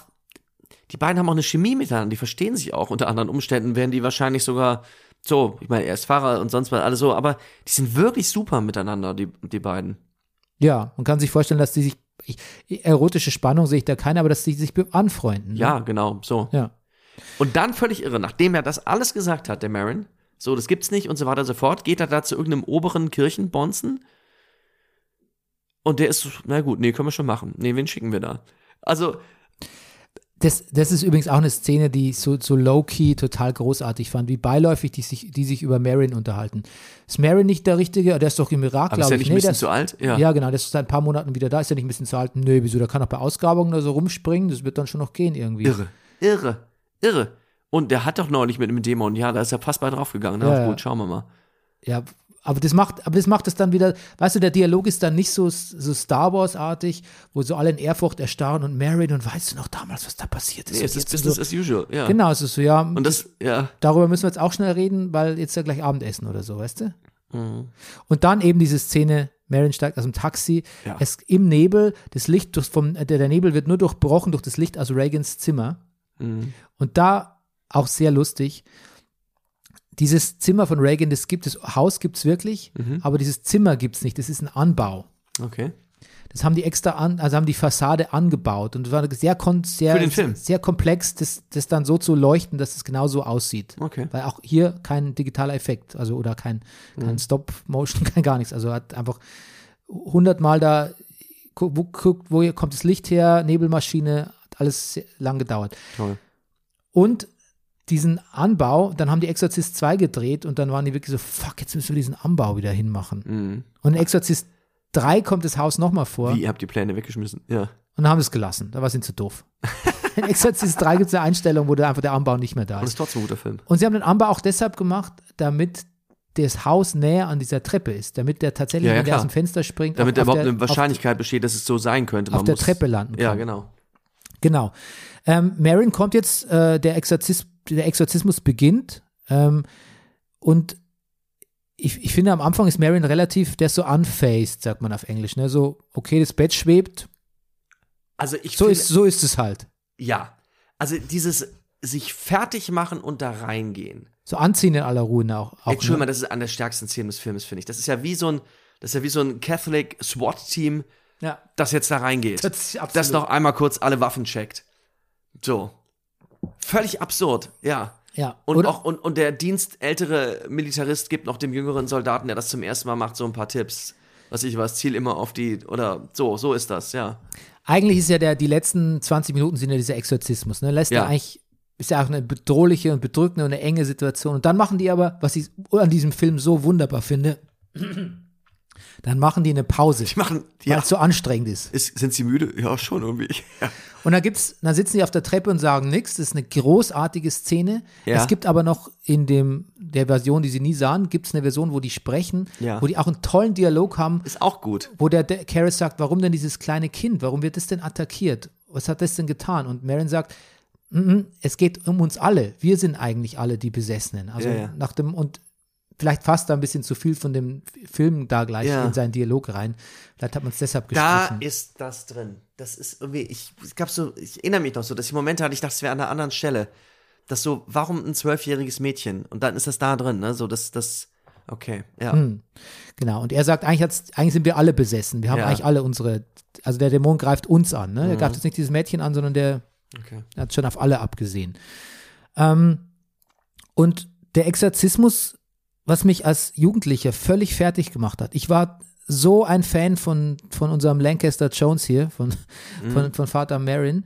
Speaker 2: die beiden haben auch eine Chemie miteinander, die verstehen sich auch. Unter anderen Umständen wären die wahrscheinlich sogar so, ich meine, er ist Fahrer und sonst was, alles so, aber die sind wirklich super miteinander, die, die beiden.
Speaker 1: Ja, man kann sich vorstellen, dass die sich, ich, erotische Spannung sehe ich da keine, aber dass die sich anfreunden. ne?
Speaker 2: Ja, genau, so.
Speaker 1: Ja.
Speaker 2: Und dann völlig irre, nachdem er das alles gesagt hat, der Marin, so, das gibt's nicht und so weiter und so fort, geht er da zu irgendeinem oberen Kirchenbonzen und der ist, na gut, nee, können wir schon machen. Nee, wen schicken wir da? Also,
Speaker 1: Das, das ist übrigens auch eine Szene, die ich so, so low-key total großartig fand, wie beiläufig die sich, die sich über Marin unterhalten. Ist Marin nicht der Richtige? Der ist doch im Irak,
Speaker 2: ist
Speaker 1: glaube
Speaker 2: er
Speaker 1: ich.
Speaker 2: nicht ein
Speaker 1: der
Speaker 2: bisschen
Speaker 1: ist,
Speaker 2: zu alt? Ja.
Speaker 1: Ja. genau, der ist seit ein paar Monaten wieder da. Ist ja nicht ein bisschen zu alt? Nö, wieso? Der kann auch bei Ausgrabungen oder so rumspringen. Das wird dann schon noch gehen irgendwie.
Speaker 2: Irre, irre, irre. Und der hat doch neulich mit einem Dämon, ja, da ist er fast bei draufgegangen. Na
Speaker 1: Ja,
Speaker 2: gut,
Speaker 1: ja.
Speaker 2: schauen wir mal.
Speaker 1: Ja, aber das macht, aber das macht es dann wieder, weißt du, der Dialog ist dann nicht so, so Star Wars-artig, wo so alle in Ehrfurcht erstarren und Marin und weißt du noch damals, was da passiert ist?
Speaker 2: Nee, es ist Business
Speaker 1: so,
Speaker 2: as usual, ja.
Speaker 1: Genau, es ist so, ja,
Speaker 2: Und das, ja,
Speaker 1: darüber müssen wir jetzt auch schnell reden, weil jetzt ja gleich Abendessen oder so, weißt du?
Speaker 2: Mhm.
Speaker 1: Und dann eben diese Szene, Marin steigt aus dem Taxi,
Speaker 2: Ja.
Speaker 1: es im Nebel, das Licht durch, vom, der, der Nebel wird nur durchbrochen durch das Licht aus Reagans Zimmer.
Speaker 2: Mhm.
Speaker 1: Und da auch sehr lustig. Dieses Zimmer von Reagan, das gibt es, Haus gibt es wirklich,
Speaker 2: Mhm.
Speaker 1: aber dieses Zimmer gibt es nicht. Das ist ein Anbau.
Speaker 2: okay.
Speaker 1: Das haben die extra an, also haben die Fassade angebaut und es war sehr, sehr, sehr komplex, das, das dann so zu leuchten, dass es genau so aussieht.
Speaker 2: Okay.
Speaker 1: Weil auch hier kein digitaler Effekt, also oder kein, kein Stop-Motion, kein gar nichts. Also hat einfach hundertmal da gu- wo, guckt, wo hier kommt das Licht her, Nebelmaschine, hat alles lang gedauert.
Speaker 2: Toll.
Speaker 1: Und diesen Anbau, dann haben die Exorzist 2 gedreht und dann waren die wirklich so, fuck, jetzt müssen wir diesen Anbau wieder hinmachen.
Speaker 2: Mhm.
Speaker 1: Und in Exorzist 3 kommt das Haus nochmal vor
Speaker 2: Wie, ihr habt die Pläne weggeschmissen? Ja.
Speaker 1: und dann haben es gelassen. Da war es ihnen zu doof. in Exorzist 3 gibt es eine Einstellung, wo einfach der Anbau nicht mehr da
Speaker 2: Und das
Speaker 1: ist.
Speaker 2: ist trotzdem ein guter Film.
Speaker 1: Und sie haben den Anbau auch deshalb gemacht, damit das Haus näher an dieser Treppe ist, damit der tatsächlich,
Speaker 2: Ja, ja,
Speaker 1: wenn der aus dem Fenster springt,
Speaker 2: Damit
Speaker 1: auf,
Speaker 2: überhaupt
Speaker 1: auf der,
Speaker 2: eine Wahrscheinlichkeit besteht, dass es so sein könnte.
Speaker 1: auf,
Speaker 2: Man
Speaker 1: auf der
Speaker 2: muss-
Speaker 1: Treppe landen kann.
Speaker 2: Ja, genau.
Speaker 1: Genau. Ähm, Marin kommt jetzt, äh, der, Exorzis der Exorzismus beginnt ähm, und ich, ich finde, am Anfang ist Marin relativ, der ist so unfazed, sagt man auf Englisch. Ne? So, okay, das Bett schwebt,
Speaker 2: Also ich
Speaker 1: so
Speaker 2: finde,
Speaker 1: ist, so ist es halt.
Speaker 2: ja. also dieses sich fertig machen und da reingehen.
Speaker 1: So anziehen in aller Ruhe auch. auch
Speaker 2: Entschuldigung,
Speaker 1: ne?
Speaker 2: das ist an der stärksten Szene des Films, finde ich. Das ist ja wie so ein, das ist ja wie so ein Catholic SWAT-Team,
Speaker 1: Ja.
Speaker 2: das jetzt da reingeht.
Speaker 1: Das
Speaker 2: das noch einmal kurz alle Waffen checkt. So. Völlig absurd, ja.
Speaker 1: Ja.
Speaker 2: Und,
Speaker 1: Oder-
Speaker 2: auch, und, und der dienstältere Militarist gibt noch dem jüngeren Soldaten, der das zum ersten Mal macht, so ein paar Tipps. Was ich was, Ziel immer auf die, oder so, so ist das, ja.
Speaker 1: Eigentlich ist ja der, die letzten 20 Minuten sind ja dieser Exorzismus, ne? Lässt ja,
Speaker 2: Ja.
Speaker 1: eigentlich, ist ja auch eine bedrohliche und bedrückende und eine enge Situation. Und dann machen die aber, was ich an diesem Film so wunderbar finde, dann machen die eine Pause,
Speaker 2: Die machen,
Speaker 1: weil
Speaker 2: ja.
Speaker 1: es so anstrengend ist.
Speaker 2: Ist, sind sie müde? Ja, schon irgendwie. Ja.
Speaker 1: Und dann gibt's, dann sitzen die auf der Treppe und sagen nichts. Das ist eine großartige Szene.
Speaker 2: Ja.
Speaker 1: Es gibt aber noch in dem, der Version, die sie nie sahen, gibt es eine Version, wo die sprechen,
Speaker 2: Ja.
Speaker 1: wo die auch einen tollen Dialog haben,
Speaker 2: Ist auch gut.
Speaker 1: wo der, der Karras sagt, warum denn dieses kleine Kind? Warum wird es denn attackiert? Was hat das denn getan? Und Marin sagt, "Mm, mm, es geht um uns alle. Wir sind eigentlich alle die Besessenen. Also
Speaker 2: Ja, ja.
Speaker 1: nach dem, und vielleicht fasst da ein bisschen zu viel von dem Film da gleich
Speaker 2: Ja.
Speaker 1: in seinen Dialog rein. Vielleicht hat man es deshalb
Speaker 2: Da
Speaker 1: gestrichen.
Speaker 2: ist das drin. Das ist irgendwie, ich, es gab so, ich erinnere mich noch so, dass ich Momente hatte, ich dachte, es wäre an einer anderen Stelle. Das so, warum ein zwölfjähriges Mädchen? Und dann ist das da drin, ne? So, das, das, okay, ja.
Speaker 1: Genau. Und er sagt, eigentlich, eigentlich sind wir alle besessen. Wir haben
Speaker 2: Ja.
Speaker 1: eigentlich alle unsere, also der Dämon greift uns an. Ne? Er
Speaker 2: Mhm.
Speaker 1: greift jetzt nicht dieses Mädchen an, sondern der
Speaker 2: Okay.
Speaker 1: hat schon auf alle abgesehen. Ähm, und der Exorzismus, was mich als Jugendlicher völlig fertig gemacht hat. Ich war so ein Fan von, von unserem Lancaster Jones hier, von,
Speaker 2: Mhm.
Speaker 1: von, von Vater Marin.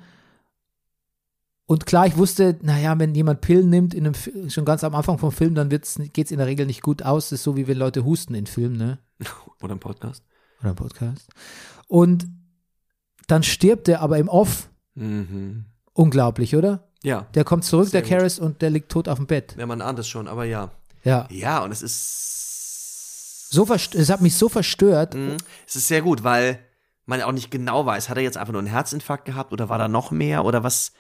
Speaker 1: Und klar, ich wusste, naja, wenn jemand Pillen nimmt, in einem, schon ganz am Anfang vom Film, dann geht es in der Regel nicht gut aus. Das ist so, wie wenn Leute husten in Filmen, ne?
Speaker 2: Oder ein Podcast.
Speaker 1: Oder im Podcast. Und dann stirbt er aber im Off.
Speaker 2: Mhm.
Speaker 1: Unglaublich, oder?
Speaker 2: Ja,
Speaker 1: Der kommt zurück,
Speaker 2: Sehr
Speaker 1: der. Karras, und der liegt tot auf dem Bett.
Speaker 2: ja, man ahnt es schon, aber ja.
Speaker 1: Ja.
Speaker 2: Ja, und es ist.
Speaker 1: So es hat mich so verstört.
Speaker 2: Mhm. Es ist sehr gut, weil man auch nicht genau weiß, hat er jetzt einfach nur einen Herzinfarkt gehabt oder war da noch mehr oder was?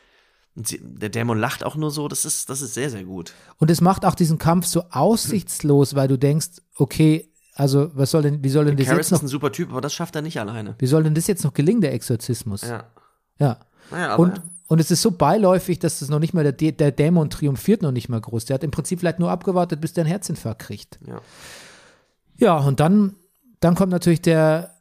Speaker 2: Sie, der Dämon lacht auch nur so, das ist, das ist sehr, sehr gut.
Speaker 1: Und es macht auch diesen Kampf so aussichtslos, weil du denkst, okay, also was soll denn, wie soll denn das
Speaker 2: Karras
Speaker 1: jetzt noch,
Speaker 2: ist ein super Typ, aber das schafft er nicht alleine.
Speaker 1: wie soll denn das jetzt noch gelingen, der Exorzismus?
Speaker 2: Ja.
Speaker 1: Ja.
Speaker 2: Naja, aber
Speaker 1: Und, und es ist so beiläufig, dass das noch nicht mal der, Dä- der Dämon triumphiert noch nicht mal groß. Der hat im Prinzip vielleicht nur abgewartet, bis der einen Herzinfarkt kriegt.
Speaker 2: ja.
Speaker 1: Ja, und dann, dann kommt natürlich der,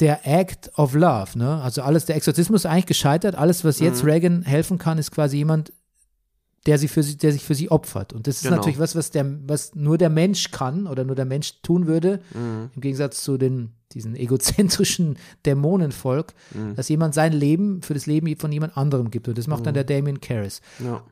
Speaker 1: der Act of Love, ne? Also alles, der Exorzismus ist eigentlich gescheitert. Alles, was jetzt
Speaker 2: Mhm.
Speaker 1: Reagan helfen kann, ist quasi jemand, der, sie für sie, der sich für sie opfert. Und das ist
Speaker 2: Genau.
Speaker 1: natürlich was, was, der, was nur der Mensch kann oder nur der Mensch tun würde,
Speaker 2: Mhm.
Speaker 1: im Gegensatz zu den, diesen egozentrischen Dämonenvolk,
Speaker 2: Mhm.
Speaker 1: dass jemand sein Leben für das Leben von jemand anderem gibt. Und das macht dann der Damien Karras.
Speaker 2: Ja.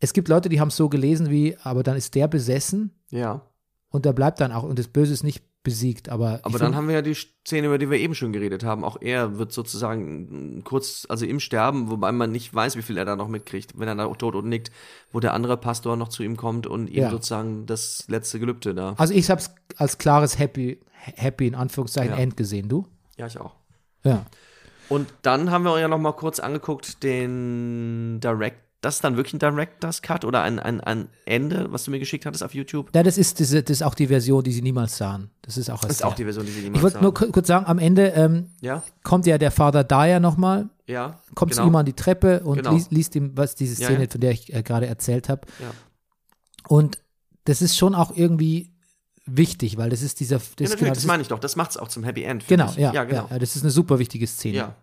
Speaker 1: Es gibt Leute, die haben es so gelesen wie, aber dann ist der besessen
Speaker 2: ja.
Speaker 1: und der bleibt dann auch und das Böse ist nicht besiegt. Aber,
Speaker 2: Aber dann haben wir ja die Szene, über die wir eben schon geredet haben. Auch er wird sozusagen kurz, also im Sterben, wobei man nicht weiß, wie viel er da noch mitkriegt, wenn er da tot und nickt, wo der andere Pastor noch zu ihm kommt und ihm
Speaker 1: Ja.
Speaker 2: sozusagen das letzte Gelübde da.
Speaker 1: Also ich habe es als klares Happy, Happy in Anführungszeichen
Speaker 2: Ja.
Speaker 1: End gesehen, du?
Speaker 2: Ja, ich auch.
Speaker 1: Ja.
Speaker 2: Und dann haben wir ja noch mal kurz angeguckt den Direct, das ist dann wirklich ein Director's Cut oder ein, ein, ein Ende, was du mir geschickt hattest auf YouTube.
Speaker 1: Ja, das ist, das ist auch die Version, die sie niemals sahen. Das ist auch
Speaker 2: Das ist auch die Version, die sie
Speaker 1: Ich
Speaker 2: niemals
Speaker 1: wollte nur
Speaker 2: sagen.
Speaker 1: ku- kurz sagen, am Ende ähm,
Speaker 2: Ja,
Speaker 1: kommt ja der Vater Dyer nochmal,
Speaker 2: ja.
Speaker 1: kommt
Speaker 2: genau.
Speaker 1: zu ihm an die Treppe und
Speaker 2: Genau.
Speaker 1: liest, liest ihm, was diese
Speaker 2: Ja,
Speaker 1: Szene,
Speaker 2: ja.
Speaker 1: von der ich äh, gerade erzählt habe.
Speaker 2: Ja.
Speaker 1: Und das ist schon auch irgendwie wichtig, weil das ist dieser. Das,
Speaker 2: Ja, natürlich,
Speaker 1: genau,
Speaker 2: das,
Speaker 1: das
Speaker 2: meine ich doch. Das macht es auch zum Happy End.
Speaker 1: genau,
Speaker 2: ich.
Speaker 1: ja,
Speaker 2: ja, genau.
Speaker 1: ja, das ist eine super wichtige Szene.
Speaker 2: Ja.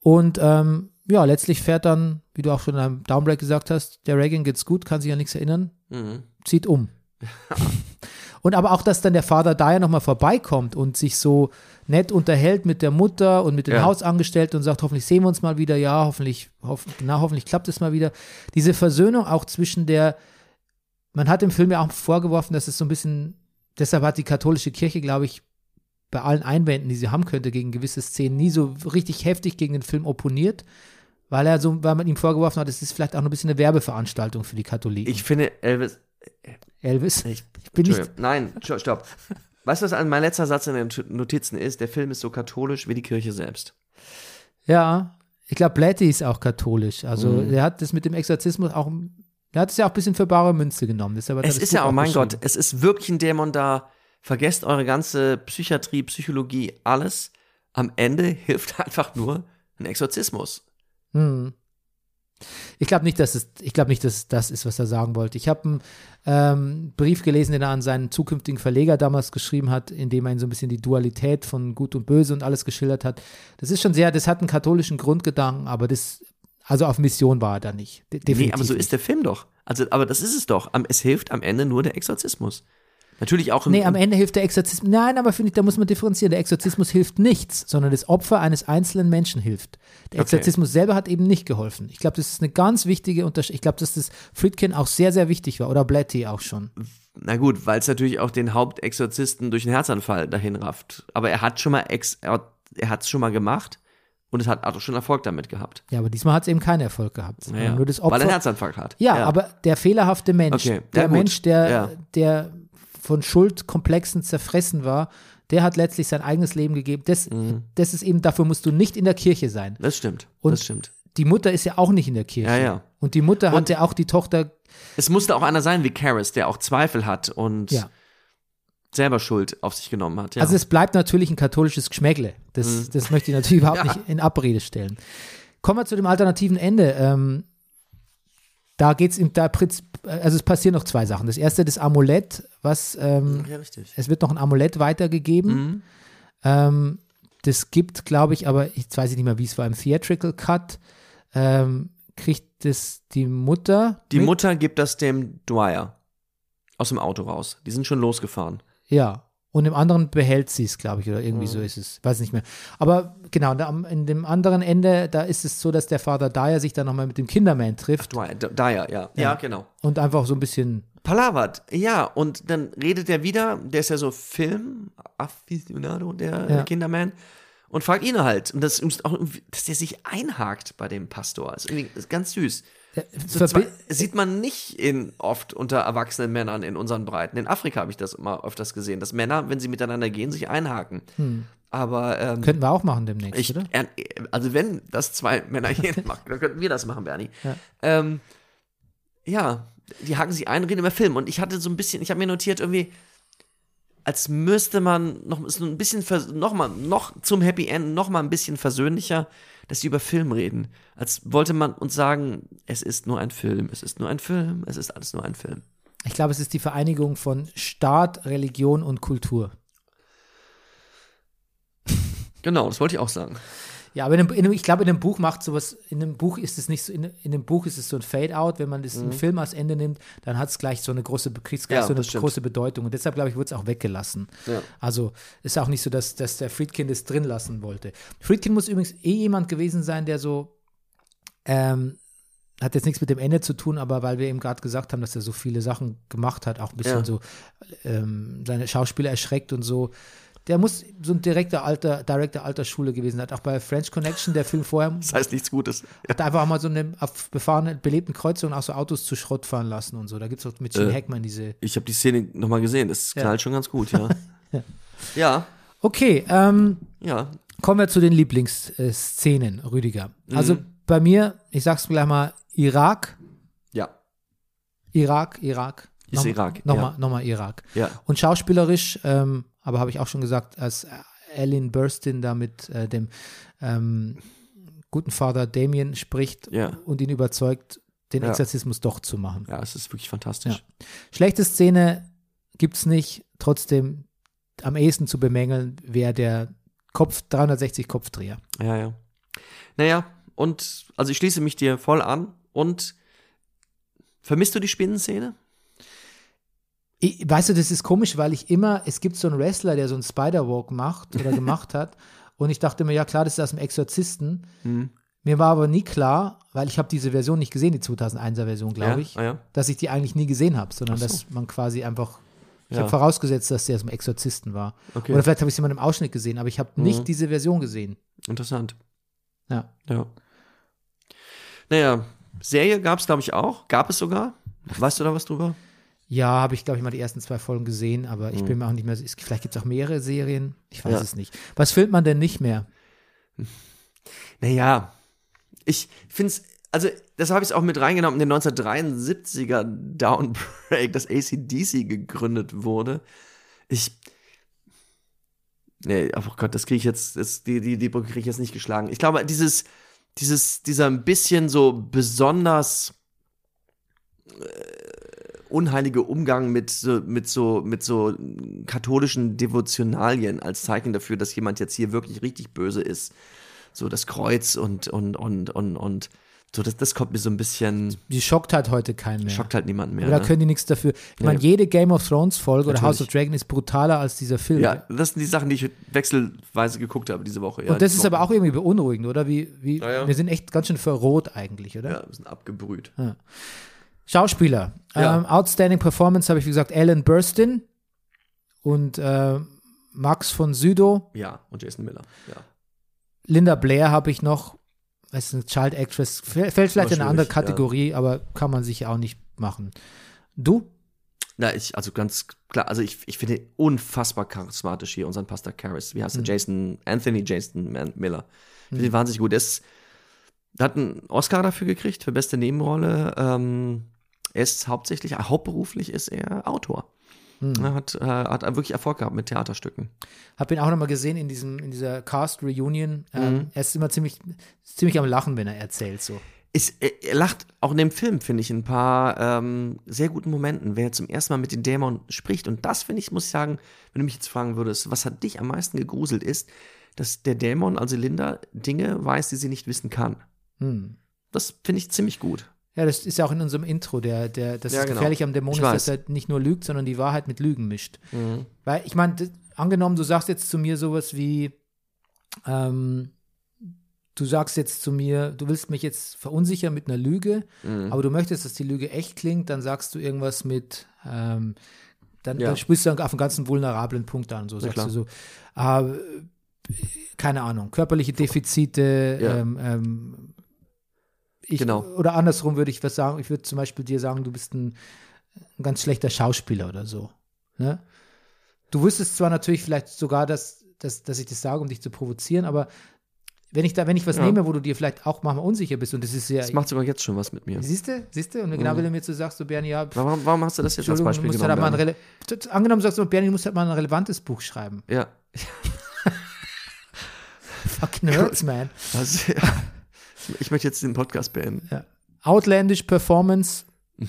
Speaker 1: Und ähm, ja, letztlich fährt dann, wie du auch schon in einem Downbreak gesagt hast, der Reagan geht's gut, kann sich an nichts erinnern,
Speaker 2: Mhm.
Speaker 1: zieht um. und aber auch, dass dann der Vater da ja nochmal vorbeikommt und sich so nett unterhält mit der Mutter und mit den
Speaker 2: Ja.
Speaker 1: Hausangestellten und sagt, hoffentlich sehen wir uns mal wieder, ja, hoffentlich, hoff, na, hoffentlich klappt es mal wieder. Diese Versöhnung auch zwischen der, man hat im Film ja auch vorgeworfen, dass es so ein bisschen, deshalb hat die katholische Kirche, glaube ich, bei allen Einwänden, die sie haben könnte gegen gewisse Szenen, nie so richtig heftig gegen den Film opponiert, weil er so, weil man ihm vorgeworfen hat, es ist vielleicht auch noch ein bisschen eine Werbeveranstaltung für die Katholiken.
Speaker 2: Ich finde, Elvis.
Speaker 1: Elvis,
Speaker 2: Ich,
Speaker 1: ich bin nicht.
Speaker 2: Nein, sto- stopp. Weißt du, was mein letzter Satz in den Notizen ist? Der Film ist so katholisch wie die Kirche selbst.
Speaker 1: ja, ich glaube, Blatty ist auch katholisch. Also,
Speaker 2: Mhm.
Speaker 1: der hat das mit dem Exorzismus auch, der hat es ja auch ein bisschen für bare Münze genommen. Deshalb er
Speaker 2: Es
Speaker 1: das
Speaker 2: ist
Speaker 1: Buch
Speaker 2: ja auch, mein. Gott, es ist wirklich ein Dämon da. Vergesst eure ganze Psychiatrie, Psychologie, alles. Am Ende hilft einfach nur ein Exorzismus.
Speaker 1: Hm. Ich glaube nicht, dass es, ich glaube nicht, dass das ist, was er sagen wollte. Ich habe einen ähm, Brief gelesen, den er an seinen zukünftigen Verleger damals geschrieben hat, in dem er ihn so ein bisschen die Dualität von Gut und Böse und alles geschildert hat. Das ist schon sehr, das hat einen katholischen Grundgedanken, aber das, also auf Mission war er da nicht. De definitiv
Speaker 2: Nee, aber so ist der Film doch. Also, aber das ist es doch. Es hilft am Ende nur der Exorzismus. Natürlich auch im,
Speaker 1: Nee, am Ende hilft der Exorzismus. Nein, aber finde ich, da muss man differenzieren. Der Exorzismus hilft nichts, sondern das Opfer eines einzelnen Menschen hilft. Der
Speaker 2: Okay.
Speaker 1: Exorzismus selber hat eben nicht geholfen. Ich glaube, das ist eine ganz wichtige Unterscheidung. Ich glaube, dass das Friedkin auch sehr, sehr wichtig war. Oder Blatty auch schon.
Speaker 2: Na gut, weil es natürlich auch den Hauptexorzisten durch einen Herzanfall dahin rafft. Aber er hat schon mal ex, er, er hat es schon mal gemacht und es hat auch schon Erfolg damit gehabt.
Speaker 1: Ja, aber diesmal hat es eben keinen Erfolg gehabt.
Speaker 2: Naja,
Speaker 1: Nur das
Speaker 2: weil er einen
Speaker 1: Opfer.
Speaker 2: Herzinfarkt hat.
Speaker 1: Ja, aber der fehlerhafte Mensch,
Speaker 2: Okay,
Speaker 1: der
Speaker 2: ja, gut.
Speaker 1: Mensch, der,
Speaker 2: Ja.
Speaker 1: der von Schuldkomplexen zerfressen war, der hat letztlich sein eigenes Leben gegeben. Das,
Speaker 2: Mhm.
Speaker 1: das ist eben, dafür musst du nicht in der Kirche sein.
Speaker 2: Das stimmt.
Speaker 1: Und
Speaker 2: das stimmt.
Speaker 1: Die Mutter ist ja auch nicht in der Kirche.
Speaker 2: Ja, ja.
Speaker 1: Und die Mutter hat
Speaker 2: Und-
Speaker 1: ja auch die Tochter
Speaker 2: Es musste auch einer sein wie Karras, der auch Zweifel hat und
Speaker 1: Ja.
Speaker 2: selber Schuld auf sich genommen hat. Ja.
Speaker 1: Also es bleibt natürlich ein katholisches Geschmäckle. Das,
Speaker 2: Mhm.
Speaker 1: das möchte ich natürlich überhaupt nicht in Abrede stellen. Kommen wir zu dem alternativen Ende. Ähm, da geht's im, da, also es passieren noch zwei Sachen. Das erste, das Amulett, was, ähm,
Speaker 2: ja, richtig.
Speaker 1: es wird noch ein Amulett weitergegeben.
Speaker 2: Mhm.
Speaker 1: Ähm, das gibt, glaube ich, aber ich weiß nicht mehr, wie es war, im Theatrical Cut, ähm, kriegt das die Mutter.
Speaker 2: Die
Speaker 1: mit?
Speaker 2: Mutter gibt das dem Dwyer aus dem Auto raus. Die sind schon losgefahren.
Speaker 1: Ja. Und im anderen behält sie es, glaube ich, oder irgendwie
Speaker 2: Mhm.
Speaker 1: so ist es. Weiß nicht mehr. Aber genau, da, in dem anderen Ende, da ist es so, dass der Vater Dyer sich dann nochmal mit dem Kinderman trifft
Speaker 2: D- Dyer, ja. ja. genau.
Speaker 1: und einfach so ein bisschen.
Speaker 2: Palavert, ja, und dann redet er wieder, der ist ja so Film-Afficionado, der,
Speaker 1: Ja.
Speaker 2: der Kinderman, und fragt ihn halt. Und das ist auch, irgendwie- dass der sich einhakt bei dem Pastor. Ist irgendwie ist ganz süß. So zwar, sieht man nicht in, oft unter erwachsenen Männern in unseren Breiten. In Afrika habe ich das immer öfters gesehen, dass Männer, wenn sie miteinander gehen, sich einhaken. Aber ähm,
Speaker 1: könnten wir auch machen demnächst,
Speaker 2: ich,
Speaker 1: oder?
Speaker 2: er, also wenn das zwei Männer hier machen, dann könnten wir das machen, Bernie.
Speaker 1: Ja.
Speaker 2: Ähm, ja, die haken sich ein, reden über Film. Und ich hatte so ein bisschen, ich habe mir notiert irgendwie, als müsste man noch so ein bisschen, noch mal, noch zum Happy End, noch mal ein bisschen versöhnlicher, dass sie über Film reden. Als wollte man uns sagen, es ist nur ein Film, es ist nur ein Film, es ist alles nur ein Film.
Speaker 1: Ich glaube, es ist die Vereinigung von Staat, Religion und Kultur.
Speaker 2: Genau, das wollte ich auch sagen.
Speaker 1: Ja, aber in einem, in einem, ich glaube, in einem Buch macht sowas, in einem Buch ist es nicht so, in, in einem Buch ist es so ein Fade-out, wenn man das im Film als Ende nimmt, dann hat es gleich so eine große, gleich
Speaker 2: Mhm. Ja,
Speaker 1: so eine große Bedeutung. Und deshalb, glaube ich, wurde es auch weggelassen.
Speaker 2: Ja.
Speaker 1: Also ist auch nicht so, dass, dass der Friedkin das drin lassen wollte. Friedkin muss übrigens eh jemand gewesen sein, der so, ähm, hat jetzt nichts mit dem Ende zu tun, aber weil wir eben gerade gesagt haben, dass er so viele Sachen gemacht hat, auch ein bisschen
Speaker 2: Ja.
Speaker 1: so ähm, seine Schauspieler erschreckt und so. Der muss so ein direkter alter, Director alter Schule gewesen sein. Auch bei French Connection, der Film vorher,
Speaker 2: Das heißt nichts Gutes.
Speaker 1: hat einfach mal so eine auf befahrenen, belebten Kreuzungen auch so Autos zu Schrott fahren lassen und so. Da gibt es auch mit Gene
Speaker 2: Äh.
Speaker 1: Hackman diese.
Speaker 2: Ich habe die Szene nochmal gesehen, das
Speaker 1: Ja.
Speaker 2: knallt schon ganz gut, ja.
Speaker 1: Ja.
Speaker 2: ja,
Speaker 1: Okay, ähm,
Speaker 2: ja.
Speaker 1: Kommen wir zu den Lieblingsszenen, Rüdiger. Also
Speaker 2: Mhm.
Speaker 1: bei mir, ich sag's gleich mal, Irak,
Speaker 2: Ja,
Speaker 1: Irak, Irak.
Speaker 2: Ist
Speaker 1: Noch-
Speaker 2: Irak,
Speaker 1: Nochmal
Speaker 2: ja.
Speaker 1: noch mal Irak.
Speaker 2: ja.
Speaker 1: Und schauspielerisch, ähm, aber habe ich auch schon gesagt, als Ellen Burstyn da mit äh, dem ähm, guten Vater Damien spricht
Speaker 2: Ja.
Speaker 1: und ihn überzeugt, den
Speaker 2: Ja.
Speaker 1: Exorzismus doch zu machen.
Speaker 2: Ja, es ist wirklich fantastisch.
Speaker 1: Schlechte Szene gibt's nicht, trotzdem am ehesten zu bemängeln wäre der Kopf, 360 Kopfdreher.
Speaker 2: Ja, ja. Naja, und also ich schließe mich dir voll an und vermisst du die Spinnenszene?
Speaker 1: Ich, weißt du, das ist komisch, weil ich immer, es gibt so einen Wrestler, der so einen Spider-Walk macht oder gemacht hat. Und ich dachte mir, ja klar, das ist aus dem Exorzisten.
Speaker 2: Hm.
Speaker 1: Mir war aber nie klar, weil ich habe diese Version nicht gesehen, die 2001er Version, glaube
Speaker 2: ja?
Speaker 1: ich,
Speaker 2: Ah, ja.
Speaker 1: dass ich die eigentlich nie gesehen habe, sondern
Speaker 2: so.
Speaker 1: dass man quasi einfach, ich
Speaker 2: Ja.
Speaker 1: habe vorausgesetzt, dass der aus dem Exorzisten war.
Speaker 2: Okay.
Speaker 1: Oder vielleicht habe ich es in einem Ausschnitt gesehen, aber ich habe
Speaker 2: Mhm.
Speaker 1: nicht diese Version gesehen.
Speaker 2: Interessant.
Speaker 1: Ja.
Speaker 2: Ja. Naja, Serie gab es, glaube ich, auch. Gab es sogar. Weißt du da was drüber?
Speaker 1: Ja, habe ich, glaube ich, mal die ersten zwei Folgen gesehen, aber ich bin mir auch nicht mehr, ist- vielleicht gibt es auch mehrere Serien, ich weiß
Speaker 2: Mhm. Ja.
Speaker 1: es nicht. Was filmt man denn nicht mehr?
Speaker 2: Naja, ich finde es, also das habe ich auch mit reingenommen, in den 1973er Downbreak, dass ACDC gegründet wurde. Ich, nee, oh Gott, das kriege ich jetzt, das, die, die, die Brücke kriege ich jetzt nicht geschlagen. Ich glaube, dieses, dieses, dieser ein bisschen so besonders äh, unheilige Umgang mit so, mit so, mit so katholischen Devotionalien als Zeichen dafür, dass jemand jetzt hier wirklich richtig böse ist. So das Kreuz und, und, und, und, und so, das, das kommt mir so ein bisschen,
Speaker 1: Die schockt halt heute keinen mehr.
Speaker 2: schockt halt niemanden mehr.
Speaker 1: Da
Speaker 2: ne?
Speaker 1: können die nichts dafür. Ich
Speaker 2: Nee.
Speaker 1: meine, jede Game of Thrones Folge oder House of. Dragon ist brutaler als dieser Film.
Speaker 2: Ja, das sind die Sachen, die ich wechselweise geguckt habe diese Woche. Ja,
Speaker 1: Und das ist aber auch irgendwie beunruhigend, oder? Wie, wie,
Speaker 2: Ja, ja.
Speaker 1: Wir sind echt ganz schön verroht eigentlich, oder?
Speaker 2: Ja, wir sind abgebrüht.
Speaker 1: Schauspieler.
Speaker 2: Ja.
Speaker 1: Ähm, Outstanding Performance habe ich, wie gesagt, Alan Burstyn und äh, Max von Südow.
Speaker 2: Ja, und Jason Miller. Ja.
Speaker 1: Linda Blair habe ich noch. Das ist eine Child Actress. Fällt vielleicht in eine andere
Speaker 2: ja.
Speaker 1: Kategorie, aber kann man sich auch nicht machen. Du?
Speaker 2: Na, ich, also ganz klar, also ich, ich finde unfassbar charismatisch hier, unseren Pastor Karras. Wie heißt
Speaker 1: Mhm.
Speaker 2: er? Jason, Anthony Jason Man Miller. Ich finde ihn wahnsinnig gut. Er ist, er hat einen Oscar dafür gekriegt, für beste Nebenrolle. Ähm, er ist hauptsächlich, hauptberuflich ist er Autor.
Speaker 1: Mhm.
Speaker 2: Er hat, äh, hat wirklich Erfolg gehabt mit Theaterstücken.
Speaker 1: Habe ihn auch nochmal gesehen in, diesem, in dieser Cast Reunion. Ähm,
Speaker 2: Mhm.
Speaker 1: er ist immer ziemlich, ziemlich am Lachen, wenn er erzählt. So.
Speaker 2: Ist, er, lacht auch in dem Film, finde ich, in ein paar ähm, sehr guten Momenten, wenn er zum ersten Mal mit den Dämonen spricht. Und das, finde ich, muss ich sagen, wenn du mich jetzt fragen würdest, was hat dich am meisten gegruselt, ist, dass der Dämon, also Linda, Dinge weiß, die sie nicht wissen kann.
Speaker 1: Hm.
Speaker 2: Das finde ich ziemlich gut.
Speaker 1: Ja, das ist ja auch in unserem Intro, der, der, das
Speaker 2: Ja,
Speaker 1: ist
Speaker 2: genau.
Speaker 1: gefährlich am Dämon
Speaker 2: Ich
Speaker 1: ist,
Speaker 2: weiß.
Speaker 1: dass er nicht nur lügt, sondern die Wahrheit mit Lügen mischt.
Speaker 2: Mhm.
Speaker 1: Weil, ich meine, angenommen, du sagst jetzt zu mir sowas wie, ähm, du sagst jetzt zu mir, du willst mich jetzt verunsichern mit einer Lüge,
Speaker 2: Mhm.
Speaker 1: aber du möchtest, dass die Lüge echt klingt, dann sagst du irgendwas mit, ähm, dann,
Speaker 2: Ja.
Speaker 1: dann sprichst du auf einen ganz vulnerablen Punkt an. So sagst
Speaker 2: klar.
Speaker 1: du so, äh, keine Ahnung, körperliche Defizite,
Speaker 2: Ja.
Speaker 1: ähm, ähm, ich,
Speaker 2: Genau.
Speaker 1: oder andersrum würde ich was sagen, ich würde zum Beispiel dir sagen, du bist ein, ein ganz schlechter Schauspieler oder so. Ne? Du wüsstest zwar natürlich vielleicht sogar, dass, dass, dass ich das sage, um dich zu provozieren, aber wenn ich da, wenn ich was
Speaker 2: Ja.
Speaker 1: nehme, wo du dir vielleicht auch manchmal unsicher bist, und das ist ja.
Speaker 2: Das macht sogar jetzt schon was mit mir.
Speaker 1: Siehst du? Siehst du? Und genau, wenn du mir so sagst, so Bernie, ja, pff,
Speaker 2: Warum, warum hast du das jetzt als Beispiel
Speaker 1: halt
Speaker 2: genommen?
Speaker 1: mal ein Angenommen, sagst du, Bernie, du musst halt mal ein relevantes Buch schreiben.
Speaker 2: ja.
Speaker 1: Fucking hurts, man.
Speaker 2: Also, ja. Ich möchte jetzt den Podcast beenden.
Speaker 1: Ja. Outlandish Performance.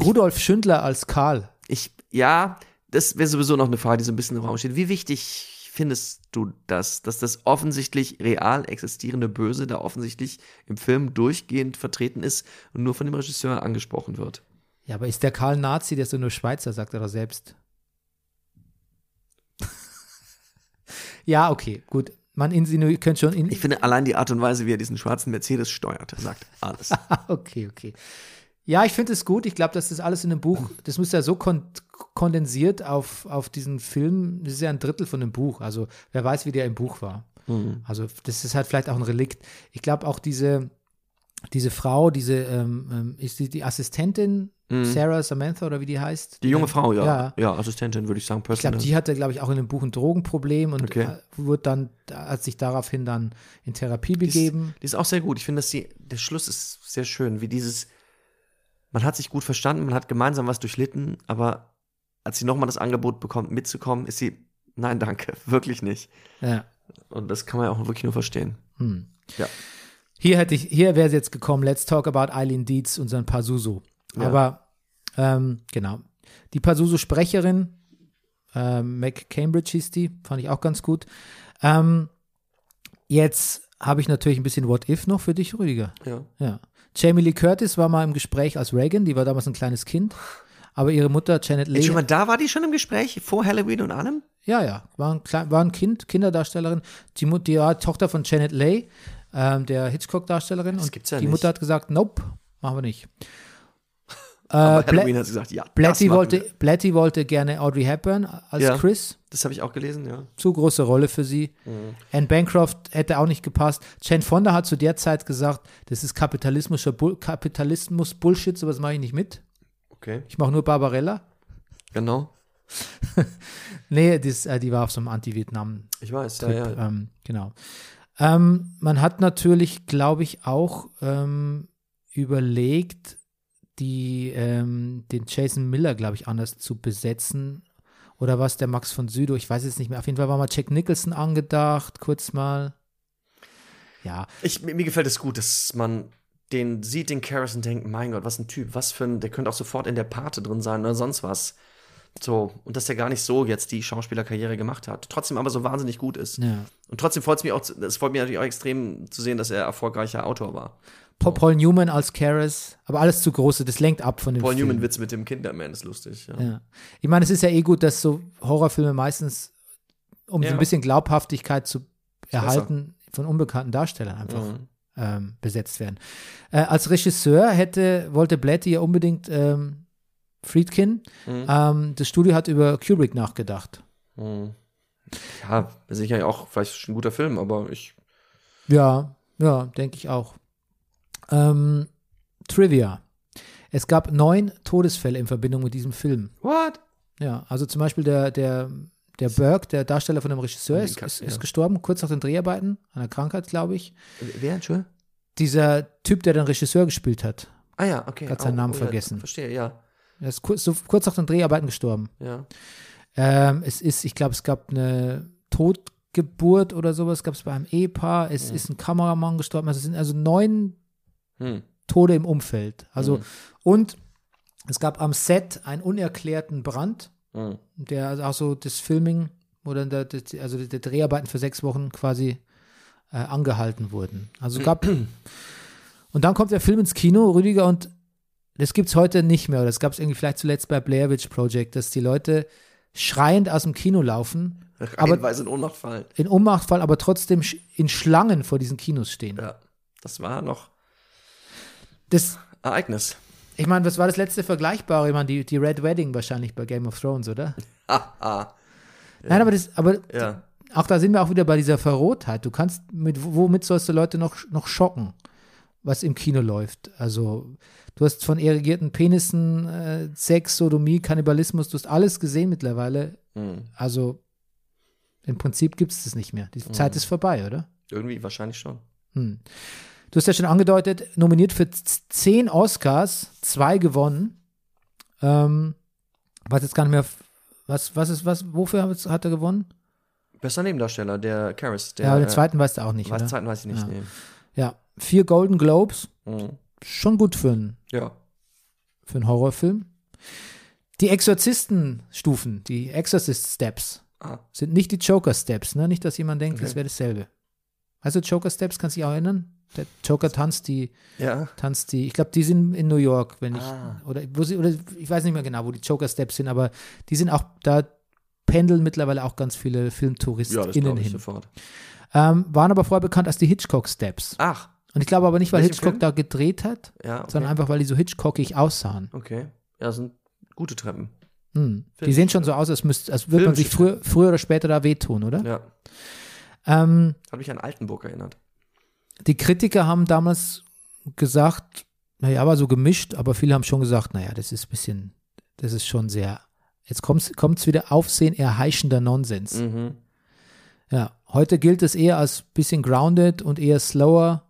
Speaker 1: Rudolf Schündler als Karl.
Speaker 2: Ich, ja, das wäre sowieso noch eine Frage, die so ein bisschen im Raum steht. Wie wichtig findest du das, dass das offensichtlich real existierende Böse da offensichtlich im Film durchgehend vertreten ist und nur von dem Regisseur angesprochen wird?
Speaker 1: Ja, aber ist der Karl Nazi, der ist doch nur Schweizer, sagt er doch selbst. ja, okay, gut. Man insinuiert, könnte schon in.
Speaker 2: Ich finde allein die Art und Weise, wie er diesen schwarzen Mercedes steuert, sagt alles.
Speaker 1: okay, okay. Ja, ich finde es gut. Ich glaube, dass das alles in dem Buch, das muss ja so kon kondensiert auf, auf diesen Film, das ist ja ein Drittel von dem Buch. Also, wer weiß, wie der im Buch war. Also, das ist halt vielleicht auch ein Relikt. Ich glaube auch diese, diese Frau, diese, ähm, ähm, ist die, die Assistentin, Sarah Samantha oder wie die heißt?
Speaker 2: Die junge Frau, ja.
Speaker 1: Ja.
Speaker 2: Ja, Assistentin würde ich sagen,
Speaker 1: Ich glaube,
Speaker 2: Personal.
Speaker 1: die hatte, glaube ich, auch in dem Buch ein Drogenproblem und
Speaker 2: Okay.
Speaker 1: äh, wurde dann, hat sich daraufhin dann in Therapie
Speaker 2: Die ist-
Speaker 1: begeben.
Speaker 2: Die ist auch sehr gut. Ich finde, dass die, der Schluss ist sehr schön, wie dieses, man hat sich gut verstanden, man hat gemeinsam was durchlitten, aber als sie nochmal das Angebot bekommt, mitzukommen, ist sie, nein, danke, wirklich nicht.
Speaker 1: Ja.
Speaker 2: Und das kann man ja auch wirklich nur verstehen.
Speaker 1: Hm.
Speaker 2: Ja.
Speaker 1: Hier hätte ich, hier wäre es jetzt gekommen, let's talk about Eileen Dietz und sein Pazuzu.
Speaker 2: Ja.
Speaker 1: Aber ähm, genau. Die Pazuzu-Sprecherin, ähm, Mac Cambridge hieß die, fand ich auch ganz gut. Ähm, jetzt habe ich natürlich ein bisschen What If noch für dich, Rüdiger.
Speaker 2: Ja.
Speaker 1: Ja. Jamie Lee Curtis war mal im Gespräch als Reagan, die war damals ein kleines Kind. Aber ihre Mutter, Janet Leigh,
Speaker 2: Schon mal, da war die schon im Gespräch, vor Halloween und allem?
Speaker 1: ja, ja, war ein, war ein Kind, Kinderdarstellerin. Die, Mut- die Tochter von Janet Leigh, ähm, der Hitchcock-Darstellerin.
Speaker 2: Das
Speaker 1: und
Speaker 2: gibt's ja
Speaker 1: die
Speaker 2: nicht.
Speaker 1: Mutter hat gesagt, nope, machen wir nicht. Äh,
Speaker 2: Halloween hat gesagt, ja.
Speaker 1: Blatty, wollte. Blatty wollte gerne Audrey Hepburn als
Speaker 2: Ja.
Speaker 1: Chris.
Speaker 2: Das habe ich auch gelesen, ja.
Speaker 1: Zu große Rolle für sie.
Speaker 2: Mhm.
Speaker 1: Anne Bancroft hätte auch nicht gepasst. Jane Fonda hat zu der Zeit gesagt, das ist kapitalismischer Bull Kapitalismus-Bullshit, sowas mache ich nicht mit.
Speaker 2: Okay.
Speaker 1: Ich mache nur Barbarella.
Speaker 2: Genau.
Speaker 1: Nee, das, äh, die war auf so einem Anti-Vietnam
Speaker 2: Ich weiß, ja, ja.
Speaker 1: ähm, genau. Ähm, man hat natürlich, glaube ich, auch ähm, überlegt, die, ähm, den Jason Miller, glaube ich, anders zu besetzen. Oder was der Max von Südow, ich weiß es nicht mehr. Auf jeden Fall war mal Jack Nicholson angedacht, kurz mal. ja.
Speaker 2: Ich, mir, mir gefällt es gut, dass man den sieht, den Karras und denkt, mein Gott, was ein Typ, was für ein, der könnte auch sofort in der Pate drin sein oder sonst was. So, und dass der gar nicht so jetzt die Schauspielerkarriere gemacht hat. Trotzdem aber so wahnsinnig gut ist.
Speaker 1: Ja.
Speaker 2: Und trotzdem freut es mich auch, es freut mich natürlich auch extrem zu sehen, dass er erfolgreicher Autor war.
Speaker 1: Paul, Paul Newman als Karras, aber alles zu große, das lenkt ab von dem
Speaker 2: Paul
Speaker 1: Film.
Speaker 2: Newman-Witz mit dem Kinderman ist lustig. Ja.
Speaker 1: Ja. Ich meine, es ist ja eh gut, dass so Horrorfilme meistens, um so
Speaker 2: Ja.
Speaker 1: ein bisschen Glaubhaftigkeit zu erhalten, von unbekannten Darstellern einfach
Speaker 2: Mhm.
Speaker 1: ähm, besetzt werden. Äh, als Regisseur hätte, wollte Blatty ja unbedingt ähm, Friedkin.
Speaker 2: Mhm.
Speaker 1: Ähm, das Studio hat über Kubrick nachgedacht.
Speaker 2: Mhm. Ja, sicher auch vielleicht ein guter Film, aber ich.
Speaker 1: Ja, ja, denke ich auch. Ähm, Trivia. Es gab neun Todesfälle in Verbindung mit diesem Film.
Speaker 2: What?
Speaker 1: Ja, also zum Beispiel der, der, der Burke, der Darsteller von dem Regisseur, ist, ist,
Speaker 2: ja.
Speaker 1: ist gestorben, kurz nach den Dreharbeiten, an einer Krankheit, glaube ich.
Speaker 2: Wer, Entschuldigung?
Speaker 1: Dieser Typ, der den Regisseur gespielt hat,
Speaker 2: Ah ja, okay.
Speaker 1: Hat seinen Namen
Speaker 2: ja,
Speaker 1: vergessen.
Speaker 2: verstehe, ja.
Speaker 1: Er ist kurz, so, kurz nach den Dreharbeiten gestorben.
Speaker 2: Ja.
Speaker 1: Ähm, es ist, ich glaube, es gab eine Totgeburt oder sowas, gab es bei einem Ehepaar. Es ist ein Kameramann gestorben. Also es sind also neun
Speaker 2: Hm.
Speaker 1: Tode im Umfeld. Also,
Speaker 2: Mhm.
Speaker 1: und es gab am Set einen unerklärten Brand,
Speaker 2: Hm.
Speaker 1: der also auch so das Filming oder der, der, also die Dreharbeiten für sechs Wochen quasi äh, angehalten wurden. Also gab und dann kommt der Film ins Kino, Rüdiger, und das gibt's heute nicht mehr. Oder das gab es irgendwie vielleicht zuletzt bei Blair Witch Project, dass die Leute schreiend aus dem Kino laufen, aber
Speaker 2: in Ohnmacht fallen.
Speaker 1: in Ohnmacht fallen, aber trotzdem in Schlangen vor diesen Kinos stehen.
Speaker 2: Ja. Das war noch
Speaker 1: Das,
Speaker 2: Ereignis.
Speaker 1: ich meine, was war das letzte Vergleichbare? Ich meine, die, die Red Wedding wahrscheinlich bei Game of Thrones, oder?
Speaker 2: Ah.
Speaker 1: Nein, aber das, aber
Speaker 2: Ja.
Speaker 1: auch da sind wir auch wieder bei dieser Verrohtheit. Du kannst mit womit sollst du Leute noch noch schocken, was im Kino läuft? Also du hast von erigierten Penissen, äh, Sex, Sodomie, Kannibalismus, du hast alles gesehen mittlerweile.
Speaker 2: Hm.
Speaker 1: Also im Prinzip gibt es das nicht mehr. Die Zeit ist vorbei, oder?
Speaker 2: Irgendwie wahrscheinlich schon.
Speaker 1: Hm. Du hast ja schon angedeutet, nominiert für zehn Oscars, zwei gewonnen. Ähm, weiß jetzt gar nicht mehr, was, was ist, was, wofür hat er gewonnen?
Speaker 2: Bester Nebendarsteller, der Karras. Der,
Speaker 1: ja, aber den
Speaker 2: äh,
Speaker 1: zweiten weißt du auch nicht,
Speaker 2: weiß,
Speaker 1: oder?
Speaker 2: zweiten weiß ich nicht.
Speaker 1: Ja.
Speaker 2: Nee.
Speaker 1: Ja, vier Golden Globes,
Speaker 2: Hm.
Speaker 1: Schon gut für einen,
Speaker 2: Ja.
Speaker 1: für einen Horrorfilm. Die Exorzistenstufen, die Exorcist Steps,
Speaker 2: Ah.
Speaker 1: sind nicht die Joker Steps, ne? Nicht, dass jemand denkt, das
Speaker 2: Okay.
Speaker 1: wäre dasselbe. Also Joker Steps, kannst du dich auch erinnern? Der Joker tanzt die,
Speaker 2: Ja.
Speaker 1: tanzt die, ich glaube, die sind in New York, wenn ich,
Speaker 2: Ah.
Speaker 1: oder, wo sie, oder ich weiß nicht mehr genau, wo die Joker Steps sind, aber die sind auch, da pendeln mittlerweile auch ganz viele
Speaker 2: Ja, das glaube ich
Speaker 1: hin.
Speaker 2: sofort.
Speaker 1: Ähm, waren aber vorher bekannt als die Hitchcock Steps.
Speaker 2: Ach,
Speaker 1: Und ich glaube aber nicht, weil
Speaker 2: Welchen
Speaker 1: Hitchcock
Speaker 2: Film?
Speaker 1: da gedreht hat,
Speaker 2: ja. Okay.
Speaker 1: sondern einfach, weil die so Hitchcockig aussahen.
Speaker 2: Okay. Ja, das sind gute Treppen.
Speaker 1: Hm. Die sehen schon so aus, als, müsst, als würde man sich früher, früher oder später da wehtun, oder?
Speaker 2: Ja.
Speaker 1: Ähm,
Speaker 2: Hat mich an Altenburg erinnert.
Speaker 1: die Kritiker haben damals gesagt, naja, war so gemischt, aber viele haben schon gesagt, naja, das ist ein bisschen, das ist schon sehr, jetzt kommt es wieder Aufsehen erheischender Nonsens.
Speaker 2: Mhm.
Speaker 1: Ja, heute gilt es eher als bisschen grounded und eher slower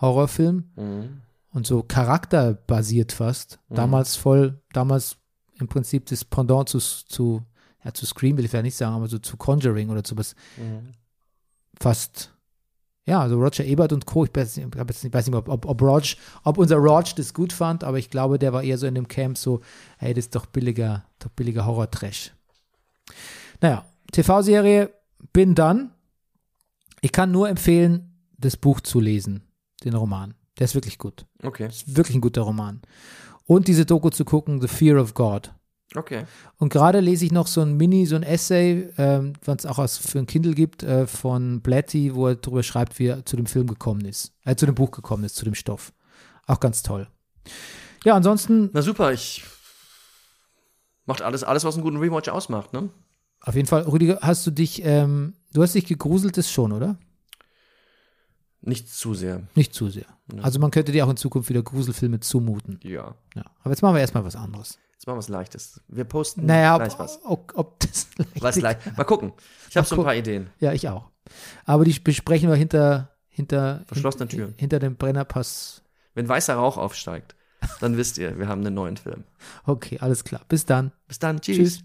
Speaker 1: Horrorfilm
Speaker 2: Mhm.
Speaker 1: und so charakterbasiert fast.
Speaker 2: Mhm.
Speaker 1: Damals voll, damals im Prinzip das Pendant zu, zu, ja, zu Scream will ich vielleicht nicht sagen, aber so zu Conjuring oder zu was
Speaker 2: Mhm.
Speaker 1: fast, ja, also Roger Ebert und Co. Ich weiß nicht, ich weiß nicht ob, ob, ob, Rog, ob unser Rog das gut fand, aber ich glaube, der war eher so in dem Camp so, hey, das ist doch billiger, doch billiger Horror-Trash. Naja, TV-Serie Bin Dann. Ich kann nur empfehlen, das Buch zu lesen, den Roman. Der ist wirklich gut.
Speaker 2: Okay.
Speaker 1: ist wirklich ein guter Roman. Und diese Doku zu gucken, The Fear of God.
Speaker 2: Okay.
Speaker 1: Und gerade lese ich noch so ein Mini, so ein Essay, ähm, was es auch als für ein Kindle gibt, äh, von Blatty, wo er darüber schreibt, wie er zu dem Film gekommen ist, äh, zu dem Buch gekommen ist, zu dem Stoff. Auch ganz toll. Ja, ansonsten
Speaker 2: Na super, ich. Macht alles, alles, was einen guten Rewatch ausmacht, ne?
Speaker 1: auf jeden Fall, Rüdiger, hast du dich, ähm, du hast dich gegruselt, ist schon, oder?
Speaker 2: Nicht zu sehr.
Speaker 1: Nicht zu sehr. Also man könnte dir auch in Zukunft wieder Gruselfilme zumuten.
Speaker 2: Ja.
Speaker 1: Ja. Aber jetzt machen wir erstmal was anderes.
Speaker 2: Jetzt machen wir was Leichtes. Wir posten
Speaker 1: Naja,
Speaker 2: gleich
Speaker 1: ob,
Speaker 2: was.
Speaker 1: ob, ob das
Speaker 2: Was
Speaker 1: leicht.
Speaker 2: Mal gucken. Ich habe so ein paar Ideen.
Speaker 1: Ja, ich auch. Aber die besprechen wir hinter, hinter,
Speaker 2: Verschlossenen
Speaker 1: hin-
Speaker 2: Türen.
Speaker 1: hinter dem Brennerpass.
Speaker 2: Wenn weißer Rauch aufsteigt, dann wisst ihr, wir haben einen neuen Film.
Speaker 1: Okay, alles klar. Bis dann.
Speaker 2: Bis dann. Tschüss.
Speaker 1: Tschüss.